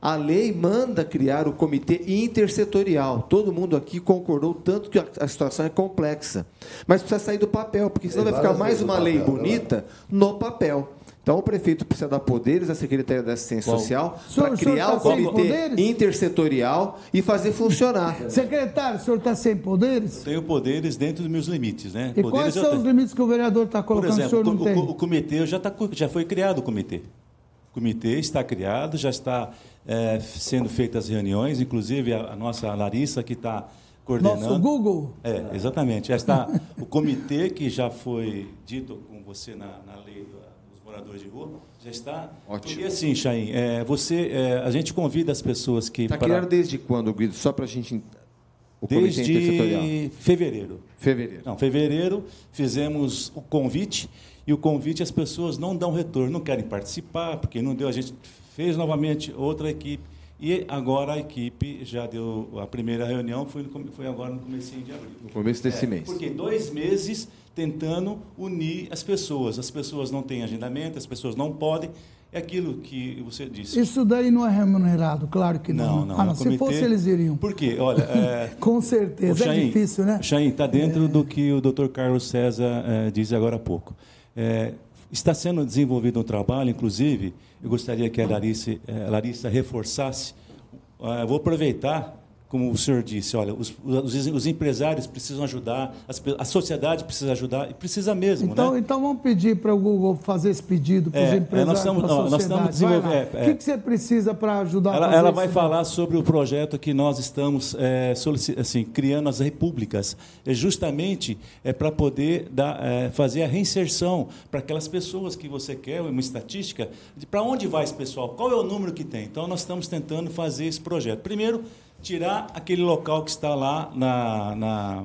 A lei manda criar o comitê intersetorial. Todo mundo aqui concordou tanto que a, situação é complexa. Mas precisa sair do papel, porque senão vai ficar mais uma lei né? bonita no papel. Então o prefeito precisa dar poderes à Secretaria da Assistência Qual? Social para criar tá o comitê intersetorial e fazer funcionar. Secretário, o senhor está sem poderes? Tenho poderes dentro dos meus limites, né? E poderes quais eu são os limites que o vereador está Por colocando o exemplo, senhor não o, tem? o- o comitê já, tá, já foi criado o comitê. O comitê está criado, já está é, sendo feitas reuniões, inclusive a, a nossa Larissa que está coordenando. Nosso Google. É, exatamente. Já está o comitê que já foi dito com você na, na lei do- moradores de rua, já está. Ótimo. E assim, Chain, é, você, é, a gente convida as pessoas que Está para- desde quando, Guido? Só para a gente. O desde fevereiro. Fevereiro. Não, fevereiro fizemos o convite e o convite as pessoas não dão retorno, não querem participar, porque não deu, a gente fez novamente outra equipe e agora a equipe já deu a primeira reunião, foi, no foi agora no começo de abril. No começo desse É, mês. Porque dois meses tentando unir as pessoas. As pessoas não têm agendamento, as pessoas não podem. É aquilo que você disse. Isso daí não é remunerado, claro que não. Não, né? não. Ah, não. o Se comitê- fosse, eles iriam. Por quê? Olha, é, Com certeza, é difícil, né? Chain, está dentro do que o Dr. Carlos César eh, disse agora há pouco. Eh, está sendo desenvolvido um trabalho, inclusive, eu gostaria que a Larissa, a Larissa reforçasse. Ah, vou aproveitar como o senhor disse, olha, os, os, os empresários precisam ajudar, as, a sociedade precisa ajudar, e precisa mesmo. Então, né? então vamos pedir para o Google fazer esse pedido para os é, empresários. Nós estamos, nós estamos desenvolvendo. É, o que, que, você precisa para ajudar ela, Ela vai falar sobre o projeto que nós estamos é, assim, criando as repúblicas, é justamente é, para poder dar, é, fazer a reinserção para aquelas pessoas que você quer, uma estatística, de para onde vai esse pessoal, qual é o número que tem. Então, nós estamos tentando fazer esse projeto. Primeiro, tirar aquele local que está lá na, na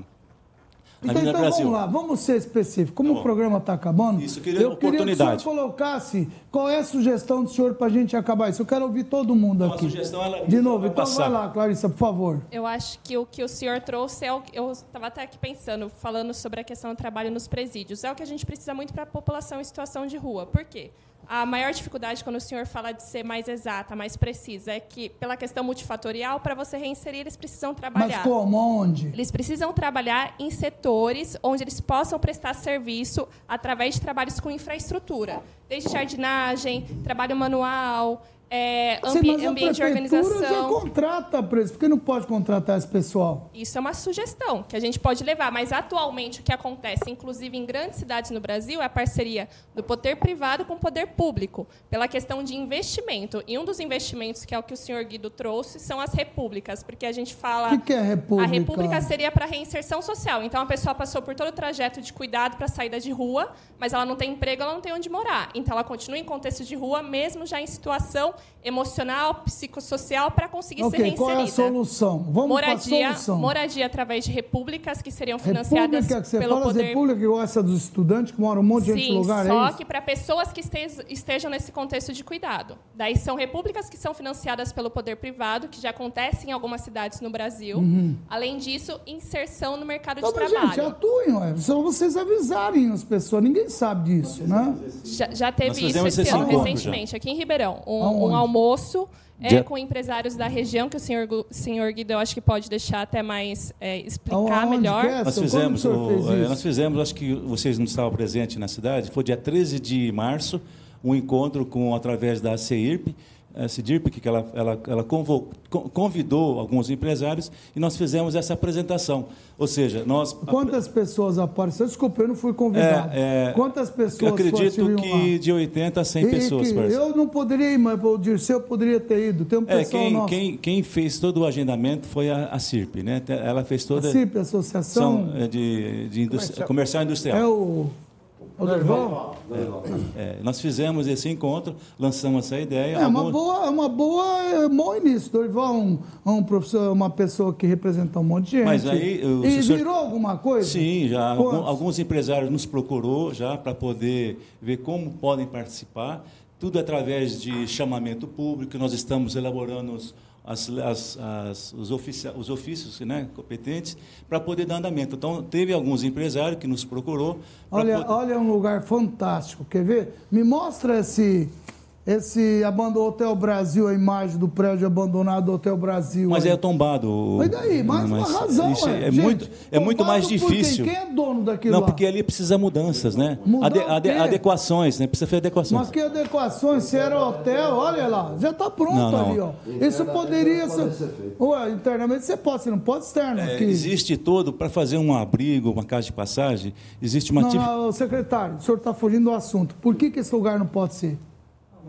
então, então vamos lá, vamos ser específicos. Como tá o programa está acabando, isso, eu queria, eu queria que o senhor colocasse qual é a sugestão do senhor para a gente acabar isso. Eu quero ouvir todo mundo aqui. A sugestão ela De novo, então passar. vai lá, Clarissa, por favor. Eu acho que o que o senhor trouxe é o eu estava até aqui pensando, falando sobre a questão do trabalho nos presídios. É o que a gente precisa muito para a população em situação de rua. Por quê? A maior dificuldade, quando o senhor fala de ser mais exata, mais precisa, é que, pela questão multifatorial, para você reinserir, eles precisam trabalhar. Mas como? Onde? Eles precisam trabalhar em setores onde eles possam prestar serviço através de trabalhos com infraestrutura, desde jardinagem, trabalho manual, é, ambi Sim, ambiente de organização. já contrata preso, por que não pode contratar esse pessoal? Isso é uma sugestão que a gente pode levar, mas atualmente o que acontece, inclusive em grandes cidades no Brasil, é a parceria do poder privado com o poder público, pela questão de investimento. E um dos investimentos, que é o que o senhor Guido trouxe, são as repúblicas, porque a gente fala. O que, que é república? A república seria para reinserção social. Então a pessoa passou por todo o trajeto de cuidado para saída de rua, mas ela não tem emprego, ela não tem onde morar. Então ela continua em contexto de rua, mesmo já em situação emocional, psicossocial para conseguir okay, ser reinserida. Qual é a solução? Vamos moradia, para a solução. Moradia através de repúblicas que seriam financiadas República, que você pelo fala poder... república igual essa dos estudantes que moram um monte de gente no lugar, é só é que para pessoas que estejam nesse contexto de cuidado. Daí são repúblicas que são financiadas pelo poder privado, que já acontecem em algumas cidades no Brasil. Uhum. Além disso, inserção no mercado então, de trabalho. Gente, atuem, ué. só vocês avisarem as pessoas. Ninguém sabe disso, né? Já, já teve isso esse ano, recentemente, já. aqui em Ribeirão. Um, um almoço é, com empresários da região, que o senhor, senhor Guido, eu acho que pode deixar até mais é, explicar Aonde melhor. É? Nós fizemos, o, é, nós fizemos, acho que vocês não estavam presentes na cidade, foi dia 13 de março, um encontro com através da CEIRP, a CIDIRP, que ela, ela, ela convidou alguns empresários e nós fizemos essa apresentação. Ou seja, nós... Quantas pessoas apareceram? Desculpa, eu não fui convidado. É, é, Quantas pessoas Acredito que lá? de 80 a 100 e pessoas. eu não poderia ir, mas o Dirceu poderia ter ido. Tem um é, pessoal quem, nosso. Quem, quem fez todo o agendamento foi a, a CIRP. Né? Ela fez toda... A CIRP, Associação... De, de indústria, comercial Industrial. É o... O Dorival? É, é, nós fizemos esse encontro, lançamos essa ideia. É uma boa, é uma boa, é bom início. Dorival é um, um professor, uma pessoa que representa um monte de gente. Mas aí, o e senhor... virou alguma coisa? Sim, já alguns, alguns empresários nos procurou já para poder ver como podem participar. Tudo através de chamamento público. Nós estamos elaborando os, as, as, as, os, ofici os ofícios né, competentes para poder dar andamento. Então, teve alguns empresários que nos procurou. Olha, poder... olha um lugar fantástico. Quer ver? Me mostra esse esse abandonou Hotel Brasil, a imagem do prédio abandonado do Hotel Brasil. Mas aí. é tombado. Mas daí, mais mas uma razão. É, é, muito, é muito mais difícil. Quem? quem? é dono daquilo Não, lá? porque ali precisa mudanças, né? Ade, ade, adequações, né? Precisa fazer adequações. Mas que adequações? Se era hotel, olha lá, já está pronto não, não. ali, ó. Isso poderia ser. Ué, internamente você pode, você não pode externo. É, existe todo, para fazer um abrigo, uma casa de passagem, existe uma. Não, não secretário, o senhor está fugindo do assunto. Por que, que esse lugar não pode ser?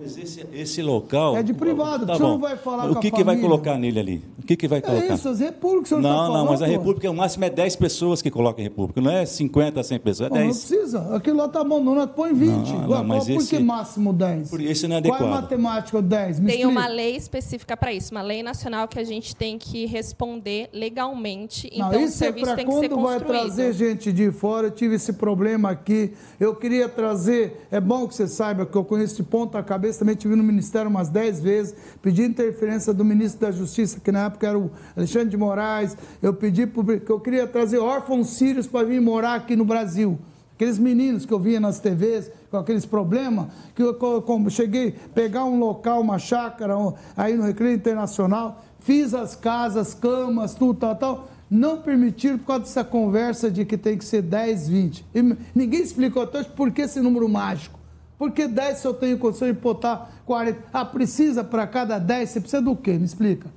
Mas esse, esse local. É de privado, tá o senhor não vai falar o com que, que vai colocar nele ali? O que, que vai colocar? É isso, as repúblicas, o senhor Não, tá não, falando, mas a república, o máximo é 10 pessoas que colocam em república, não é 50, 100 pessoas, é 10. Não, precisa, aquilo lá está abandonado, põe 20. Não, não, mas Por esse, que máximo 10? Por isso não é adequado. Qual é a matemática 10? Me tem explica. uma lei específica para isso, uma lei nacional que a gente tem que responder legalmente. Então, não, isso o serviço é tem que ser quando vai trazer gente de fora, eu tive esse problema aqui, eu queria trazer, é bom que você saiba que eu conheço de ponta cabeça, também tive no Ministério umas 10 vezes, pedi interferência do ministro da Justiça, que na época era o Alexandre de Moraes, eu pedi que eu queria trazer órfãos sírios para vir morar aqui no Brasil. Aqueles meninos que eu via nas TVs com aqueles problemas, que eu, como cheguei a pegar um local, uma chácara, aí no Recreio Internacional, fiz as casas, camas, tudo, tal, tal. Não permitiram por causa dessa conversa de que tem que ser 10, 20. E ninguém explicou até hoje por que esse número mágico. Porque 10 se eu tenho condição de botar 40. Ah, precisa para cada 10, você precisa do quê? Me explica.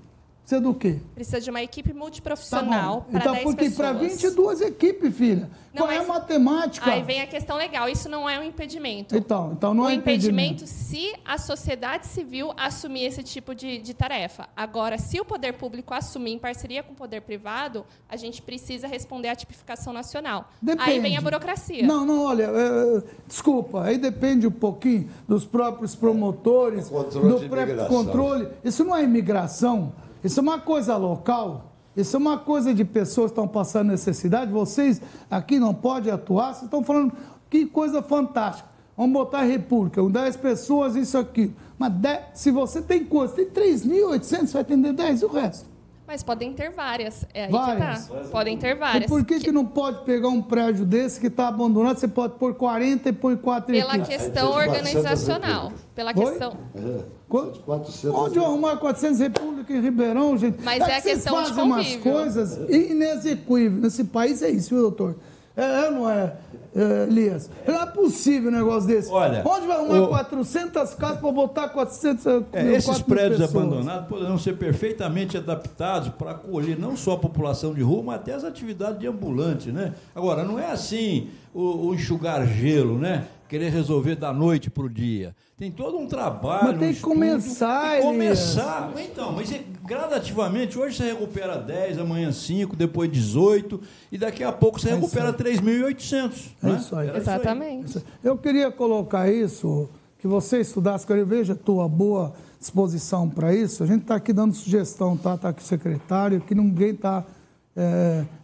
Precisa do quê? Precisa de uma equipe multiprofissional tá para então, 10 porque para 22 equipes, filha. Não, Qual é a matemática? Aí vem a questão legal, isso não é um impedimento. Então, então não o é impedimento se a sociedade civil assumir esse tipo de, de tarefa. Agora, se o poder público assumir em parceria com o poder privado, a gente precisa responder à tipificação nacional. Depende. Aí vem a burocracia. Não, não, olha, é, desculpa, aí depende um pouquinho dos próprios promotores, do controle. Isso não é imigração, isso é uma coisa local. Isso é uma coisa de pessoas que estão passando necessidade. Vocês aqui não podem atuar. Vocês estão falando que coisa fantástica. Vamos botar a República, com 10 pessoas, isso aqui. Mas 10 se você tem quantos? Tem 3.800, você vai atender 10 e o resto. Mas podem ter várias. É aí Várias. que tá. Podem ter E várias. por que, que não pode pegar um prédio desse que está abandonado? Você pode pôr 40 e põe 4 Pela equipes. questão organizacional. Pela Oi? questão. Quanto? Onde eu arrumar 400 repúblicas em Ribeirão, gente? Mas é a que vocês questão de fazem umas coisas inexequíveis. Nesse país é isso, viu, doutor? É, é, não é, é, Elias? Não é possível um negócio desse. Olha, Onde vai arrumar o- 400 casas para botar 400 É, mil, esses 4 mil prédios pessoas? abandonados poderão ser perfeitamente adaptados para acolher não só a população de rua, mas até as atividades de ambulante, né? Agora, não é assim o, o enxugar gelo, né? Querer resolver da noite para o dia. Tem todo um trabalho. Mas tem um que estudo. começar, Tem que Elias. começar. Então, mas é- gradativamente, hoje você recupera 10, amanhã 5, depois 18, e daqui a pouco você É isso recupera aí. 3.800. É né? isso aí. Era Exatamente. Eu queria colocar isso, que você estudasse, que eu vejo a tua boa disposição para isso. A gente está aqui dando sugestão, tá? Está aqui o secretário, que ninguém está.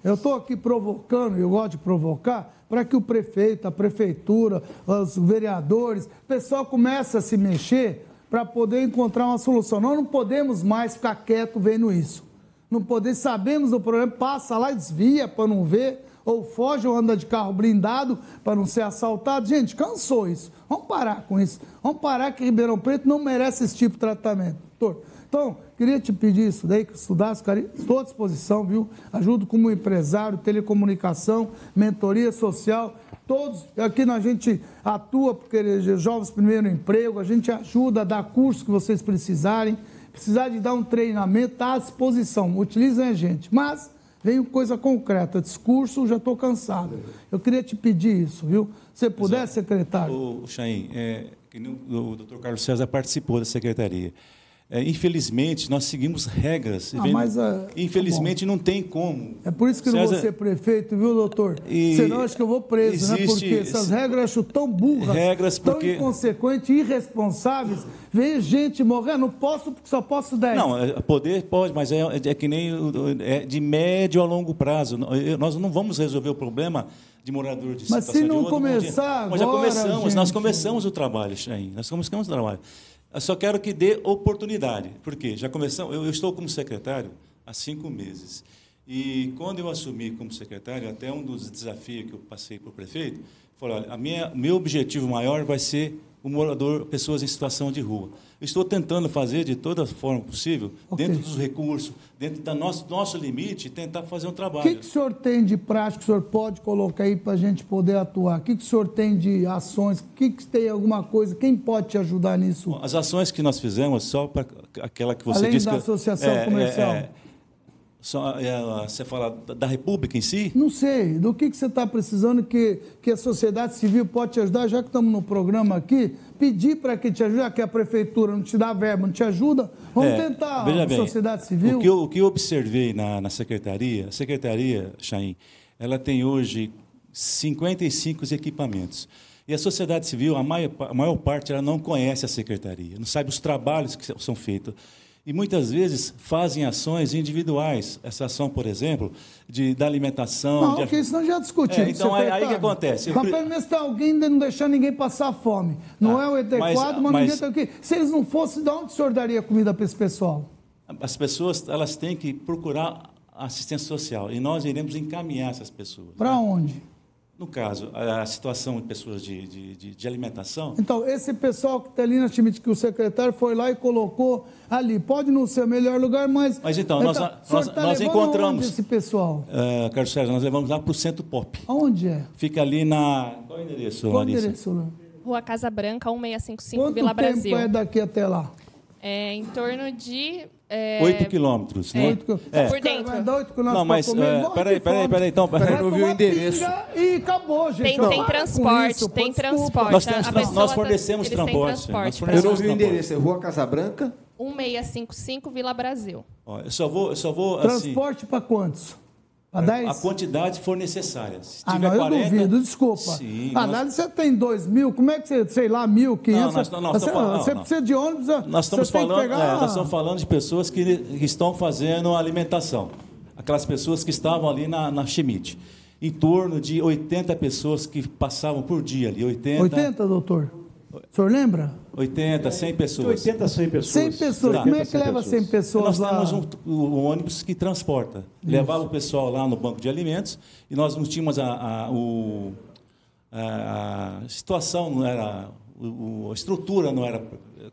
Eu estou aqui provocando, eu gosto de provocar, para que o prefeito, a prefeitura, os vereadores, o pessoal comece a se mexer para poder encontrar uma solução. Nós não podemos mais ficar quieto vendo isso. Não podemos, sabemos do problema, passa lá desvia para não ver, ou foge ou anda de carro blindado para não ser assaltado. Gente, cansou isso. Vamos parar com isso. Vamos parar que Ribeirão Preto não merece esse tipo de tratamento. Então, queria te pedir isso daí, que estudasse, cara, estou à disposição, viu? Ajudo como empresário, telecomunicação, mentoria social, todos. Aqui a gente atua, porque jovens primeiro emprego, a gente ajuda a dar curso que vocês precisarem. Precisar de dar um treinamento, está à disposição. Utilizem a gente. Mas Vem coisa concreta, discurso, já estou cansado. Eu queria te pedir isso, viu? Se puder, secretário. O, o Chaim, é, o doutor Carlos César participou da secretaria. É, infelizmente, nós seguimos regras. Ah, mas, ah, infelizmente, não tem como. É por isso que eu não vou César- ser prefeito, viu, doutor? E Senão acho que eu vou preso, né? existe- Porque essas regras eu acho tão burras, Regras tão porque- inconsequentes, irresponsáveis. Vem gente morrer, não posso porque só posso 10. Não, é, poder pode, mas é, é que nem é de médio a longo prazo. Nós não vamos resolver o problema de morador de Mas se de não dia. começar Nós já agora, começamos, nós gente. começamos o trabalho, Chain. Nós começamos o trabalho. Eu só quero que dê oportunidade. Por quê? Já começamos, eu, eu estou como secretário há cinco meses. E quando eu assumi como secretário, até um dos desafios que eu passei para o prefeito, foi, olha, a minha, meu objetivo maior vai ser o morador, pessoas em situação de rua. Estou tentando fazer de toda forma possível, Ok. dentro dos recursos, dentro do nosso, nosso limite, tentar fazer um O trabalho. que, que o senhor tem de prático que o senhor pode colocar aí para a gente poder atuar? O que, que o senhor tem de ações? O que, que tem alguma coisa? Quem pode te ajudar nisso? As ações que nós fizemos, só para aquela que você Além disse da que associação comercial. só, é, você fala da- República em si? Não sei. Do que, que você está precisando que, que a sociedade civil pode te ajudar, já que estamos no programa aqui, pedir para que te ajude, já que a prefeitura não te dá verba, não te ajuda, vamos É, tentar veja a bem, sociedade civil. O que eu, o que eu observei na, na secretaria, a secretaria, Chaim, ela tem hoje 55 equipamentos. E a sociedade civil, a maior, a maior parte, ela não conhece a secretaria, não sabe os trabalhos que são feitos. E muitas vezes fazem ações individuais. Essa ação, por exemplo, de, da alimentação. Não, de... porque isso nós já discutimos. É, então, aí- aí que acontece? Mas pelo menos tem alguém não deixar ninguém passar fome. Não é o adequado, mas, mas- ninguém o quê? Se eles não fossem, de onde o senhor daria comida para esse pessoal? As pessoas elas têm que procurar assistência social e nós iremos encaminhar essas pessoas. Para onde? No caso, a situação de pessoas de, de, de- de alimentação, Então, esse pessoal que está ali na time que o secretário foi lá e colocou ali. Pode não ser o melhor lugar, mas. Mas então, nós- o nós- tá nós encontramos- esse pessoal? eh, Carlos Sérgio, nós levamos lá para o Centro Pop. Aonde é? Fica ali na. Qual é o endereço, Qual o Larissa? endereço lá? Rua Casa Branca, 1655, Quanto Vila tempo Brasil. é daqui até lá? É em torno de. É, 8 quilômetros, né? 8 é. Por dentro. Vai dar 8 quilômetros Não, mas. É, peraí, peraí, peraí, então. Peraí, não viu o endereço. E acabou, gente. Tem, tem transporte, isso, tem transporte. Nós, temos, nós fornecemos transporte. transporte eu não vi o endereço, é Rua Casabranca? 1655 Vila Brasil. Ó, eu só vou. Eu só vou assim, transporte para quantos? A, 10? a quantidade for necessária. Se ah, não, 40, eu duvido, desculpa. Sim, ah, nós... você tem 2 mil, como é que você, sei lá, mil, 500? Não, nós, não, você, falando, você precisa de ônibus, nós estamos, falando, pegar... é, nós estamos falando de pessoas que, que, estão fazendo alimentação. Aquelas pessoas que estavam ali na, na Schmidt. Em torno de 80 pessoas que passavam por dia ali. 80, 80 doutor? O senhor lembra? 80, 100 pessoas. 80, 100 pessoas. 100 pessoas. Tá. Como é que leva 100 pessoas nós lá? Nós temos um, um, ônibus que transporta. Isso. Levava o pessoal lá no banco de alimentos e nós não tínhamos a, a, o, a, a situação, não era, o, a estrutura não era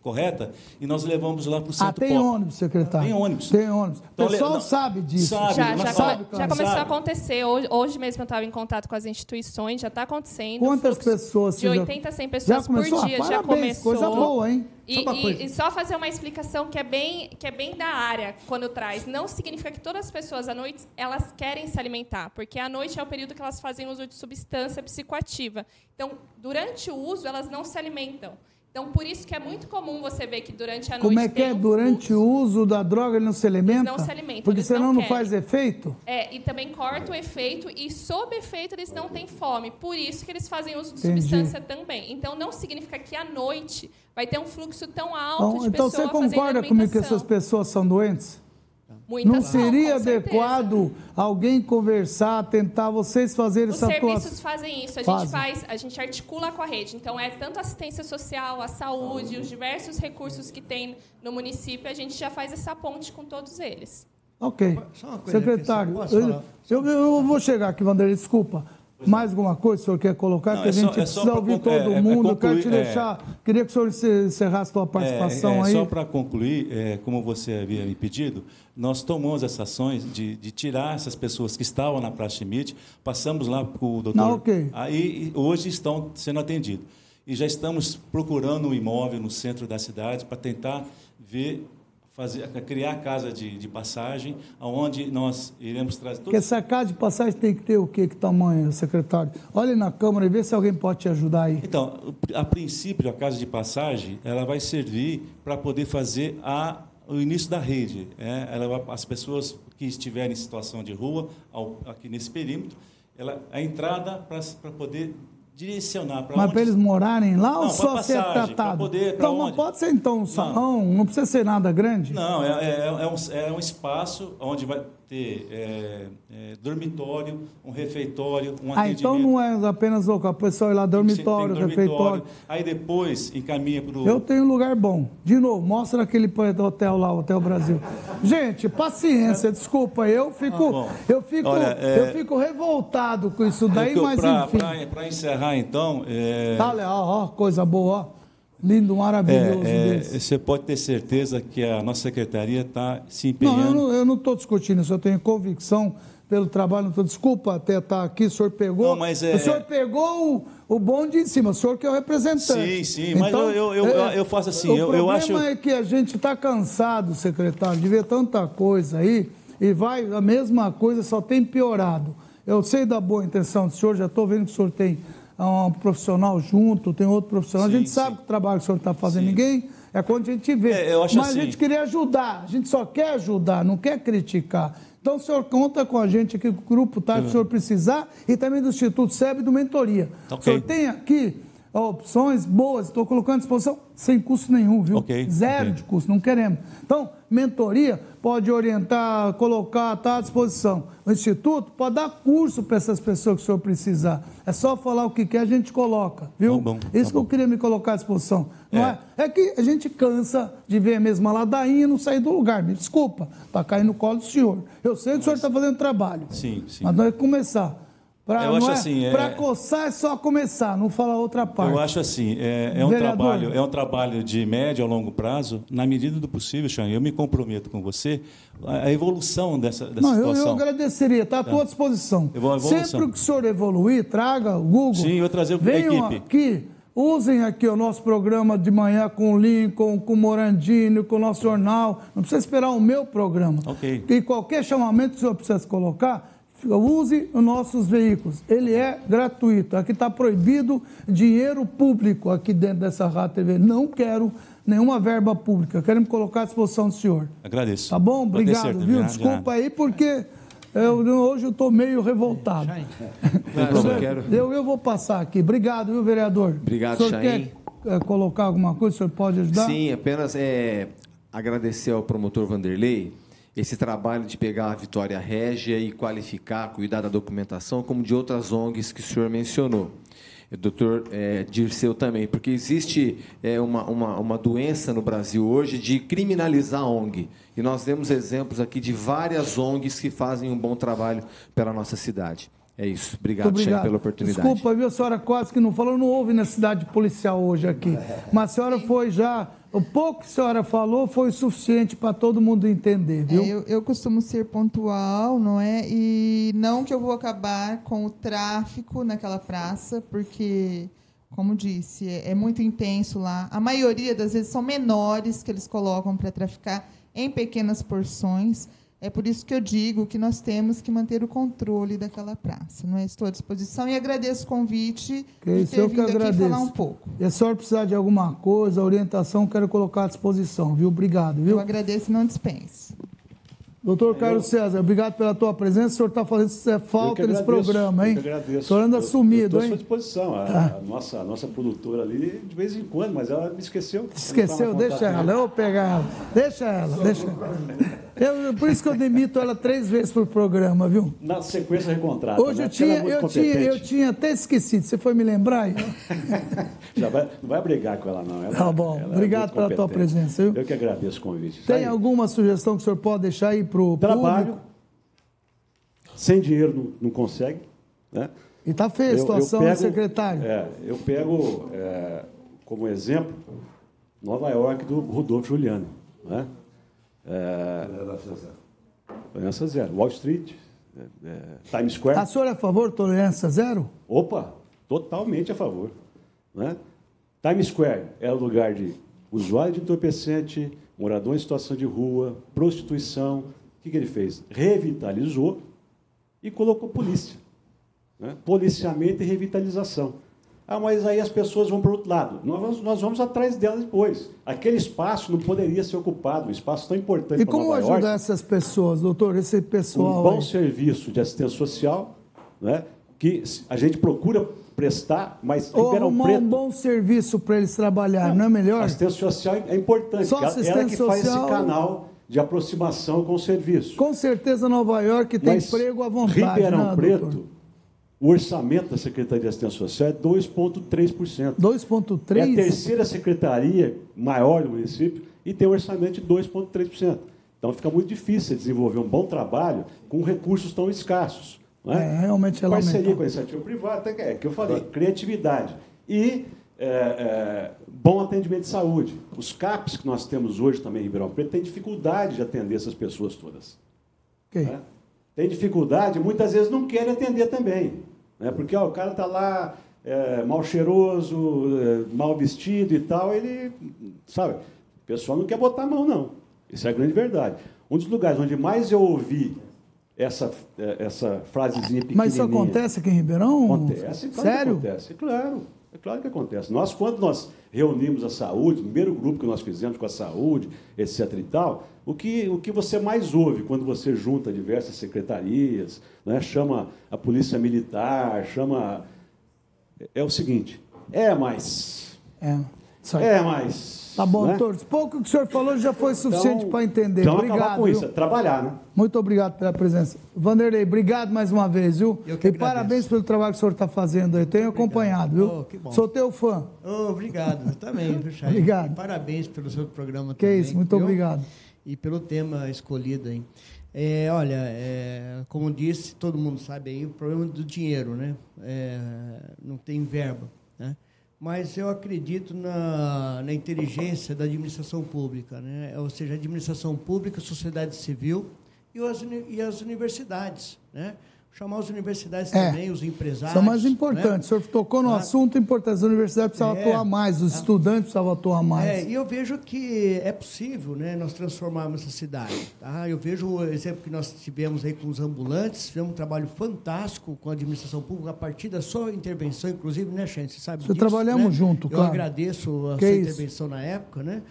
correta e nós levamos lá para o centro Ah, tem pop. ônibus, secretário? Tem ônibus. Tem ônibus. Então, o pessoal não, sabe disso. Sabe, já, já, sabe, já começou sabe. a acontecer. Hoje, hoje mesmo eu estava em contato com as instituições, já está acontecendo. Quantas pessoas? De 80 a 100 pessoas por dia. Ah, já começou. Coisa boa, hein? E, e, e, só fazer uma explicação que é bem que é bem da área quando traz. Não significa que todas as pessoas à noite elas querem se alimentar, porque à noite é o período que elas fazem uso de substância psicoativa. Então, durante o uso, elas não se alimentam. Então, por isso que é muito comum você ver que durante a noite. Como é que é? Durante o uso da droga ele não se alimenta? Não se alimentam. Porque senão não, não faz efeito? É, e também corta o efeito e, sob efeito, eles não têm fome. Por isso que eles fazem uso de Entendi. substância também. Então, não significa que à noite vai ter um fluxo tão alto então, de então, pessoas. Então, você concorda comigo que essas pessoas são doentes? Muitas não seria adequado alguém conversar, tentar vocês fazerem Os essa atuação? Os serviços fazem isso. A gente faz, a gente articula com a rede. Então é tanto assistência social, a saúde, os diversos recursos que tem no município, a gente já faz essa ponte com todos eles. Ok. Secretário, eu, eu, eu, vou chegar aqui, Vanderlei, desculpa. Mais alguma coisa que o senhor quer colocar? Não, que a é gente é precisa ouvir todo é, é mundo. É quero te deixar. Queria que o senhor encerrasse a sua participação aí. Só para concluir, como você havia me pedido, nós tomamos essas ações de, de tirar essas pessoas que estavam na Praça Schmidt, passamos lá para o doutor. Não, okay. Aí hoje estão sendo atendidos. E já estamos procurando um imóvel no centro da cidade para tentar ver fazer, criar casa de, de passagem, onde nós iremos trazer... Porque essa casa de passagem tem que ter o quê? Que tamanho, secretário? Olhe na Câmara e vê se alguém pode te ajudar aí. Então, a princípio, a casa de passagem, ela vai servir para poder fazer a, o início da rede. É, ela, as pessoas que estiverem em situação de rua, ao, aqui nesse perímetro, ela, a entrada para poder direcionar para Mas para eles morarem lá não, ou só passagem, ser tratado? Poder, então onde? não pode ser então um salão, não, não precisa ser nada grande? Não, é, é, é, um, é um espaço onde vai ter é, é, dormitório, um refeitório, um ah, então não é apenas o pessoal ir lá, dormitório, dormitório, refeitório. Aí depois encaminha para o... Eu tenho um lugar bom. De novo, mostra aquele hotel lá, Hotel Brasil. Gente, paciência, desculpa, eu fico, ah, eu fico, Olha, é... eu fico revoltado com isso daí, mas pra, enfim. Para encerrar, então... É... Olha, ó, ó, coisa boa, ó. Lindo, maravilhoso. É, é, você pode ter certeza que a nossa secretaria está se empenhando. Não, eu não estou discutindo isso, eu tenho convicção pelo trabalho. Tô, desculpa até estar tá aqui, o senhor pegou. Não, mas é, o senhor pegou o, o bonde em cima, o senhor que é o representante. Sim, sim, então, mas eu, eu, eu, é, eu, faço assim, eu, eu acho. O problema é que a gente está cansado, secretário, de ver tanta coisa aí, e vai, a mesma coisa só tem piorado. Eu sei da boa intenção do senhor, já estou vendo que o senhor tem um profissional junto, tem outro profissional. Sim, a gente sim. sabe que o trabalho que o senhor está fazendo, sim. ninguém é quando a gente vê. É, Mas assim. a gente queria ajudar, a gente só quer ajudar, não quer criticar. Então o senhor conta com a gente aqui, o grupo tá, que o senhor precisar, e também do Instituto SEB e do Mentoria. Okay. O senhor tem aqui opções boas, estou colocando à disposição sem custo nenhum, viu? Okay, Zero okay. de custo, não queremos. Então, mentoria pode orientar, colocar, está à disposição. O Instituto pode dar curso para essas pessoas que o senhor precisar. É só falar o que quer, a gente coloca, viu? Tá bom, tá Isso que eu queria me colocar à disposição. É. Não é. é? é que a gente cansa de ver a mesma ladainha e não sair do lugar. Me desculpa, para cair no colo do senhor. Eu sei que o senhor está fazendo trabalho. Sim, sim. Mas nós começar. Pra, eu acho é, assim, é, para coçar é só começar, não falar outra parte. Eu acho assim, é, é um trabalho, é um trabalho de médio a longo prazo, na medida do possível, Xan, eu me comprometo com você a evolução dessa, dessa não, situação. Eu, eu agradeceria, está à tá. tua disposição. Sempre que o senhor evoluir, traga o Google. Sim, eu vou trazer a equipe. aqui Usem aqui o nosso programa de manhã com o Lincoln, com o Morandini, com o nosso jornal. Não precisa esperar o meu programa. Ok. E qualquer chamamento que o senhor precisa colocar, use os nossos veículos. Ele é gratuito. Aqui está proibido dinheiro público aqui dentro dessa Rádio TV. Não quero nenhuma verba pública. Quero me colocar à disposição do senhor. Agradeço. Tá bom? Obrigado, viu? de Desculpa aí, porque eu, hoje eu estou meio revoltado. Eu Eu, eu vou passar aqui. Obrigado, viu, vereador? Obrigado, o senhor quer eh, colocar alguma coisa? O senhor pode ajudar? Sim, apenas é, agradecer ao promotor Vanderlei esse trabalho de pegar a Vitória Régia e qualificar, cuidar da documentação, como de outras ONGs que o senhor mencionou. O doutor é, Dirceu também, porque existe é, uma, uma, uma doença no Brasil hoje de criminalizar a ONG. E nós temos exemplos aqui de várias ONGs que fazem um bom trabalho pela nossa cidade. É isso. Obrigado, Muito Chay, pela oportunidade. Desculpa, viu, a senhora quase que não falou, não houve necessidade policial hoje aqui. Mas a senhora foi já. O pouco que a senhora falou foi suficiente para todo mundo entender, viu? É, eu, eu costumo ser pontual, não é? E não que eu vou acabar com o tráfico naquela praça, porque, como disse, é, é muito intenso lá. A maioria das vezes são menores que eles colocam para traficar em pequenas porções. É por isso que eu digo que nós temos que manter o controle daquela praça. Não é? Estou à disposição e agradeço o convite Que de ter eu que vindo aqui agradeço. falar um pouco. E se a senhora precisar de alguma coisa, orientação, quero colocar à disposição, viu? Obrigado, viu? Eu agradeço e não dispense. Doutor Carlos César, obrigado pela tua presença. O senhor está fazendo é, falta Eu que nesse agradeço, programa, hein? Eu que agradeço. O senhor anda Eu- sumido, eu estou à sua hein? disposição. A, Tá. a nossa, a nossa produtora ali, de vez em quando, mas ela me esqueceu. Esqueceu? Tá na Deixa ela, eu vou pegar ela. Deixa ela, deixa ela. Eu- por isso que eu demito ela três vezes por programa, viu? Na sequência recontrata. Hoje né? eu tinha, é muito eu, tinha, eu tinha até esquecido. Você foi me lembrar? Já vai, não vai brigar com ela, não. Ela- Tá bom. é Obrigado muito pela tua presença, viu? Eu que agradeço o convite. Tem aí. alguma sugestão que o senhor pode deixar aí para o Trabalho. público? Sem dinheiro não, não consegue. Né? E tá feia a Eu- eu situação, pego- secretário? É, eu pego é, como exemplo Nova York do Rodolfo Giuliani. Né? É, tolerância zero. Wall Street, é, é, Times Square. A senhora é a favor de tolerância zero? Opa, totalmente a favor. Né? Times Square é o lugar de usuário de entorpecente, morador em situação de rua, prostituição. O que, que ele fez? Revitalizou e colocou polícia. Né? Policiamento e revitalização. Ah, mas aí as pessoas vão para o outro lado. Nós vamos, nós vamos atrás delas depois. Aquele espaço não poderia ser ocupado, um espaço tão importante E para como Nova ajudar essas pessoas, doutor? Esse um pessoal bom aí? serviço de assistência social, né, que a gente procura prestar, mas Ou Ribeirão arrumar Preto, um bom serviço para eles trabalharem, não é melhor? assistência social é importante. Só ela, ela assistência que faz esse social- canal de aproximação com o serviço. Com certeza Nova York tem Mas emprego à vontade, Ribeirão né, Preto, doutor? o orçamento da Secretaria de Assistência Social é 2,3%. 2,3%? É a terceira secretaria maior do município e tem um orçamento de 2,3%. Então fica muito difícil desenvolver um bom trabalho com recursos tão escassos. Não é? É, realmente é Parceria lamentável. com a iniciativa privada, é que eu falei, criatividade. E é, é, bom atendimento de saúde. Os CAPs que nós temos hoje também em Ribeirão Preto têm dificuldade de atender essas pessoas todas. Ok. né? Tem dificuldade, muitas vezes não querem atender também. Né? Porque ó, o cara está lá é, mal cheiroso, é, mal vestido e tal, ele, sabe, o pessoal não quer botar a mão, não. Isso é a grande verdade. Um dos lugares onde mais eu ouvi essa, é, essa frasezinha pequenininha... Mas isso acontece aqui em Ribeirão? Acontece, claro Sério? acontece. Claro, é claro que acontece. Nós, quando nós reunimos a saúde, no primeiro grupo que nós fizemos com a saúde, etc. e tal, o que, o que você mais ouve quando você junta diversas secretarias, né, chama a polícia militar, chama. É o seguinte: é mais. É. É mais. Tá bom, né? doutor. Pouco que o senhor falou já foi suficiente Então, para entender. Então, obrigado. com isso, é trabalhar, né? Muito obrigado pela presença. Vanderlei, obrigado mais uma vez, viu? Eu que e agradeço. parabéns pelo trabalho que o senhor está fazendo aí. Tenho acompanhado, viu? Oh, que bom. Sou teu fã. Oh, obrigado, eu também, viu, Chay? Obrigado. E parabéns pelo seu programa Que também. isso, muito viu? obrigado. E pelo tema escolhido aí. É, olha, é, como disse, todo mundo sabe aí, o problema do dinheiro, né? É, não tem verba, né? Mas eu acredito na, na inteligência da administração pública, né? Ou seja, administração pública, sociedade civil e as, e as universidades, né? Chamar as universidades é, também, os empresários. São mais importantes. Né? O senhor tocou no ah, assunto importante. As universidades precisavam é, atuar mais, os ah, estudantes precisavam atuar mais. É, e eu vejo que é possível né, nós transformarmos essa cidade. Tá? Eu vejo o exemplo que nós tivemos aí com os ambulantes, fizemos um trabalho fantástico com a administração pública, a partir da sua intervenção, inclusive, né, Xande? Você sabe disso, trabalhamos né? junto, eu claro. Eu agradeço a que sua intervenção na época, né?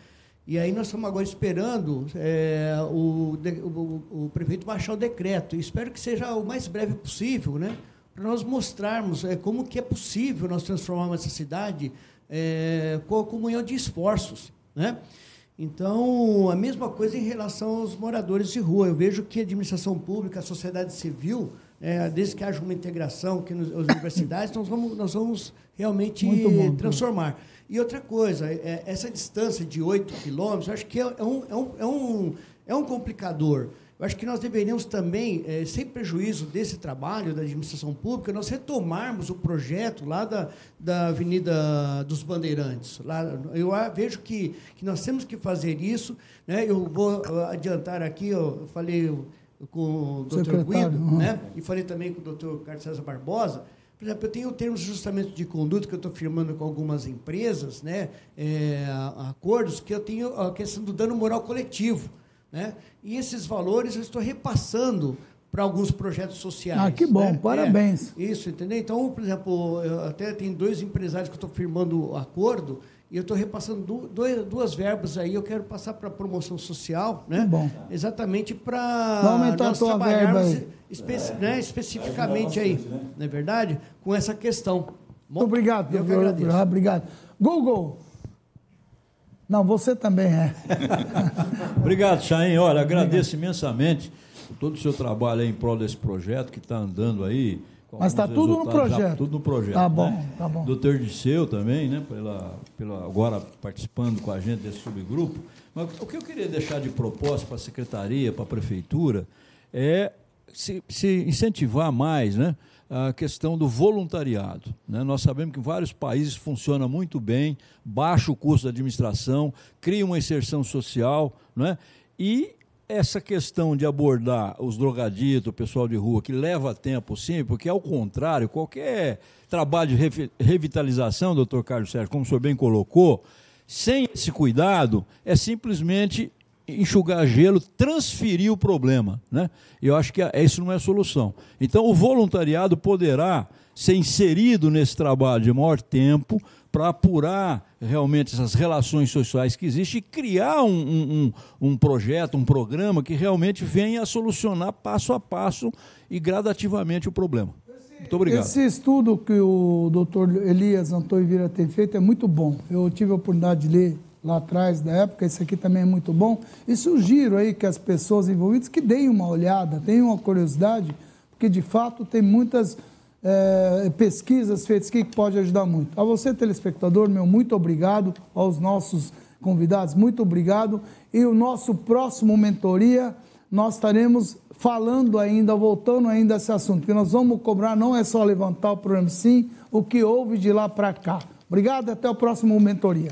E aí nós estamos agora esperando é, o, o, o, prefeito baixar o decreto. Espero que seja o mais breve possível, né? Para nós mostrarmos é, como que é possível nós transformarmos essa cidade é, com a comunhão de esforços, né? Então, a mesma coisa em relação aos moradores de rua. Eu vejo que a administração pública, a sociedade civil, é, desde que haja uma integração aqui nas universidades, nós vamos, nós vamos realmente bom, transformar. E outra coisa, é, essa distância de 8 quilômetros, acho que é, é, um, é, um, é, um, é um complicador. Eu acho que nós deveríamos também, é, sem prejuízo desse trabalho da administração pública, nós retomarmos o projeto lá da, da Avenida dos Bandeirantes. Lá, eu vejo que, que nós temos que fazer isso. Né? Eu vou adiantar aqui, eu falei com o doutor Guido, uhum. né? e falei também com o doutor Carlos César Barbosa, por exemplo, eu tenho termos de ajustamento de conduta que eu estou firmando com algumas empresas, né, é, acordos, que eu tenho a questão do dano moral coletivo. Né? E esses valores eu estou repassando para alguns projetos sociais. Ah, que bom, né? parabéns. É, isso, entendeu? Então, por exemplo, eu até tem dois empresários que eu estou firmando acordo e eu estou repassando duas, duas verbas aí, eu quero passar para a promoção social, né? bom. Exatamente para nós trabalharmos espe né, especificamente aí, né? não é verdade? Com essa questão. Bom, Muito obrigado, eu que agradeço. Obrigado. Google. Não, você também é. obrigado, Chain. Olha, agradeço obrigado. imensamente todo o seu trabalho aí em prol desse projeto que está andando aí mas está tudo no projeto. tudo no projeto. Tá bom, né? tá bom. Doutor Disseu também, né? Pela, pela, agora participando com a gente desse subgrupo. Mas o que eu queria deixar de propósito para a secretaria, para a prefeitura, é se, se, incentivar mais né, a questão do voluntariado. Né? Nós sabemos que em vários países funciona muito bem, baixa o custo da administração, cria uma inserção social, né? e essa questão de abordar os drogaditos, o pessoal de rua, que leva tempo sim, porque ao contrário, qualquer trabalho de revitalização, doutor Carlos Sérgio, como o senhor bem colocou, sem esse cuidado, é simplesmente enxugar gelo, transferir o problema. Né? Eu acho que isso não é solução. Então, o voluntariado poderá ser inserido nesse trabalho de maior tempo para apurar realmente essas relações sociais que existem e criar um, um, um, projeto, um programa que realmente venha solucionar passo a passo e gradativamente o problema. Muito obrigado. Esse estudo que o doutor Elias Antônio Vira tem feito é muito bom. Eu tive a oportunidade de ler lá atrás da época, esse aqui também é muito bom. E sugiro aí que as pessoas envolvidas que deem uma olhada, tenham uma curiosidade, porque de fato tem muitas é, pesquisas feitas que pode ajudar muito. A você, telespectador, meu muito obrigado. Aos nossos convidados, muito obrigado. E o nosso próximo mentoria, nós estaremos falando ainda, voltando ainda a esse assunto, que nós vamos cobrar, não é só levantar o problema, sim o que houve de lá para cá. Obrigado, até o próximo mentoria.